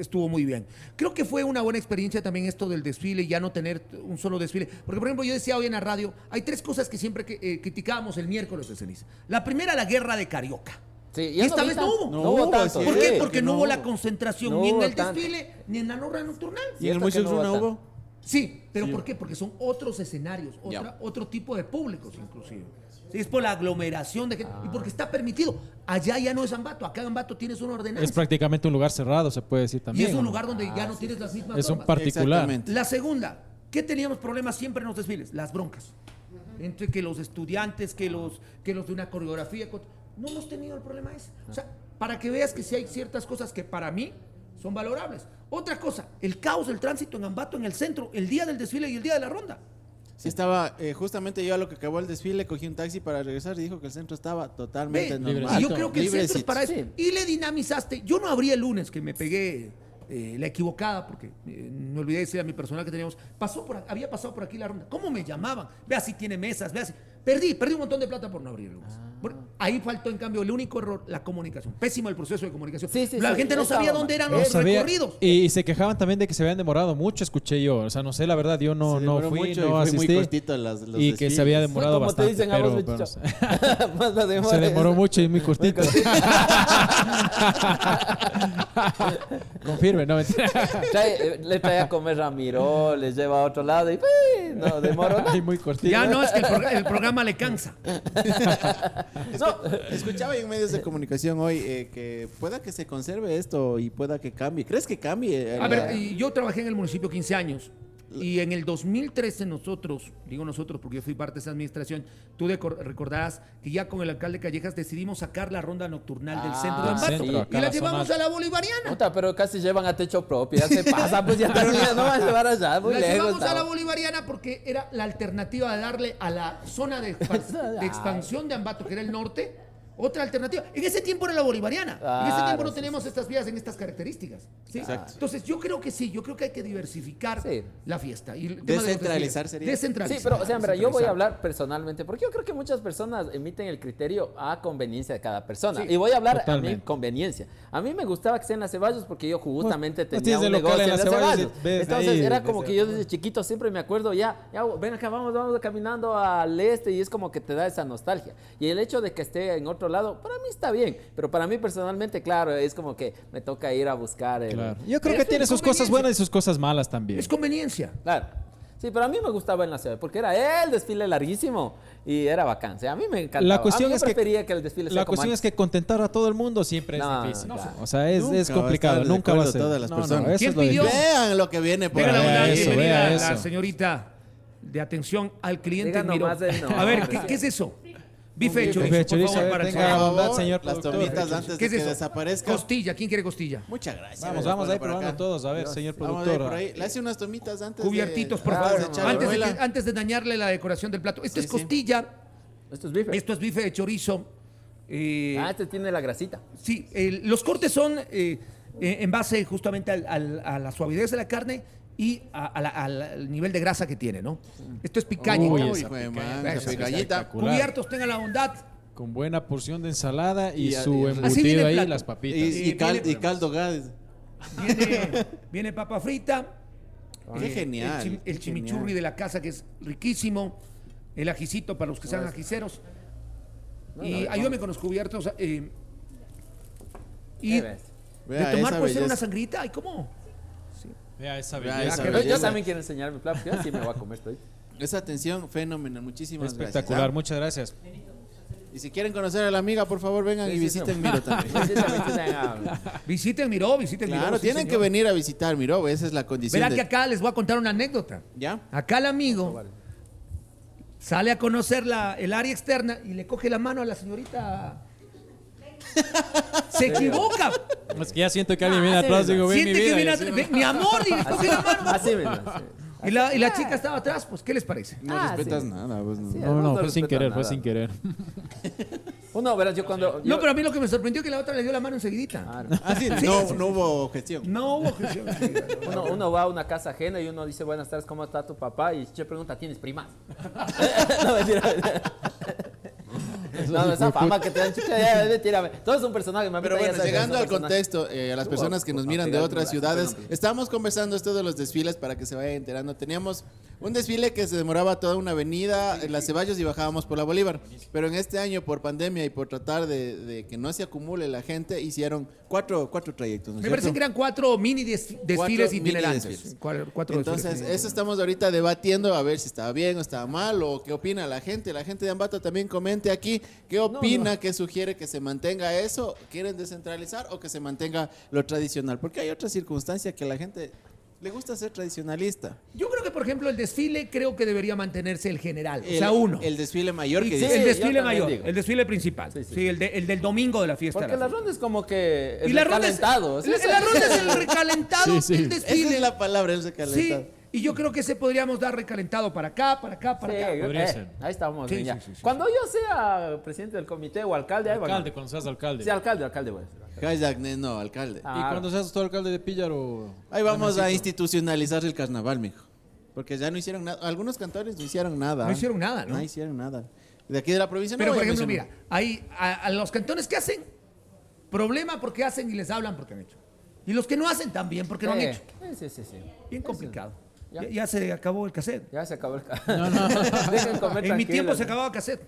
[SPEAKER 3] estuvo muy bien. Creo que fue una buena experiencia también esto del desfile, ya no tener un solo desfile. Porque, por ejemplo, yo decía hoy en la radio, hay tres cosas que siempre que, eh, criticábamos el miércoles de ceniza. La primera, la guerra de Carioca.
[SPEAKER 2] Sí,
[SPEAKER 3] Y esta vez no hubo.
[SPEAKER 2] No,
[SPEAKER 4] No
[SPEAKER 2] hubo tanto.
[SPEAKER 4] sí.
[SPEAKER 3] ¿Por qué? Porque no hubo la concentración
[SPEAKER 2] No
[SPEAKER 3] ni en el
[SPEAKER 2] tanto.
[SPEAKER 3] desfile ni en la norma nocturnal.
[SPEAKER 4] ¿Y en el
[SPEAKER 2] que no hubo
[SPEAKER 4] hubo?
[SPEAKER 3] Sí, pero ¿por qué? Porque son otros escenarios, otra- otro tipo de públicos inclusive. Sí, es por la aglomeración de gente y porque está permitido. Allá ya no es Ambato, acá en Ambato tienes una ordenanza.
[SPEAKER 1] Es prácticamente un lugar cerrado, se puede decir
[SPEAKER 3] y
[SPEAKER 1] también.
[SPEAKER 3] es un lugar donde ya no tienes las mismas
[SPEAKER 1] Es un particular.
[SPEAKER 3] La segunda, ¿qué teníamos problemas siempre en los desfiles? Las broncas. Entre que los estudiantes, que los, que los de una coreografía. No hemos tenido el problema ese. O sea, para que veas que sí hay ciertas cosas que para mí son valorables. Otra cosa, el caos del tránsito en Ambato, en el centro, el día del desfile y el día de la ronda.
[SPEAKER 4] Sí, estaba, eh, justamente yo a lo que acabó el desfile, cogí un taxi para regresar y dijo que el centro estaba totalmente
[SPEAKER 3] Ve,
[SPEAKER 4] normal.
[SPEAKER 3] y yo creo que el centro es para eso.
[SPEAKER 2] Sí.
[SPEAKER 3] Y le dinamizaste. Yo no abrí el lunes que me pegué eh, la equivocada, porque eh, me olvidé de decir a mi personal que teníamos. Pasó por, había pasado por aquí la ronda. ¿Cómo me llamaban? Vea si tiene mesas, vea si. Perdí, perdí un montón de plata por no abrir el lunes. Por- Ahí faltó, en cambio, el único error, la comunicación. Pésimo el proceso de comunicación.
[SPEAKER 2] Sí, sí,
[SPEAKER 3] la
[SPEAKER 2] sí,
[SPEAKER 3] gente no sabía dónde eran
[SPEAKER 1] No
[SPEAKER 3] los
[SPEAKER 1] sabía-
[SPEAKER 3] recorridos.
[SPEAKER 1] Y, y se quejaban también de que se habían demorado mucho, escuché yo. O sea, no sé, la verdad, yo no,
[SPEAKER 4] Se
[SPEAKER 1] no fui,
[SPEAKER 4] mucho y
[SPEAKER 1] no
[SPEAKER 4] fue muy
[SPEAKER 1] asistí.
[SPEAKER 4] cortito las- los
[SPEAKER 1] y que se había demorado
[SPEAKER 2] Como te
[SPEAKER 1] bastante.
[SPEAKER 2] dicen a vos,
[SPEAKER 1] pero, pero
[SPEAKER 2] Más la demora
[SPEAKER 1] se demoró mucho y muy cortito. Confirme, no mentira.
[SPEAKER 2] Trae- eh, le trae a comer a Miró, les lleva a otro lado y ¡pi! no demoró nada.
[SPEAKER 1] Ay, muy cortito.
[SPEAKER 3] Ya no, es que el, el programa le cansa.
[SPEAKER 2] No,
[SPEAKER 4] Escuchaba en medios de comunicación hoy eh, que pueda que se conserve esto y pueda que cambie. ¿Crees que cambie? eh,
[SPEAKER 3] A ver, yo trabajé en el municipio 15 años. Y en el 2013 nosotros, digo nosotros porque yo fui parte de esa administración, tú recordarás que ya con el alcalde Callejas decidimos sacar la ronda nocturnal del
[SPEAKER 2] Ah,
[SPEAKER 3] centro de Ambato
[SPEAKER 1] centro, acá
[SPEAKER 3] y la
[SPEAKER 1] la
[SPEAKER 3] llevamos a la bolivariana.
[SPEAKER 2] puta, pero casi llevan a techo propio, ya se pasa, pues ya termina, no va a llevar allá, muy
[SPEAKER 3] la
[SPEAKER 2] lejos.
[SPEAKER 3] llevamos a la bolivariana porque era la alternativa de darle a la zona de, de expansión de Ambato, que era el norte, otra alternativa. En ese tiempo era la bolivariana. en ese tiempo no
[SPEAKER 2] sí,
[SPEAKER 3] teníamos estas vías en estas características. ¿sí?
[SPEAKER 4] Exacto.
[SPEAKER 3] Entonces yo creo que sí, yo creo que hay que diversificar
[SPEAKER 2] Sí.
[SPEAKER 3] la fiesta. Y el tema
[SPEAKER 4] Descentralizar sería.
[SPEAKER 3] Descentralizar.
[SPEAKER 2] Sí, pero, o sea, mira, yo voy a hablar personalmente, porque yo creo que muchas personas emiten el criterio a conveniencia de cada persona.
[SPEAKER 3] Sí,
[SPEAKER 2] y voy a hablar a mi
[SPEAKER 1] totalmente.
[SPEAKER 2] conveniencia. A mí me gustaba que sea en las Ceballos porque yo justamente tenía un negocio
[SPEAKER 1] en las Ceballos
[SPEAKER 2] Entonces
[SPEAKER 1] ahí
[SPEAKER 2] era como que yo desde chiquito siempre me acuerdo ya, ya, ven acá, vamos, vamos caminando al este y es como que te da esa nostalgia. Y el hecho de que esté en otro lado, para mí está bien, pero para mí personalmente, claro, es como que me toca ir a buscar el...
[SPEAKER 1] Claro. Yo creo que tiene sus cosas buenas y sus cosas malas también.
[SPEAKER 3] Es conveniencia.
[SPEAKER 2] Claro. Sí, pero a mí me gustaba en la ciudad porque era el desfile larguísimo y era bacán. O sea, a mí me encantaba.
[SPEAKER 1] La cuestión
[SPEAKER 2] a mí
[SPEAKER 1] es que
[SPEAKER 2] prefería que el desfile sea
[SPEAKER 1] La
[SPEAKER 2] como
[SPEAKER 1] cuestión es que contentar a todo el mundo siempre
[SPEAKER 2] No,
[SPEAKER 1] es difícil.
[SPEAKER 2] claro.
[SPEAKER 1] O sea, es, complicado. Nunca va a ser.
[SPEAKER 4] todas las
[SPEAKER 1] No, no,
[SPEAKER 4] personas.
[SPEAKER 1] eso
[SPEAKER 3] ¿Quién
[SPEAKER 1] es lo
[SPEAKER 3] pidió?
[SPEAKER 1] difícil.
[SPEAKER 4] Vean lo que viene por
[SPEAKER 1] Vea
[SPEAKER 3] de
[SPEAKER 1] eso,
[SPEAKER 3] la señorita de atención al cliente.
[SPEAKER 2] El nombre.
[SPEAKER 3] A ver, ¿qué, qué es eso? Bife de chorizo,
[SPEAKER 1] Bife de
[SPEAKER 3] por
[SPEAKER 1] chorizo,
[SPEAKER 3] favor, el
[SPEAKER 1] tenga bondad, señor
[SPEAKER 4] las tomitas antes
[SPEAKER 3] ¿Qué
[SPEAKER 4] de
[SPEAKER 3] es
[SPEAKER 4] que
[SPEAKER 3] eso?
[SPEAKER 4] desaparezca.
[SPEAKER 3] Costilla, ¿quién quiere costilla?
[SPEAKER 4] Muchas gracias.
[SPEAKER 1] Vamos, vamos a ir
[SPEAKER 4] por
[SPEAKER 1] probando
[SPEAKER 4] acá.
[SPEAKER 1] todos. A ver, señor productor.
[SPEAKER 4] por ahí. Le hace unas tomitas antes
[SPEAKER 3] Cubiertitos,
[SPEAKER 4] de,
[SPEAKER 3] por favor. Antes de, dañarle la decoración del plato. Esto
[SPEAKER 4] Sí,
[SPEAKER 3] es
[SPEAKER 4] sí.
[SPEAKER 3] costilla,
[SPEAKER 2] Esto es bife.
[SPEAKER 3] esto es bife de chorizo. eh,
[SPEAKER 2] Ah, este tiene la grasita.
[SPEAKER 3] Sí, los cortes son eh, eh, en base justamente al- al- a la suavidez de la carne y a- a la- al, nivel de grasa que tiene, ¿no? Esto es picaña.
[SPEAKER 1] Uy,
[SPEAKER 3] ¿no?
[SPEAKER 1] esa picaña,
[SPEAKER 3] esa. Cubiertos, tengan la bondad.
[SPEAKER 1] Con buena porción de ensalada y,
[SPEAKER 4] Y-
[SPEAKER 1] su
[SPEAKER 4] y-
[SPEAKER 1] embutido ahí, las
[SPEAKER 4] Y,
[SPEAKER 1] papitas.
[SPEAKER 4] Y cal- y caldo gas.
[SPEAKER 3] Viene, viene papa frita.
[SPEAKER 4] Qué
[SPEAKER 3] eh,
[SPEAKER 4] genial,
[SPEAKER 3] El, chim-
[SPEAKER 4] qué
[SPEAKER 3] el chimichurri
[SPEAKER 4] genial.
[SPEAKER 3] de la casa que es riquísimo. El ajicito para los que sean ajiceros. y ayúdame con los cubiertos. eh, y de tomar puede ser una sangrita. Ay, ¿cómo?
[SPEAKER 1] Vea esa
[SPEAKER 4] Vea esa
[SPEAKER 2] yo
[SPEAKER 4] belleza.
[SPEAKER 2] también quiero enseñar mi plato, porque yo sí me voy a comer esto.
[SPEAKER 4] Esa atención fenomenal. Muchísimas
[SPEAKER 1] Espectacular,
[SPEAKER 4] gracias.
[SPEAKER 1] muchas gracias.
[SPEAKER 4] ¿ah? Y si quieren conocer a la amiga, por favor, vengan
[SPEAKER 2] Sí,
[SPEAKER 4] y
[SPEAKER 2] sí,
[SPEAKER 4] visiten
[SPEAKER 2] sí.
[SPEAKER 4] Miro también.
[SPEAKER 3] Visiten Miró, visiten Miró.
[SPEAKER 4] Claro,
[SPEAKER 3] sí,
[SPEAKER 4] tienen que venir a visitar Miro, esa es la condición.
[SPEAKER 3] Verá
[SPEAKER 4] de-
[SPEAKER 3] que acá les voy a contar una anécdota.
[SPEAKER 4] ¿Ya?
[SPEAKER 3] Acá el amigo sale a conocer la, el área externa y le coge la mano a la señorita. Se equivoca.
[SPEAKER 1] Es que ya siento que alguien viene
[SPEAKER 2] Ah,
[SPEAKER 1] atrás
[SPEAKER 2] sí,
[SPEAKER 1] y digo, ven mi
[SPEAKER 3] Siente que viene atrás. Ve, mi amor, y le coge la mano.
[SPEAKER 2] Así sí.
[SPEAKER 3] Y la, y la chica estaba atrás, pues, ¿qué les parece?
[SPEAKER 4] No
[SPEAKER 2] Ah,
[SPEAKER 4] respetas
[SPEAKER 2] sí.
[SPEAKER 4] nada. vos no.
[SPEAKER 2] Sí.
[SPEAKER 1] No, no,
[SPEAKER 2] No
[SPEAKER 1] fue sin querer, fue sin querer.
[SPEAKER 2] Uno, verás, yo cuando.
[SPEAKER 3] No, pero a mí lo que me sorprendió es que la otra le dio la mano enseguidita.
[SPEAKER 2] Claro.
[SPEAKER 4] Ah, sí, no, no hubo objeción.
[SPEAKER 3] No hubo objeción.
[SPEAKER 2] Uno, uno va a una casa ajena y uno dice, buenas tardes, ¿cómo está tu papá? Y se pregunta, ¿tienes primas? no, mentira. No, no, esa fama que te dan chucha, ya, mentira. Todo es un personaje, mamita,
[SPEAKER 4] Pero bueno,
[SPEAKER 2] sabes,
[SPEAKER 4] llegando al
[SPEAKER 2] personaje.
[SPEAKER 4] contexto, eh, a las personas que nos miran de otras ciudades, estábamos conversando esto de los desfiles para que se vayan enterando. Teníamos un desfile que se demoraba toda una avenida en las Ceballos y bajábamos por la Bolívar. Pero en este año, por pandemia y por tratar de, de que no se acumule la gente, hicieron cuatro, cuatro trayectos. ¿no es
[SPEAKER 3] Me parece que eran cuatro mini des- desfiles itinerantes.
[SPEAKER 4] Entonces, eso estamos ahorita debatiendo a ver si estaba bien o estaba mal o qué opina la gente. La gente de Ambato también comente aquí qué opina, qué sugiere que se mantenga eso, quieren descentralizar o que se mantenga lo tradicional. Porque hay otra circunstancia que la gente le gusta ser tradicionalista.
[SPEAKER 3] Yo creo que, por ejemplo, el desfile creo que debería mantenerse el general. o
[SPEAKER 4] El-
[SPEAKER 3] sea, uno.
[SPEAKER 4] El desfile mayor que
[SPEAKER 2] Sí,
[SPEAKER 4] dice.
[SPEAKER 3] el desfile mayor,
[SPEAKER 2] digo.
[SPEAKER 3] el desfile principal.
[SPEAKER 2] Sí,
[SPEAKER 3] Sí,
[SPEAKER 2] sí.
[SPEAKER 3] el, de- el del domingo de la fiesta.
[SPEAKER 2] Porque la
[SPEAKER 3] la
[SPEAKER 2] ronda es como que.
[SPEAKER 3] y
[SPEAKER 2] Es
[SPEAKER 3] la ronda es,
[SPEAKER 2] recalentado.
[SPEAKER 3] la, la ronda es el recalentado
[SPEAKER 1] Sí, sí.
[SPEAKER 3] del
[SPEAKER 4] Esa
[SPEAKER 3] desfile.
[SPEAKER 4] es la palabra, el
[SPEAKER 3] Sí,
[SPEAKER 4] recalentado.
[SPEAKER 3] Y yo creo que se podríamos dar recalentado para acá, para acá, para
[SPEAKER 2] Sí,
[SPEAKER 3] acá.
[SPEAKER 1] Podría
[SPEAKER 2] eh,
[SPEAKER 1] ser.
[SPEAKER 2] ahí estamos.
[SPEAKER 3] Sí,
[SPEAKER 2] bien, ya.
[SPEAKER 3] sí, sí, sí,
[SPEAKER 2] Cuando yo sea presidente del comité o alcalde, ahí va.
[SPEAKER 1] Alcalde, cuando seas alcalde.
[SPEAKER 2] Sí, alcalde, alcalde, voy a ser.
[SPEAKER 4] Hashtag, no, alcalde.
[SPEAKER 2] Ah,
[SPEAKER 1] Y cuando seas tú alcalde de Píllaro.
[SPEAKER 4] Ahí vamos a institucionalizar el carnaval, mijo. Porque ya no hicieron nada. Algunos cantores no hicieron nada.
[SPEAKER 3] No hicieron nada, ¿no?
[SPEAKER 4] No hicieron nada. De aquí de la provincia no
[SPEAKER 3] Pero, por ejemplo, mira, hay a, a los cantones que hacen, problema porque hacen y les hablan porque han hecho. Y los que no hacen también porque no han hecho.
[SPEAKER 2] Sí, sí, sí, sí.
[SPEAKER 3] Bien complicado.
[SPEAKER 2] Ya.
[SPEAKER 3] Ya, ya se acabó el cassette.
[SPEAKER 2] Ya se acabó el No, no. Dejen comer
[SPEAKER 3] En mi tiempo se acababa cassette.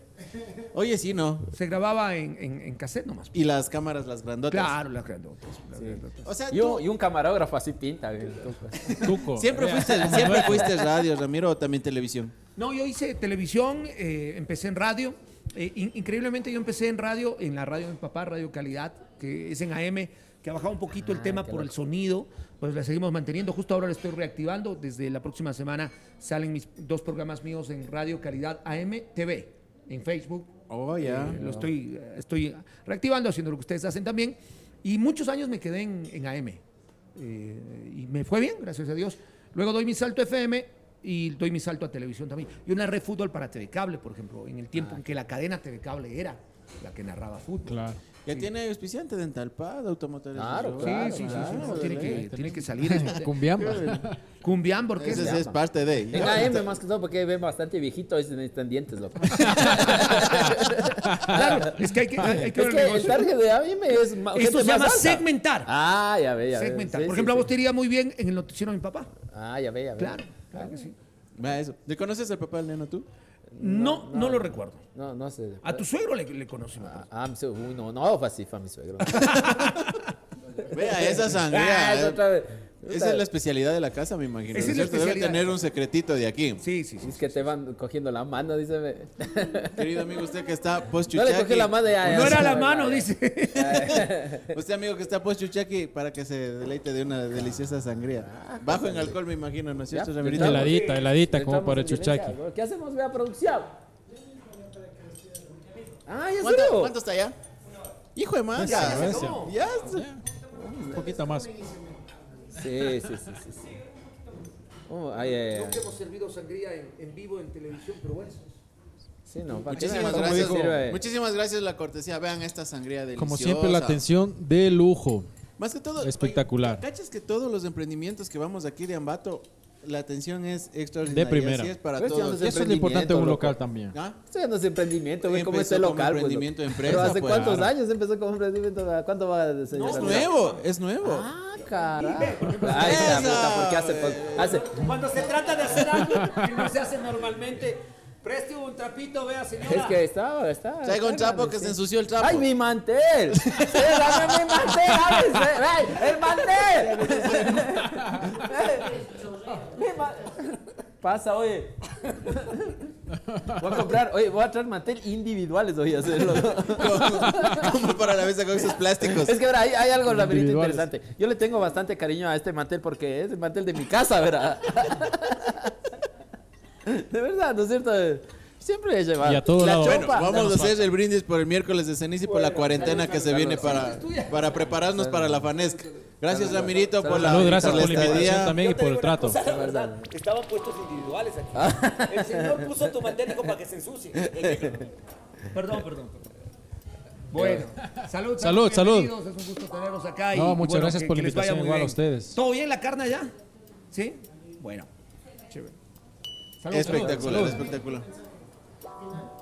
[SPEAKER 4] Oye, sí, no.
[SPEAKER 3] Se grababa en, en, en cassette nomás.
[SPEAKER 4] Y las cámaras, las grandotas.
[SPEAKER 3] Claro, las grandotas. las grandotas.
[SPEAKER 4] O sea,
[SPEAKER 2] Y
[SPEAKER 4] tú
[SPEAKER 2] un, y un camarógrafo así pinta. pues.
[SPEAKER 1] Tuco.
[SPEAKER 4] siempre fuiste, siempre fuiste radio, Ramiro, o también televisión.
[SPEAKER 3] No, yo hice televisión, eh, empecé en radio. Eh, in- increíblemente yo empecé en radio, en la radio de mi papá, Radio Calidad, que es en AM, que ha bajado un poquito el tema por el sonido, pues la seguimos manteniendo. Justo ahora la estoy reactivando. Desde la próxima semana salen mis dos programas míos en Radio Calidad AM TV, en Facebook.
[SPEAKER 4] Oh, ya.
[SPEAKER 3] Eh, lo estoy, eh, estoy reactivando, haciendo lo que ustedes hacen también. Y muchos años me quedé en, en AM. Eh, y me fue bien, gracias a Dios. Luego doy mi salto a FM y doy mi salto a televisión también. Yo narré fútbol para TV Cable, por ejemplo, en el tiempo en que la cadena TV Cable era la que narraba fútbol.
[SPEAKER 1] Claro.
[SPEAKER 4] Ya tiene auspiciante Dental Pad, automotores.
[SPEAKER 2] Claro,
[SPEAKER 3] Sí,
[SPEAKER 2] claro,
[SPEAKER 3] sí, sí, sí,
[SPEAKER 2] claro,
[SPEAKER 3] no, tiene, que, tiene que salir. eso.
[SPEAKER 1] Cumbiamba.
[SPEAKER 3] Cumbián, porque
[SPEAKER 4] Ese
[SPEAKER 3] es,
[SPEAKER 4] parte de.
[SPEAKER 2] En AM más que todo porque ven bastante viejito y se necesitan dientes, loco.
[SPEAKER 3] claro, es que hay que, hay, hay que
[SPEAKER 2] es
[SPEAKER 3] ver
[SPEAKER 2] que
[SPEAKER 3] el
[SPEAKER 2] target de AM es
[SPEAKER 3] Esto se llama
[SPEAKER 2] alta.
[SPEAKER 3] segmentar.
[SPEAKER 2] Ah, ya ve, ya ve.
[SPEAKER 3] segmentar.
[SPEAKER 2] Sí,
[SPEAKER 3] por
[SPEAKER 2] sí,
[SPEAKER 3] ejemplo, a
[SPEAKER 2] sí.
[SPEAKER 3] vos te iría muy bien en el noticiero de mi papá.
[SPEAKER 2] Ah, ya ve, ya ve.
[SPEAKER 3] Claro, claro que sí.
[SPEAKER 4] Va, eso. ¿Le conoces al papá del neno tú?
[SPEAKER 3] No, no, lo recuerdo.
[SPEAKER 2] No, no sé.
[SPEAKER 3] A tu suegro le, le conocí. me
[SPEAKER 2] Ah, ah, mi suegro. Uy, no, no, fue así, fue a mi suegro.
[SPEAKER 4] Vea, esa
[SPEAKER 2] Ah,
[SPEAKER 4] sangría.
[SPEAKER 2] es
[SPEAKER 4] eh.
[SPEAKER 2] otra vez.
[SPEAKER 4] Esa es la especialidad de la casa, me imagino.
[SPEAKER 3] Esa es la
[SPEAKER 4] ¿cierto? Debe tener un secretito de aquí.
[SPEAKER 3] Sí, sí, sí.
[SPEAKER 2] Es que te van cogiendo la mano, dice.
[SPEAKER 4] Querido amigo, usted que está post
[SPEAKER 2] No le cogí la mano ya. ya,
[SPEAKER 3] No
[SPEAKER 2] ya,
[SPEAKER 3] era
[SPEAKER 2] ya,
[SPEAKER 3] la
[SPEAKER 2] ya,
[SPEAKER 3] mano,
[SPEAKER 2] ya.
[SPEAKER 3] dice.
[SPEAKER 4] Usted amigo que está post chuchaqui para que se deleite de una deliciosa sangría. Bajo en alcohol, me imagino, ¿no es cierto,
[SPEAKER 2] Ya,
[SPEAKER 4] Ramirito?
[SPEAKER 1] Heladita, heladita, como para el chuchaqui.
[SPEAKER 2] ¿Qué hacemos? Vea producción. Ay, ¿en
[SPEAKER 4] ¿Cuánto, cuánto está ya? Hijo de madre.
[SPEAKER 1] Ya,
[SPEAKER 4] Ya,
[SPEAKER 1] ya.
[SPEAKER 4] ya.
[SPEAKER 1] Un poquito más.
[SPEAKER 2] Sí, sí, sí, sí. sí. Oh, ay, ay, ay.
[SPEAKER 3] hemos servido sangría en, en vivo en televisión, pero bueno.
[SPEAKER 2] Sí, no, ¿para qué
[SPEAKER 4] Muchísimas gracias.
[SPEAKER 2] sirve?
[SPEAKER 4] Muchísimas gracias la cortesía. Vean esta sangría deliciosa.
[SPEAKER 1] Como siempre, la atención de lujo.
[SPEAKER 4] Más que todo.
[SPEAKER 1] Espectacular.
[SPEAKER 4] oye, ¿Cachas que todos los emprendimientos que vamos aquí de Ambato, la atención es extraordinaria?
[SPEAKER 1] De primera.
[SPEAKER 4] Así es para
[SPEAKER 2] Pero
[SPEAKER 4] todos.
[SPEAKER 2] si
[SPEAKER 1] Eso es lo importante de un
[SPEAKER 2] loco.
[SPEAKER 1] local también.
[SPEAKER 4] ¿Ah?
[SPEAKER 2] Haciendo ese emprendimiento, güey, ¿cómo es el local,
[SPEAKER 4] emprendimiento de empresa,
[SPEAKER 2] Pero ¿hace
[SPEAKER 4] pues.
[SPEAKER 2] cuántos
[SPEAKER 1] Claro.
[SPEAKER 2] años empezó como emprendimiento? ¿Cuánto va a señor?
[SPEAKER 4] Es nuevo, es nuevo.
[SPEAKER 2] Ah, carajo. Ay, esa puta, ¿por qué hace? hace?
[SPEAKER 3] Cuando se trata de hacer algo que no se hace normalmente, preste un trapito, vea, señora.
[SPEAKER 2] Es que estaba, estaba.
[SPEAKER 4] Traigo un trapo que
[SPEAKER 2] sí.
[SPEAKER 4] se ensució el trapo.
[SPEAKER 2] ¡Ay, mi mantel! ¡Sí, dame mi mantel! ¡Ay, ¡El mantel! Mi ma- Pasa, oye. Voy a comprar, oye, voy a traer mantel individuales hoy a hacerlo.
[SPEAKER 4] Como para la mesa con esos plásticos.
[SPEAKER 2] Es que, verá, hay, hay algo,
[SPEAKER 1] Individuales.
[SPEAKER 2] interesante. Yo le tengo bastante cariño a este mantel porque es el mantel de mi casa, ¿verdad? De verdad, ¿no es cierto? Siempre he llevado.
[SPEAKER 1] Y a todo
[SPEAKER 2] la
[SPEAKER 1] lado.
[SPEAKER 4] Bueno, vamos a hacer el brindis por el miércoles de ceniza y por la cuarentena que se viene para, para prepararnos para la fanesca. Gracias, Ramirito, por la,
[SPEAKER 1] Salud, gracias por la invitación también y por el trato.
[SPEAKER 5] la verdad, estaban puestos individuales aquí. El señor puso tu mantel dijo para que se ensucie.
[SPEAKER 3] Perdón, perdón. Bueno, salud,
[SPEAKER 1] Salud, salud.
[SPEAKER 3] Es un gusto tenerlos acá.
[SPEAKER 1] No,
[SPEAKER 3] y,
[SPEAKER 1] muchas
[SPEAKER 3] bueno,
[SPEAKER 1] gracias
[SPEAKER 3] que-
[SPEAKER 1] por la invitación, igual a ustedes.
[SPEAKER 3] ¿Todo bien la carne ya? ¿Sí? Bueno, chévere. Salud,
[SPEAKER 4] Espectacular,
[SPEAKER 3] salud.
[SPEAKER 4] espectacular.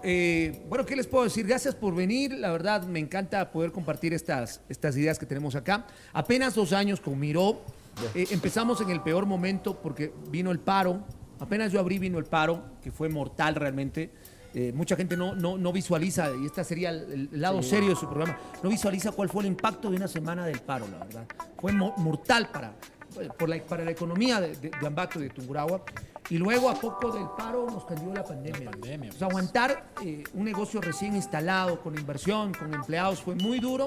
[SPEAKER 3] Eh, bueno, ¿qué les puedo decir? Gracias por venir. La verdad, me encanta poder compartir estas, estas ideas que tenemos acá. Apenas dos años con Miró. Eh, empezamos en el peor momento porque vino el paro. Apenas yo abrí, vino el paro, que fue mortal realmente. Eh, mucha gente no, no, no visualiza, y este sería el, el lado serio de su programa, no visualiza cuál fue el impacto de una semana del paro, la verdad. Fue mo- mortal para, por la, para la economía de, de- de Ambato y de Tungurahua. Y luego, a poco del paro, nos cayó la pandemia. sea, aguantar eh, un negocio recién instalado, con inversión, con empleados, fue muy duro.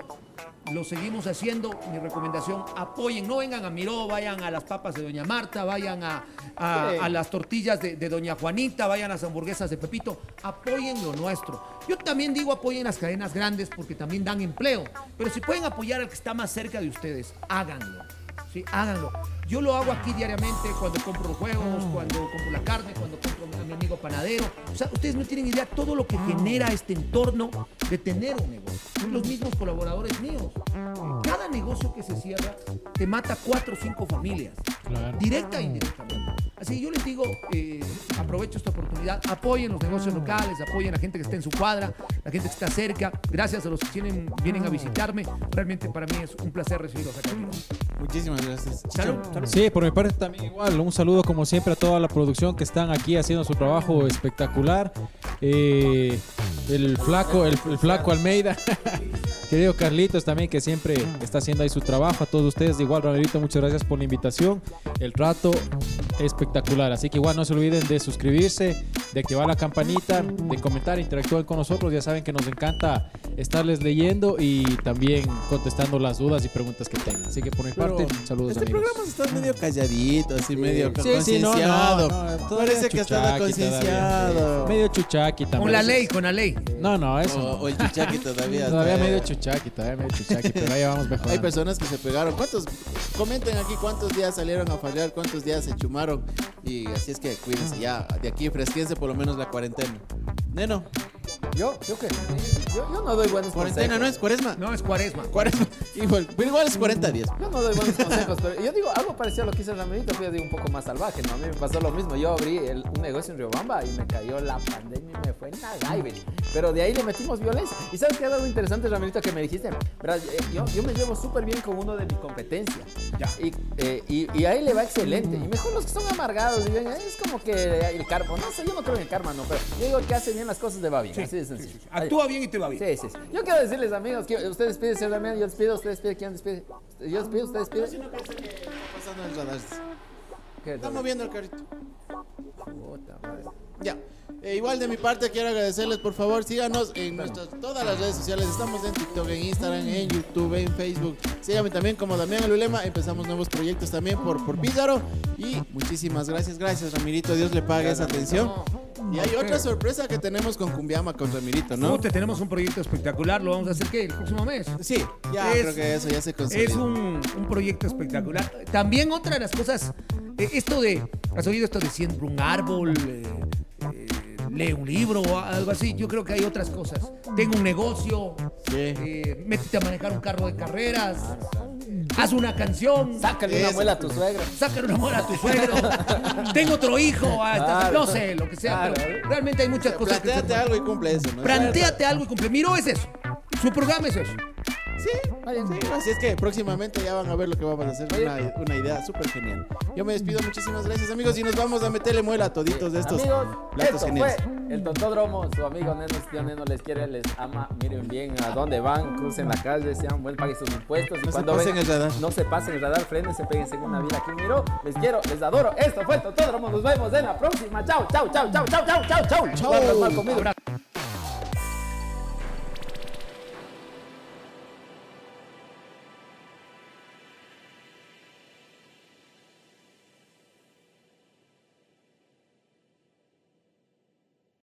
[SPEAKER 3] Lo seguimos haciendo. Mi recomendación, apoyen, no vengan a Miró, vayan a las papas de Doña Marta, vayan a, a-
[SPEAKER 2] Sí.
[SPEAKER 3] a las tortillas de, de Doña Juanita, vayan a las hamburguesas de Pepito. Apoyen lo nuestro. Yo también digo apoyen las cadenas grandes porque también dan empleo. Pero si pueden apoyar al que está más cerca de ustedes, háganlo. Sí, háganlo. Yo lo hago aquí diariamente cuando compro los juegos, cuando compro la carne, cuando compro a mi amigo panadero. O sea, ustedes no tienen idea todo lo que genera este entorno de tener un negocio. Son los mismos colaboradores míos. Cada negocio que se cierra te mata cuatro o cinco familias.
[SPEAKER 1] Claro.
[SPEAKER 3] Directa e indirectamente. Así que yo les digo, eh, aprovecho esta oportunidad, apoyen los negocios locales, apoyen a la gente que está en su cuadra, la gente que está cerca. Gracias a los que tienen, vienen a visitarme. Realmente para mí es un placer recibirlos acá.
[SPEAKER 4] Muchísimas gracias.
[SPEAKER 3] Salud, salud.
[SPEAKER 1] Sí, por mi parte también igual. Un saludo como siempre a toda la producción que están aquí haciendo su trabajo espectacular. Eh, el flaco, el, el flaco Almeida. Querido Carlitos también que siempre está haciendo ahí su trabajo. A todos ustedes igual, Ramirito, muchas gracias por la invitación. El trato espectacular. Así que igual no se olviden de suscribirse, de activar la campanita, de comentar, interactúen con nosotros. Ya saben que nos encanta estarles leyendo y también contestando las dudas y preguntas que tengan. Así que por mi
[SPEAKER 4] Pero
[SPEAKER 1] parte, saludos
[SPEAKER 4] Este
[SPEAKER 1] amigos.
[SPEAKER 4] programa está medio calladito, así medio
[SPEAKER 1] Sí, sí, no,
[SPEAKER 4] concienciado.
[SPEAKER 1] no, no, todavía
[SPEAKER 4] Parece que está concienciado.
[SPEAKER 1] todavía. Medio chuchaqui también.
[SPEAKER 3] Con la ley, con la ley.
[SPEAKER 1] No, no, eso.
[SPEAKER 4] O,
[SPEAKER 1] no.
[SPEAKER 4] o el chuchaqui todavía.
[SPEAKER 1] Todavía medio chuchaqui, todavía medio chuchaqui, pero ahí vamos mejorando.
[SPEAKER 4] Hay personas que se pegaron. ¿Cuántos? Comenten aquí cuántos días salieron a fallar, cuántos días se chumaron. Y así es que cuídense ya. De aquí fresquense por lo menos la cuarentena. Neno,
[SPEAKER 2] ¿Yo? ¿Yo qué? Yo, yo no doy buenos
[SPEAKER 4] cuarentena no
[SPEAKER 2] consejos.
[SPEAKER 4] es cuaresma.
[SPEAKER 3] No, es cuaresma.
[SPEAKER 4] Cuaresma. Igual, pero igual es 40 días.
[SPEAKER 2] Yo no doy buenos consejos, pero yo digo algo parecido a lo que hizo el Ramirito, pero yo digo un poco más salvaje, ¿no? A mí me pasó lo mismo. Yo abrí el- un negocio en Riobamba y me cayó la pandemia y me fue en. Pero de ahí le metimos violencia. ¿Y sabes qué es algo interesante, Ramirito, que me dijiste? Verás, eh, yo, yo me llevo súper bien con uno de mi competencia.
[SPEAKER 3] Ya.
[SPEAKER 2] Y, eh, y, y a él le va excelente. Y mejor los que son amargados y ven, eh, es como que el karma. No sé, yo no creo en el karma, no, pero yo digo que hace bien las cosas de va bien. así de sencillo.
[SPEAKER 3] Actúa bien y te va bien.
[SPEAKER 2] Sí, sí, sí. Yo quiero decirles, amigos, que ustedes piden, señor Damián, yo despido, ustedes piden, ¿quién despide? Yo despido, ustedes
[SPEAKER 4] Yo sí
[SPEAKER 2] piden.
[SPEAKER 4] que está pasando el radar.
[SPEAKER 2] ¿Qué?
[SPEAKER 4] Está moviendo el carrito.
[SPEAKER 2] Puta madre.
[SPEAKER 4] Ya. Eh, igual de mi parte quiero agradecerles, por favor, síganos en nuestras todas las redes sociales. Estamos en TikTok, en Instagram, en YouTube, en Facebook. Síganme también como Damián Alulema. Empezamos nuevos proyectos también por, por Pizarro. Y muchísimas gracias, gracias Ramirito. Dios le pague esa atención. Y hay otra sorpresa que tenemos con Cumbiama, con Ramirito, ¿no?
[SPEAKER 3] Tenemos un proyecto espectacular, lo vamos a hacer ¿qué? el próximo mes.
[SPEAKER 4] Sí, ya
[SPEAKER 3] Es-
[SPEAKER 4] creo que eso ya se consolida.
[SPEAKER 3] Es un, un proyecto espectacular. También otra de las cosas, eh, esto de, ¿has oído esto de siembra un árbol? eh, lee un libro o algo así. Yo creo que hay otras cosas. Tengo un negocio,
[SPEAKER 4] Sí.
[SPEAKER 3] eh, métete a manejar un carro de carreras, haz una canción,
[SPEAKER 2] Sácale una muela a tu suegra.
[SPEAKER 3] sácale una muela a tu suegro, tengo otro hijo,
[SPEAKER 2] Claro.
[SPEAKER 3] no sé, lo que sea.
[SPEAKER 2] Claro.
[SPEAKER 3] pero realmente hay muchas cosas que
[SPEAKER 4] Plantéate
[SPEAKER 3] pueden-
[SPEAKER 4] algo y cumple eso, ¿no?
[SPEAKER 3] Plantéate algo y cumple. Miro es eso. Su programa es eso.
[SPEAKER 4] Sí, sí, así es que próximamente ya van a ver lo que vamos a hacer. Una, una idea súper genial. Yo me despido, muchísimas gracias amigos y nos vamos a meterle muela a toditos de estos
[SPEAKER 2] Amigos,
[SPEAKER 4] platos
[SPEAKER 2] esto
[SPEAKER 4] geniales.
[SPEAKER 2] fue el Tontódromo. Su amigo Neno, tío Neno les quiere, les ama. Miren bien a dónde van, crucen la calle, sean buen, paguen sus impuestos. Y
[SPEAKER 4] No se
[SPEAKER 2] cuando
[SPEAKER 4] pasen
[SPEAKER 2] ven-
[SPEAKER 4] el radar.
[SPEAKER 2] No se pasen el radar, frenense, péguense en una vida. Aquí miro, les quiero, les adoro. Esto fue el Tontódromo. Nos vemos en la próxima. Chao, chao, chao, chao, chao, chao, chao, chao.
[SPEAKER 4] Chao.